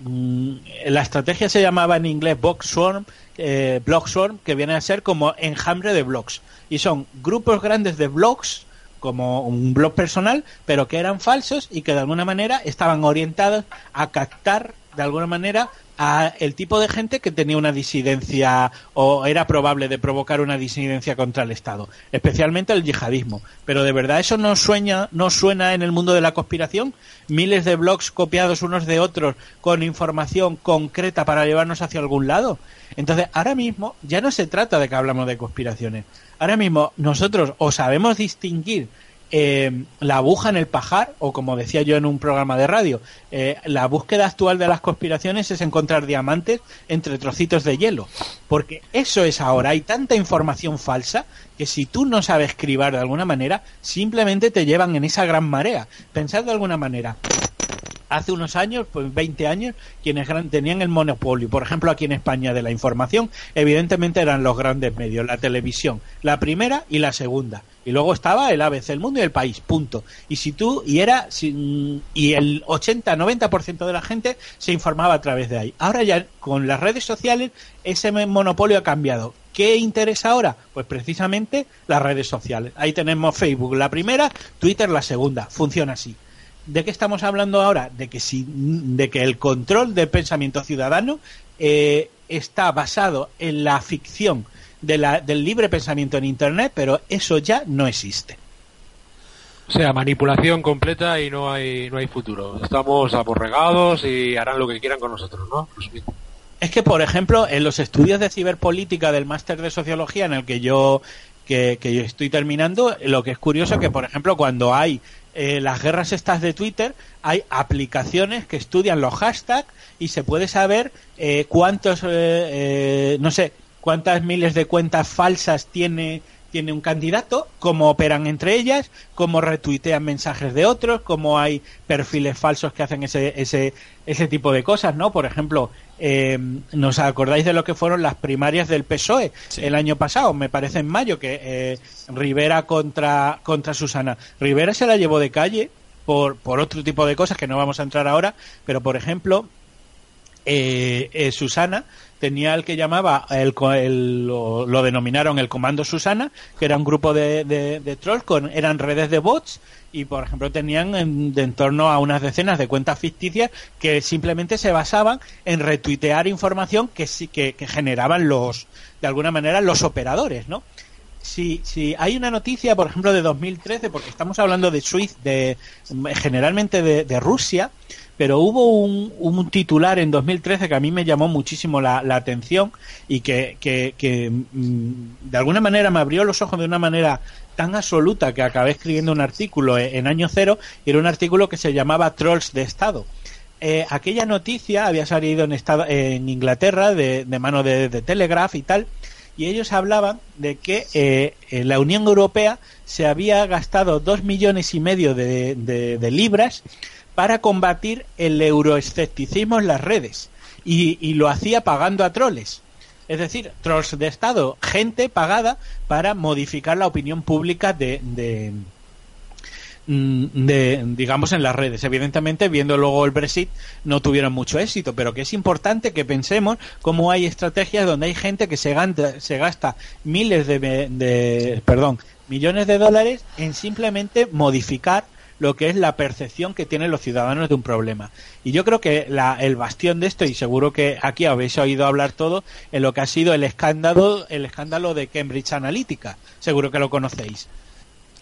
mm, la estrategia se llamaba en inglés Box Swarm, eh, Blog Swarm, que viene a ser como enjambre de blogs. Y son grupos grandes de blogs como un blog personal, pero que eran falsos y que de alguna manera estaban orientados a captar de alguna manera a el tipo de gente que tenía una disidencia o era probable de provocar una disidencia contra el Estado, especialmente el yihadismo. Pero de verdad eso no sueña, no suena en el mundo de la conspiración. Miles de blogs copiados unos de otros con información concreta para llevarnos hacia algún lado. Entonces, ahora mismo ya no se trata de que hablamos de conspiraciones. Ahora mismo nosotros o sabemos distinguir eh, la aguja en el pajar, o como decía yo en un programa de radio, eh, la búsqueda actual de las conspiraciones es encontrar diamantes entre trocitos de hielo. Porque eso es ahora, hay tanta información falsa que si tú no sabes escribir de alguna manera, simplemente te llevan en esa gran marea. Pensad de alguna manera, hace unos años, pues 20 años, quienes tenían el monopolio, por ejemplo aquí en España, de la información, evidentemente eran los grandes medios, la televisión, la primera y la segunda. Y luego estaba el ABC, el mundo y el país, punto. Y si tú, y era, si- y el 80-90% de la gente se informaba a través de ahí. Ahora ya con las redes sociales ese monopolio ha cambiado. ¿Qué interesa ahora? Pues precisamente las redes sociales. Ahí tenemos Facebook la primera, Twitter la segunda. Funciona así. ¿De qué estamos hablando ahora? De que, si, de que el control del pensamiento ciudadano eh, está basado en la ficción de la- del libre pensamiento en Internet, pero eso ya no existe. O sea, manipulación completa y no hay no hay futuro. Estamos aborregados y harán lo que quieran con nosotros, ¿no? Pues. Es que, por ejemplo, en los estudios de ciberpolítica del máster de sociología en el que yo que, que yo estoy terminando, lo que es curioso que, por ejemplo, cuando hay eh, las guerras estas de Twitter, hay aplicaciones que estudian los hashtags y se puede saber eh, cuántos, eh, eh, no sé, cuántas miles de cuentas falsas tiene tiene un candidato, cómo operan entre ellas, cómo retuitean mensajes de otros, cómo hay perfiles falsos que hacen ese, ese, ese tipo de cosas, ¿no? Por ejemplo, eh, ¿nos acordáis de lo que fueron las primarias del PSOE el año pasado? Me parece en mayo que eh, Rivera contra, contra Susana. Rivera se la llevó de calle por, por otro tipo de cosas que no vamos a entrar ahora, pero por ejemplo, eh, eh, Susana tenía el que llamaba, el, el- lo, denominaron el Comando Susana, que era un grupo de, de, trolls, con, eran redes de bots y, por ejemplo, tenían en, de en torno a unas decenas de cuentas ficticias que simplemente se basaban en retuitear información que, sí- que, que generaban los, de alguna manera, los operadores, ¿no? si, si hay una noticia, por ejemplo, de 2013, porque estamos hablando de Swift, de, generalmente de Rusia, pero hubo un, titular en 2013 que a mí me llamó muchísimo la, la atención y que, mm, de alguna manera me abrió los ojos de una manera tan absoluta que acabé escribiendo un artículo en, año cero y era un artículo que se llamaba Trolls de Estado. Eh, aquella noticia había salido en, estado, en Inglaterra de, de mano de, Telegraph y tal, y ellos hablaban de que eh, la Unión Europea se había gastado dos millones y medio de libras para combatir el euroescepticismo en las redes y, y lo hacía pagando a troles. Es decir, trolls de Estado, gente pagada para modificar la opinión pública de, de, mm, de, digamos, en las redes. Evidentemente, viendo luego el Brexit, no tuvieron mucho éxito, pero que es importante que pensemos cómo hay estrategias donde hay gente que se gasta, se gasta miles de, de- perdón, millones de dólares en simplemente modificar lo que es la percepción que tienen los ciudadanos de un problema. Y yo creo que la- el bastión de esto, y seguro que aquí habéis oído hablar todo, en lo que ha sido el escándalo, el escándalo de Cambridge Analytica. Seguro que lo conocéis.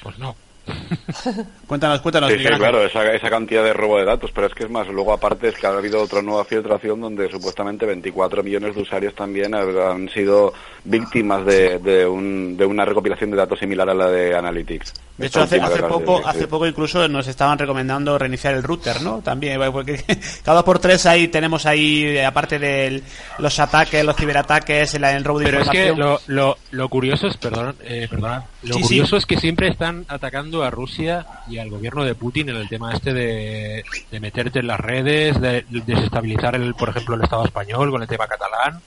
Pues no. Cuéntanos, cuéntanos. Sí, sí, claro, esa, esa cantidad de robo de datos, pero es que es más, luego aparte es que ha habido otra nueva filtración donde supuestamente 24 millones de usuarios también han sido víctimas de, de, un, de una recopilación de datos similar a la de Analytics. De hecho, hace, hace poco, hace poco incluso nos estaban recomendando reiniciar el router, ¿no? También, porque cada dos por tres ahí tenemos ahí, eh, aparte de los ataques, los ciberataques, el, el robo de Pero es que lo, lo, lo curioso es, perdón, eh, perdona, lo Sí, sí. curioso es que siempre están atacando a Rusia y al gobierno de Putin en el tema este de, de meterte en las redes, de, de desestabilizar, el, por ejemplo, el Estado español con el tema catalán.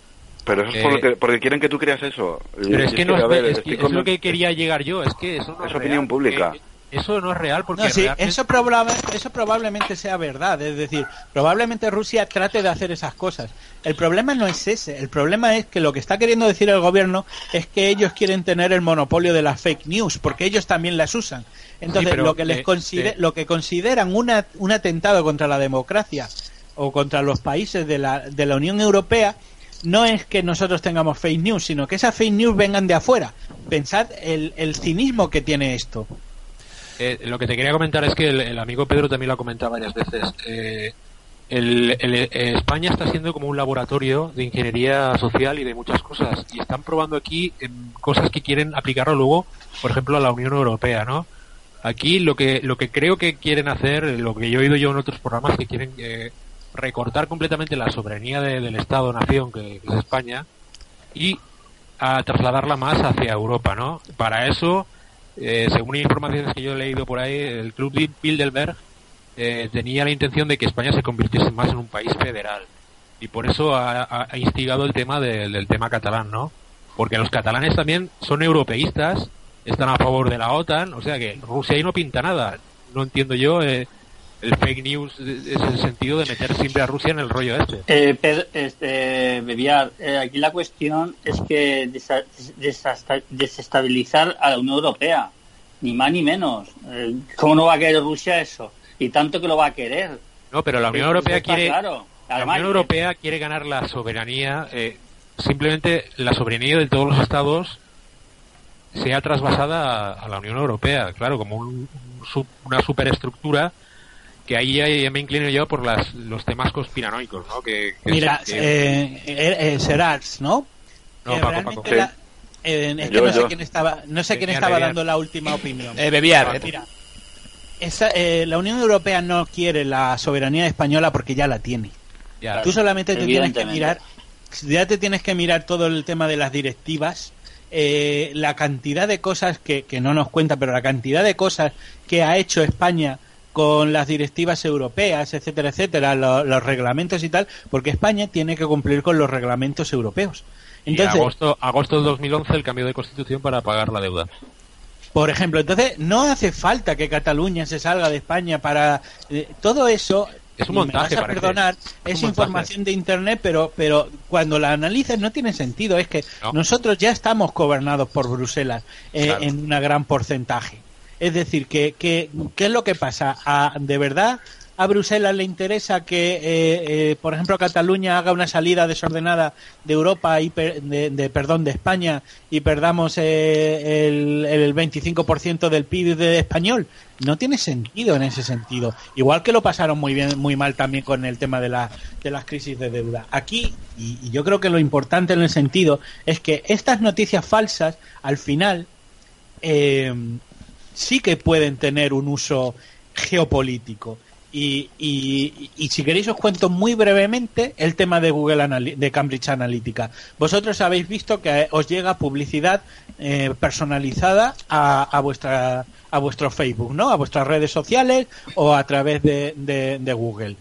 Pero eso es Eh, por lo que, porque quieren que tú creas eso. Pero es que no es, ver, es, estoy que es lo que quería llegar yo, es que eso no Es es opinión real, pública. que- eso no es real porque No, sí, realmente- eso, probable- eso probablemente sea verdad. Es decir, probablemente Rusia trate de hacer esas cosas. El problema no es ese. El problema es que lo que está queriendo decir el gobierno es que ellos quieren tener el monopolio de las fake news, porque ellos también las usan. Entonces, pero, lo, que les eh, eh. lo que consideran una- un atentado contra la democracia o contra los países de la, de la Unión Europea no es que nosotros tengamos fake news, sino que esas fake news vengan de afuera. Pensad el, el cinismo que tiene esto. Eh, lo que te quería comentar es que el, amigo Pedro también lo ha comentado varias veces. Eh, el- el- eh, España está siendo como un laboratorio de ingeniería social y de muchas cosas. Y están probando aquí em, cosas que quieren aplicarlo luego, por ejemplo, a la Unión Europea, ¿no? Aquí lo que, lo que creo que quieren hacer, lo que yo he oído yo en otros programas, que quieren eh, recortar completamente la soberanía de- del Estado-nación, que, es España, y a trasladarla más hacia Europa, ¿no? Para eso, eh, según informaciones que yo he leído por ahí, el Club de Bilderberg eh, tenía la intención de que España se convirtiese más en un país federal. Y por eso ha, instigado el tema del tema catalán, ¿no? Porque los catalanes también son europeístas, están a favor de la OTAN, o sea que Rusia ahí no pinta nada. No entiendo yo eh, el fake news, eh, es el sentido de meter siempre a Rusia en el rollo este. Eh, Pedro, este, Bebiar, eh, aquí la cuestión es que desa- desasta- desestabilizar a la Unión Europea, ni más ni menos. Eh, ¿Cómo no va a querer Rusia eso? Y tanto que lo va a querer. No, pero la Unión Europea quiere claro. la Unión Europea quiere ganar la soberanía, eh, simplemente la soberanía de todos los estados sea trasvasada a, a la Unión Europea, claro, como un- un una superestructura que ahí ya, ya me inclino yo por las, los temas conspiranoicos, ¿no? Que, que- Mira, que- eh, eh, eh, Serats, ¿no? No, Que Paco, Paco. la- eh, es que Yo, no sé yo. quién estaba, no sé quién Bebiar, estaba bebiar. dando la última opinión. Eh, bebiar, eh. Mira, esa, eh, la Unión Europea no quiere la soberanía española porque ya la tiene. Ya. Tú solamente te tienes que mirar, ya te tienes que mirar todo el tema de las directivas, eh, la cantidad de cosas que, que no nos cuenta, pero la cantidad de cosas que ha hecho España con las directivas europeas, etcétera, etcétera, lo- los reglamentos y tal, porque España tiene que cumplir con los reglamentos europeos. y Entonces, agosto, agosto del 2011 el cambio de constitución para pagar la deuda. Por ejemplo, entonces no hace falta que Cataluña se salga de España para eh, todo eso. Es un y me montaje, vas a perdonar, Es montaje. información de internet, pero pero cuando la analizas no tiene sentido. Es que No. nosotros ya estamos gobernados por Bruselas eh, Claro. en un gran porcentaje. Es decir, que, ¿qué es lo que pasa? ¿A- ¿De verdad a Bruselas le interesa que, eh, eh, por ejemplo, Cataluña haga una salida desordenada de Europa y per- de, de- perdón de España y perdamos eh, el, el 25% del PIB de español? No tiene sentido en ese sentido. Igual que lo pasaron muy bien, muy mal también con el tema de, la, de las crisis de deuda. Aquí, y, y yo creo que lo importante en el sentido es que estas noticias falsas, al final, eh, sí que pueden tener un uso geopolítico. Y, y- y si queréis os cuento muy brevemente el tema de Google Anali- de Cambridge Analytica. Vosotros habéis visto que os llega publicidad eh, personalizada a, a vuestra a vuestro Facebook, ¿no? A vuestras redes sociales o a través de, de- de Google.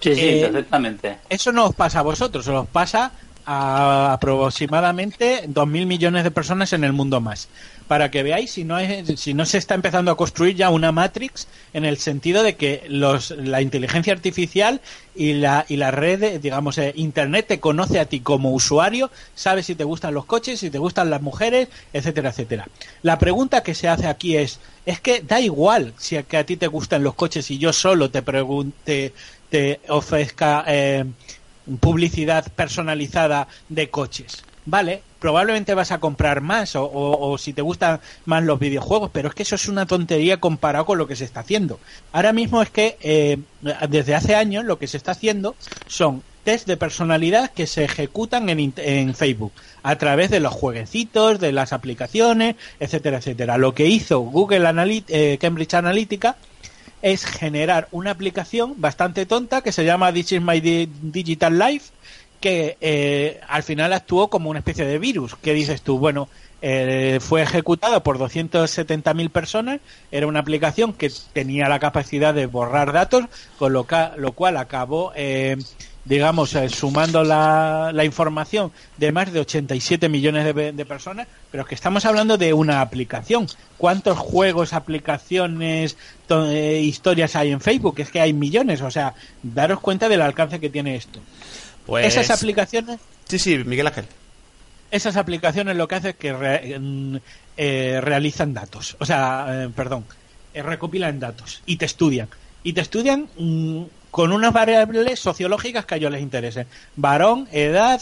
Sí, sí, Eh, perfectamente. Eso no os pasa a vosotros, os pasa a aproximadamente 2.000 millones de personas en el mundo más. Para que veáis si no, es, si no se está empezando a construir ya una Matrix en el sentido de que los, la inteligencia artificial y la, y la red, digamos, eh, Internet te conoce a ti como usuario, sabe si te gustan los coches, si te gustan las mujeres, etcétera, etcétera. La pregunta que se hace aquí es, es que da igual si a ti te gustan los coches y yo solo te pregunte, te ofrezca eh, publicidad personalizada de coches. Vale, probablemente vas a comprar más o, si te gustan más los videojuegos, pero es que eso es una tontería comparado con lo que se está haciendo. Ahora mismo es que eh, desde hace años lo que se está haciendo son test de personalidad que se ejecutan en, en Facebook a través de los jueguecitos, de las aplicaciones, etcétera, etcétera. Lo que hizo Google Analy- eh, Cambridge Analytica es generar una aplicación bastante tonta que se llama This is my Di- Digital Life que eh, al final actuó como una especie de virus. ¿Qué dices tú? Bueno, eh, fue ejecutado por 270.000 personas, era una aplicación que tenía la capacidad de borrar datos, con lo, ca- lo cual acabó eh, digamos, eh, sumando la, la información de más de 87 millones de, personas, pero es que estamos hablando de una aplicación. ¿Cuántos juegos, aplicaciones, eh, historias hay en Facebook? Es que hay millones, o sea, daros cuenta del alcance que tiene esto. Pues... Esas aplicaciones Sí, sí, Miguel Ángel. esas aplicaciones lo que hacen es que re- mm, eh, realizan datos, o sea, eh, perdón, eh, recopilan datos y te estudian. Y te estudian mm, con unas variables sociológicas que a ellos les interesen. Varón, edad,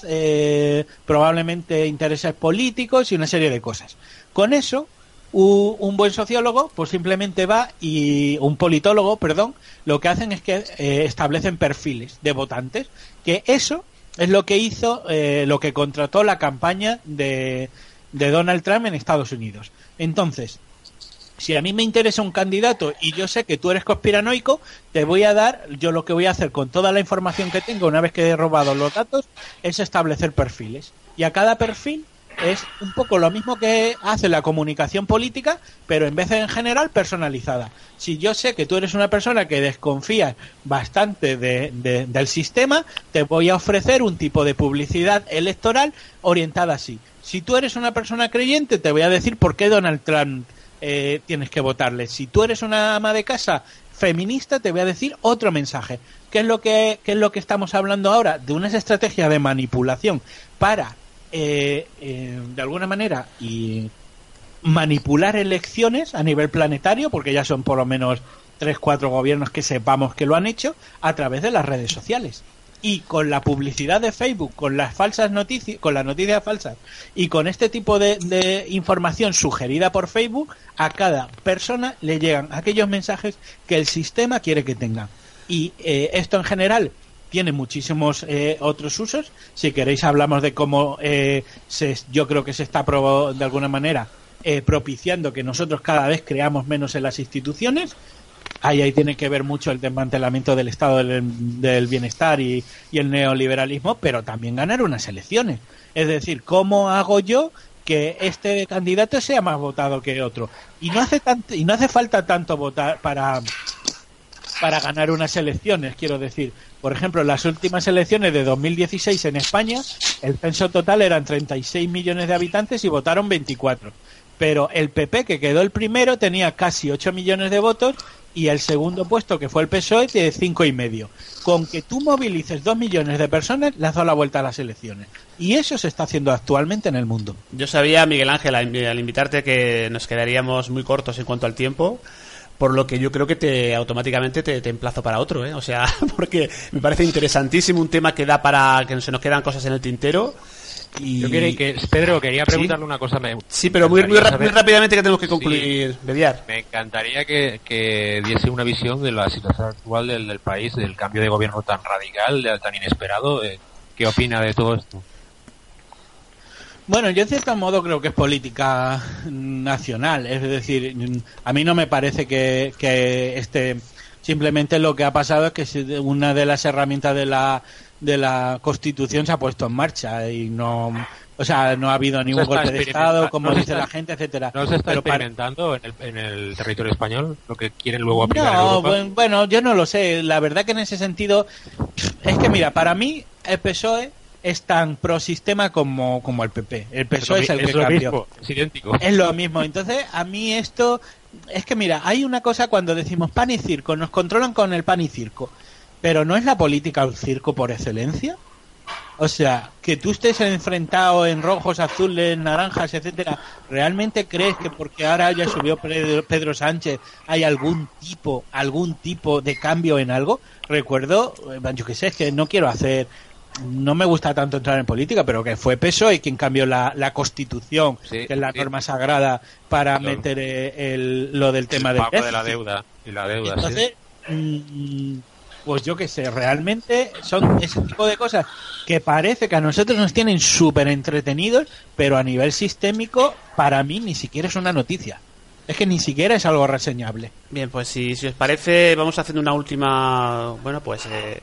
probablemente intereses políticos y una serie de cosas. Con eso, un buen sociólogo pues simplemente va y un politólogo, perdón, lo que hacen es que eh, establecen perfiles de votantes, que eso es lo que hizo, eh, lo que contrató la campaña de, de Donald Trump en Estados Unidos. Entonces, si a mí me interesa un candidato y yo sé que tú eres conspiranoico, te voy a dar, yo lo que voy a hacer con toda la información que tengo una vez que he robado los datos es establecer perfiles. Y a cada perfil es un poco lo mismo que hace la comunicación política, pero en vez de en general personalizada. Si yo sé que tú eres una persona que desconfía bastante de- de- del sistema, te voy a ofrecer un tipo de publicidad electoral orientada así. Si tú eres una persona creyente, te voy a decir por qué Donald Trump eh, tienes que votarle. Si tú eres una ama de casa feminista, te voy a decir otro mensaje. ¿Qué es lo que, qué es lo que estamos hablando ahora? De unas estrategias de manipulación para, eh, eh, de alguna manera, y manipular elecciones a nivel planetario, porque ya son por lo menos tres, cuatro gobiernos que sepamos que lo han hecho, a través de las redes sociales. Y con la publicidad de Facebook, con las falsas noticias, con las noticias falsas y con este tipo de, información sugerida por Facebook, a cada persona le llegan aquellos mensajes que el sistema quiere que tengan. Y eh, esto en general tiene muchísimos eh, otros usos. Si queréis hablamos de cómo eh, se, yo creo que se está probo- de alguna manera eh, propiciando que nosotros cada vez creamos menos en las instituciones. Ahí, ahí tiene que ver mucho el desmantelamiento del estado del, bienestar y el neoliberalismo, pero también ganar unas elecciones. Es decir, ¿cómo hago yo que este candidato sea más votado que otro? Y no hace tanto, y no hace falta tanto votar para para ganar unas elecciones, quiero decir. Por ejemplo, en las últimas elecciones de 2016 en España, el censo total eran 36 millones de habitantes y votaron 24. Pero el PP, que quedó el primero, tenía casi 8 millones de votos y el segundo puesto, que fue el PSOE, tiene cinco y medio. Con que tú movilices 2 millones de personas, le has dado la vuelta a las elecciones. Y eso se está haciendo actualmente en el mundo. Yo sabía, Miguel Ángel, al invitarte que nos quedaríamos muy cortos en cuanto al tiempo, por lo que yo creo que te automáticamente te, te emplazo para otro, ¿eh? O sea, porque me parece interesantísimo un tema que da para que se nos quedan cosas en el tintero. Y... Yo quería que, Pedro, quería Sí. preguntarle una cosa. Me, Sí, pero muy, muy, rápidamente que tenemos que concluir, Bediar. Me encantaría que, que diese una visión de la situación actual del, del país, del cambio de gobierno tan radical, de- tan inesperado. eh, ¿Qué opina de todo esto? Bueno, yo en cierto modo creo que es política nacional, es decir, a mí no me parece que, que este simplemente lo que ha pasado es que una de las herramientas de la de la Constitución se ha puesto en marcha y no, o sea, no ha habido ningún golpe de Estado, como no dice está- la gente, etcétera. ¿No se está Pero para- experimentando en, el, en el territorio español lo que quieren luego aplicar en No, Europa? buen- bueno, yo no lo sé. La verdad que en ese sentido es que mira, para mí el PSOE es tan pro sistema como, como el PP. El PSOE es, lo el que lo cambió. mismo, es idéntico. Es lo mismo. Entonces, a mí esto es que mira, hay una cosa cuando decimos pan y circo, nos controlan con el pan y circo, pero no es la política un circo por excelencia. O sea, que tú estés enfrentado en rojos, azules, naranjas, etcétera, ¿realmente crees que porque ahora ya subió Pedro, Pedro Sánchez hay algún tipo, algún tipo de cambio en algo? Recuerdo, eh, yo qué sé, es que no quiero hacer, no me gusta tanto entrar en política, pero que fue PSOE quien cambió la, la Constitución, Sí, que es la sí. norma sagrada, para Claro. meter eh, el, lo del tema el del pago de la deuda y la deuda. Entonces, mm, pues yo qué sé, realmente son ese tipo de cosas que parece que a nosotros nos tienen súper entretenidos, pero a nivel sistémico, para mí ni siquiera es una noticia. Es que ni siquiera es algo reseñable. Bien, pues si, si os parece, vamos haciendo una última, bueno, pues eh,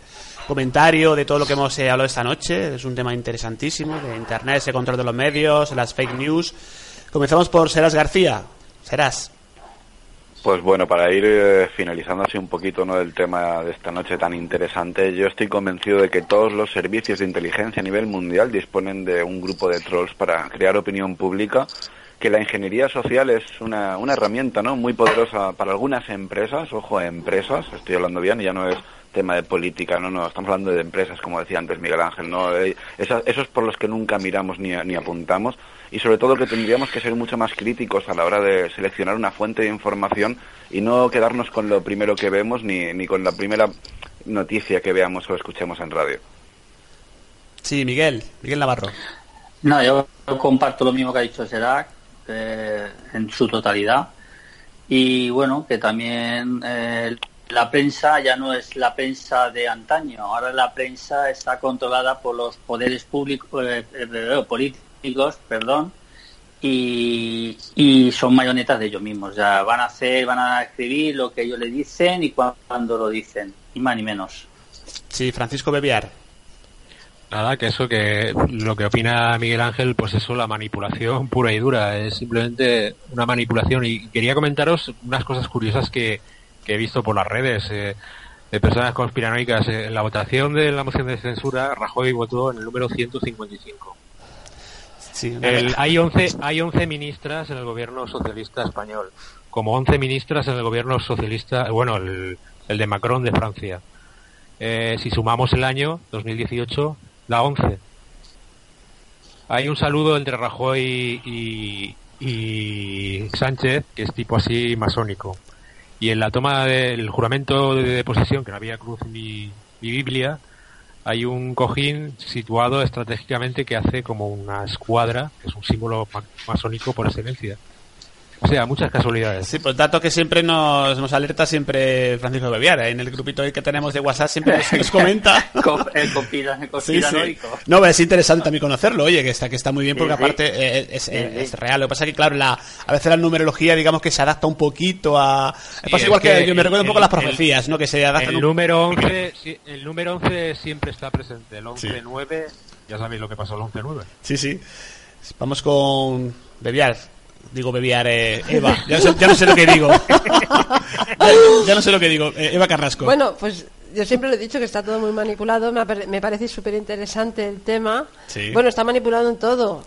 comentario de todo lo que hemos eh, hablado esta noche. Es un tema interesantísimo, de Internet, ese control de los medios, las fake news. Comenzamos por Serás García. Serás. Pues bueno, para ir eh, finalizando así un poquito ¿no? del tema de esta noche tan interesante, yo estoy convencido de que todos los servicios de inteligencia a nivel mundial disponen de un grupo de trolls para crear opinión pública, que la ingeniería social es una, una herramienta ¿no? muy poderosa para algunas empresas, ojo, empresas, estoy hablando bien, ya no es tema de política, no, no, estamos hablando de empresas, como decía antes Miguel Ángel, no, Eh, esa- esos por los que nunca miramos ni, ni apuntamos y sobre todo que tendríamos que ser mucho más críticos a la hora de seleccionar una fuente de información y no quedarnos con lo primero que vemos ni, ni con la primera noticia que veamos o escuchemos en radio. Sí, Miguel, Miguel Navarro. No, yo comparto lo mismo que ha dicho Serac eh, en su totalidad. Y bueno, que también eh, la prensa ya no es la prensa de antaño. Ahora la prensa está controlada por los poderes públicos, eh, eh, políticos, perdón, y, y son mayonetas de ellos mismos. Ya van a hacer, van a escribir lo que ellos le dicen y cuando lo dicen, ni más ni menos. Sí, Francisco Bebiar. Nada, que eso que lo que opina Miguel Ángel, pues eso, la manipulación pura y dura, es simplemente una manipulación. Y quería comentaros unas cosas curiosas que, que he visto por las redes eh, de personas conspiranoicas. Eh, En la votación de la moción de censura, Rajoy votó en el número 155. Sí, El- hay 11 hay 11 ministras en el gobierno socialista español, como 11 ministras en el gobierno socialista, bueno, el, el de Macron de Francia. Eh, si sumamos el año 2018, da 11. Hay un saludo entre Rajoy y, y Sánchez, que es tipo así masónico. Y en la toma del juramento de, de posesión, que no había cruz ni, ni Biblia, hay un cojín situado estratégicamente que hace como una escuadra, que es un símbolo ma- masónico por excelencia. O sea, muchas casualidades. Sí, pues dato que siempre nos, nos alerta siempre Francisco Bebiar. ¿eh? En el grupito que tenemos de WhatsApp siempre nos, nos comenta. El conspira- el Sí, sí. conspiranoico. No, es interesante también conocerlo, oye, que está, que está muy bien porque Sí, sí. aparte eh, es, Sí, es- sí. es real. Lo que pasa es que, claro, la, a veces la numerología, digamos que se adapta un poquito a... Sí, pasa es igual que, que yo me recuerdo un poco el- las profecías, ¿no? Que se adaptan El un- número 11, sí, el número 11 siempre está presente. El 11-9, ya sabéis lo que pasó el 11-9. Sí, sí. Vamos con Bebiar. Digo Bebiar, eh, Eva. Ya no, sé, ya no sé lo que digo. ya, ya no sé lo que digo. Eh, Eva Carrasco. Bueno, pues yo siempre lo he dicho que está todo muy manipulado. Me, me parece súper interesante el tema. Sí. Bueno, está manipulado en todo.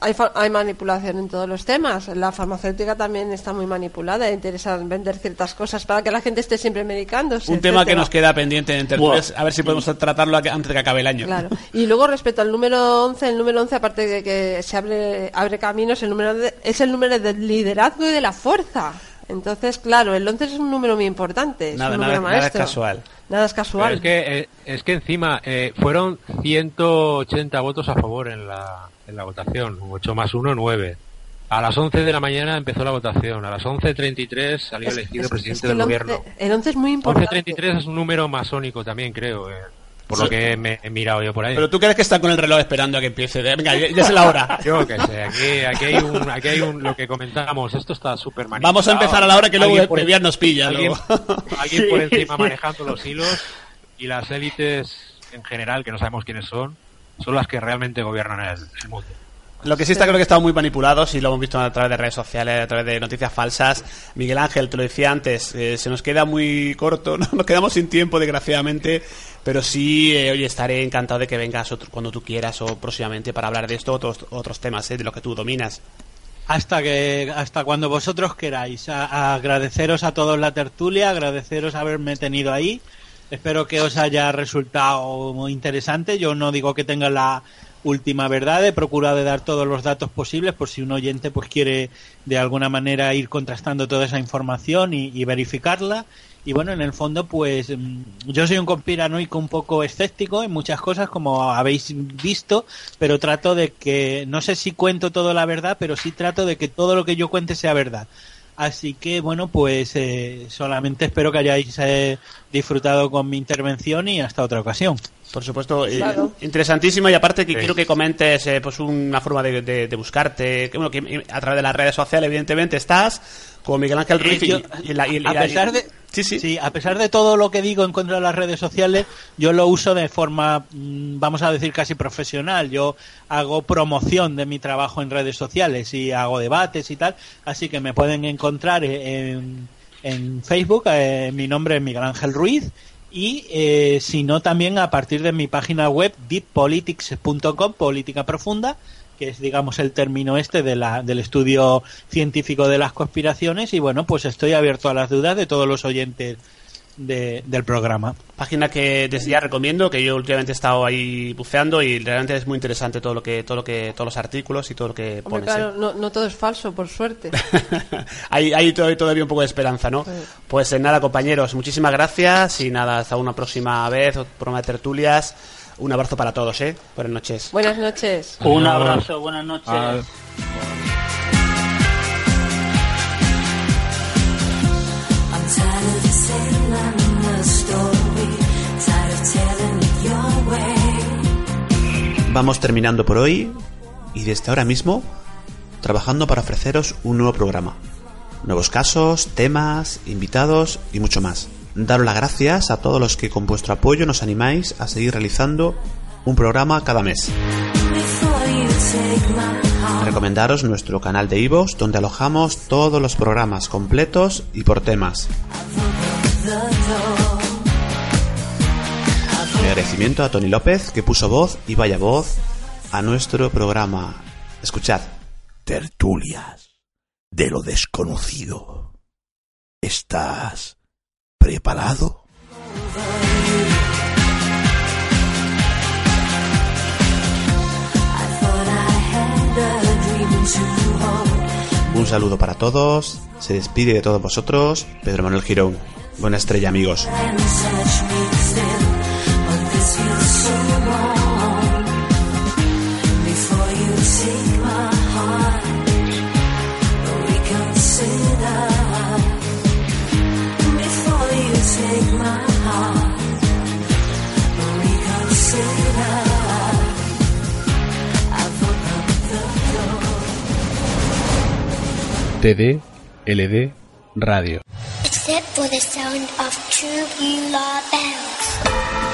Hay, fa- hay manipulación en todos los temas. La farmacéutica también está muy manipulada. Interesa vender ciertas cosas para que la gente esté siempre medicándose. un tema que nos queda pendiente en tertulias. A ver si podemos tratarlo antes de que acabe el año. Claro. Y luego respecto al número 11, el número 11 aparte de que se abre abre caminos, el número de- es el número del liderazgo y de la fuerza. Entonces, claro, el 11 es un número muy importante, es Nada, un nada, número nada es maestro. casual. Nada es Pero casual. es que, eh, es que encima eh, fueron 180 votos a favor en la, en la votación. 8 más 1, 9. A las 11 de la mañana empezó la votación. A las 11.33 salió Es- elegido es- presidente es que del el 11 gobierno. el 11 es muy importante. 11.33 es un número masónico también, creo. eh, por Sí. lo que me he mirado yo por ahí. Pero tú crees que está con el reloj esperando a que empiece. Venga, ya, ya es la hora. Yo qué sé, aquí, aquí hay un, aquí hay un, lo que comentábamos, esto está súper manipulado. Vamos a empezar a la hora que luego por- Bebiar nos pilla. Alguien, luego. alguien Sí. por encima manejando los hilos y las élites en general, que no sabemos quiénes son, son las que realmente gobiernan el, el mundo. Lo que sí está creo que están muy manipulados y lo hemos visto a través de redes sociales, a través de noticias falsas. Miguel Ángel, te lo decía antes, eh, se nos queda muy corto, ¿no? nos quedamos sin tiempo desgraciadamente, pero sí, eh, oye, estaré encantado de que vengas otro- cuando tú quieras o próximamente para hablar de esto, otros, otros temas, eh, de lo que tú dominas. Hasta que hasta cuando vosotros queráis. A- a agradeceros a todos la tertulia, agradeceros haberme tenido ahí. Espero que os haya resultado muy interesante. Yo no digo que tenga la última verdad, he procurado de dar todos los datos posibles por si un oyente pues quiere de alguna manera ir contrastando toda esa información y, y verificarla. Y bueno, en el fondo, pues mm, yo soy un conspiranoico un poco escéptico en muchas cosas, como habéis visto, pero trato de que, no sé si cuento toda la verdad, pero sí trato de que todo lo que yo cuente sea verdad. Así que bueno, pues eh, solamente espero que hayáis eh, disfrutado con mi intervención y hasta otra ocasión. Por supuesto, eh, Claro. interesantísimo y aparte que Sí. quiero que comentes eh, pues una forma de, de- de buscarte, que, bueno, que a través de las redes sociales evidentemente estás con Miguel Ángel Ruiz Eh, y- yo- y, la- y- y a la- pesar de sí, sí. a pesar de todo lo que digo en contra de las redes sociales, yo lo uso de forma, mm, vamos a decir, casi profesional. Yo hago promoción de mi trabajo en redes sociales y hago debates y tal, así que me pueden encontrar en, en Facebook, eh, mi nombre es Miguel Ángel Ruiz y eh, si no también a partir de mi página web deeppolitics.com, política profunda, que es digamos el término este de la, del estudio científico de las conspiraciones y bueno, pues estoy abierto a las dudas de todos los oyentes de- del programa. Página que desde ya recomiendo, que yo últimamente he estado ahí buceando y realmente es muy interesante todo lo que, todo lo que, todos los artículos y todo lo que Hombre, pones. claro, ¿eh? no, no todo es falso, por suerte. hay, hay to- todavía un poco de esperanza, ¿no? Sí. Pues eh, nada, compañeros, muchísimas gracias y nada, hasta una próxima vez, otro programa de tertulias. Un abrazo para todos, ¿eh? Buenas noches. Buenas noches. Un abrazo, buenas noches. Vamos terminando por hoy y desde ahora mismo trabajando para ofreceros un nuevo programa. Nuevos casos, temas, invitados y mucho más. Daros las gracias a todos los que con vuestro apoyo nos animáis a seguir realizando un programa cada mes. Recomendaros nuestro canal de iVoox donde alojamos todos los programas completos y por temas. agradecimiento a Tony López que puso voz y vaya voz a nuestro programa. Escuchad. Tertulias de lo desconocido. ¿Estás preparado? Un saludo para todos. Se despide de todos vosotros Pedro Manuel Girón. Buena estrella amigos. TD, LD, Radio. Except for the sound of tubular bells.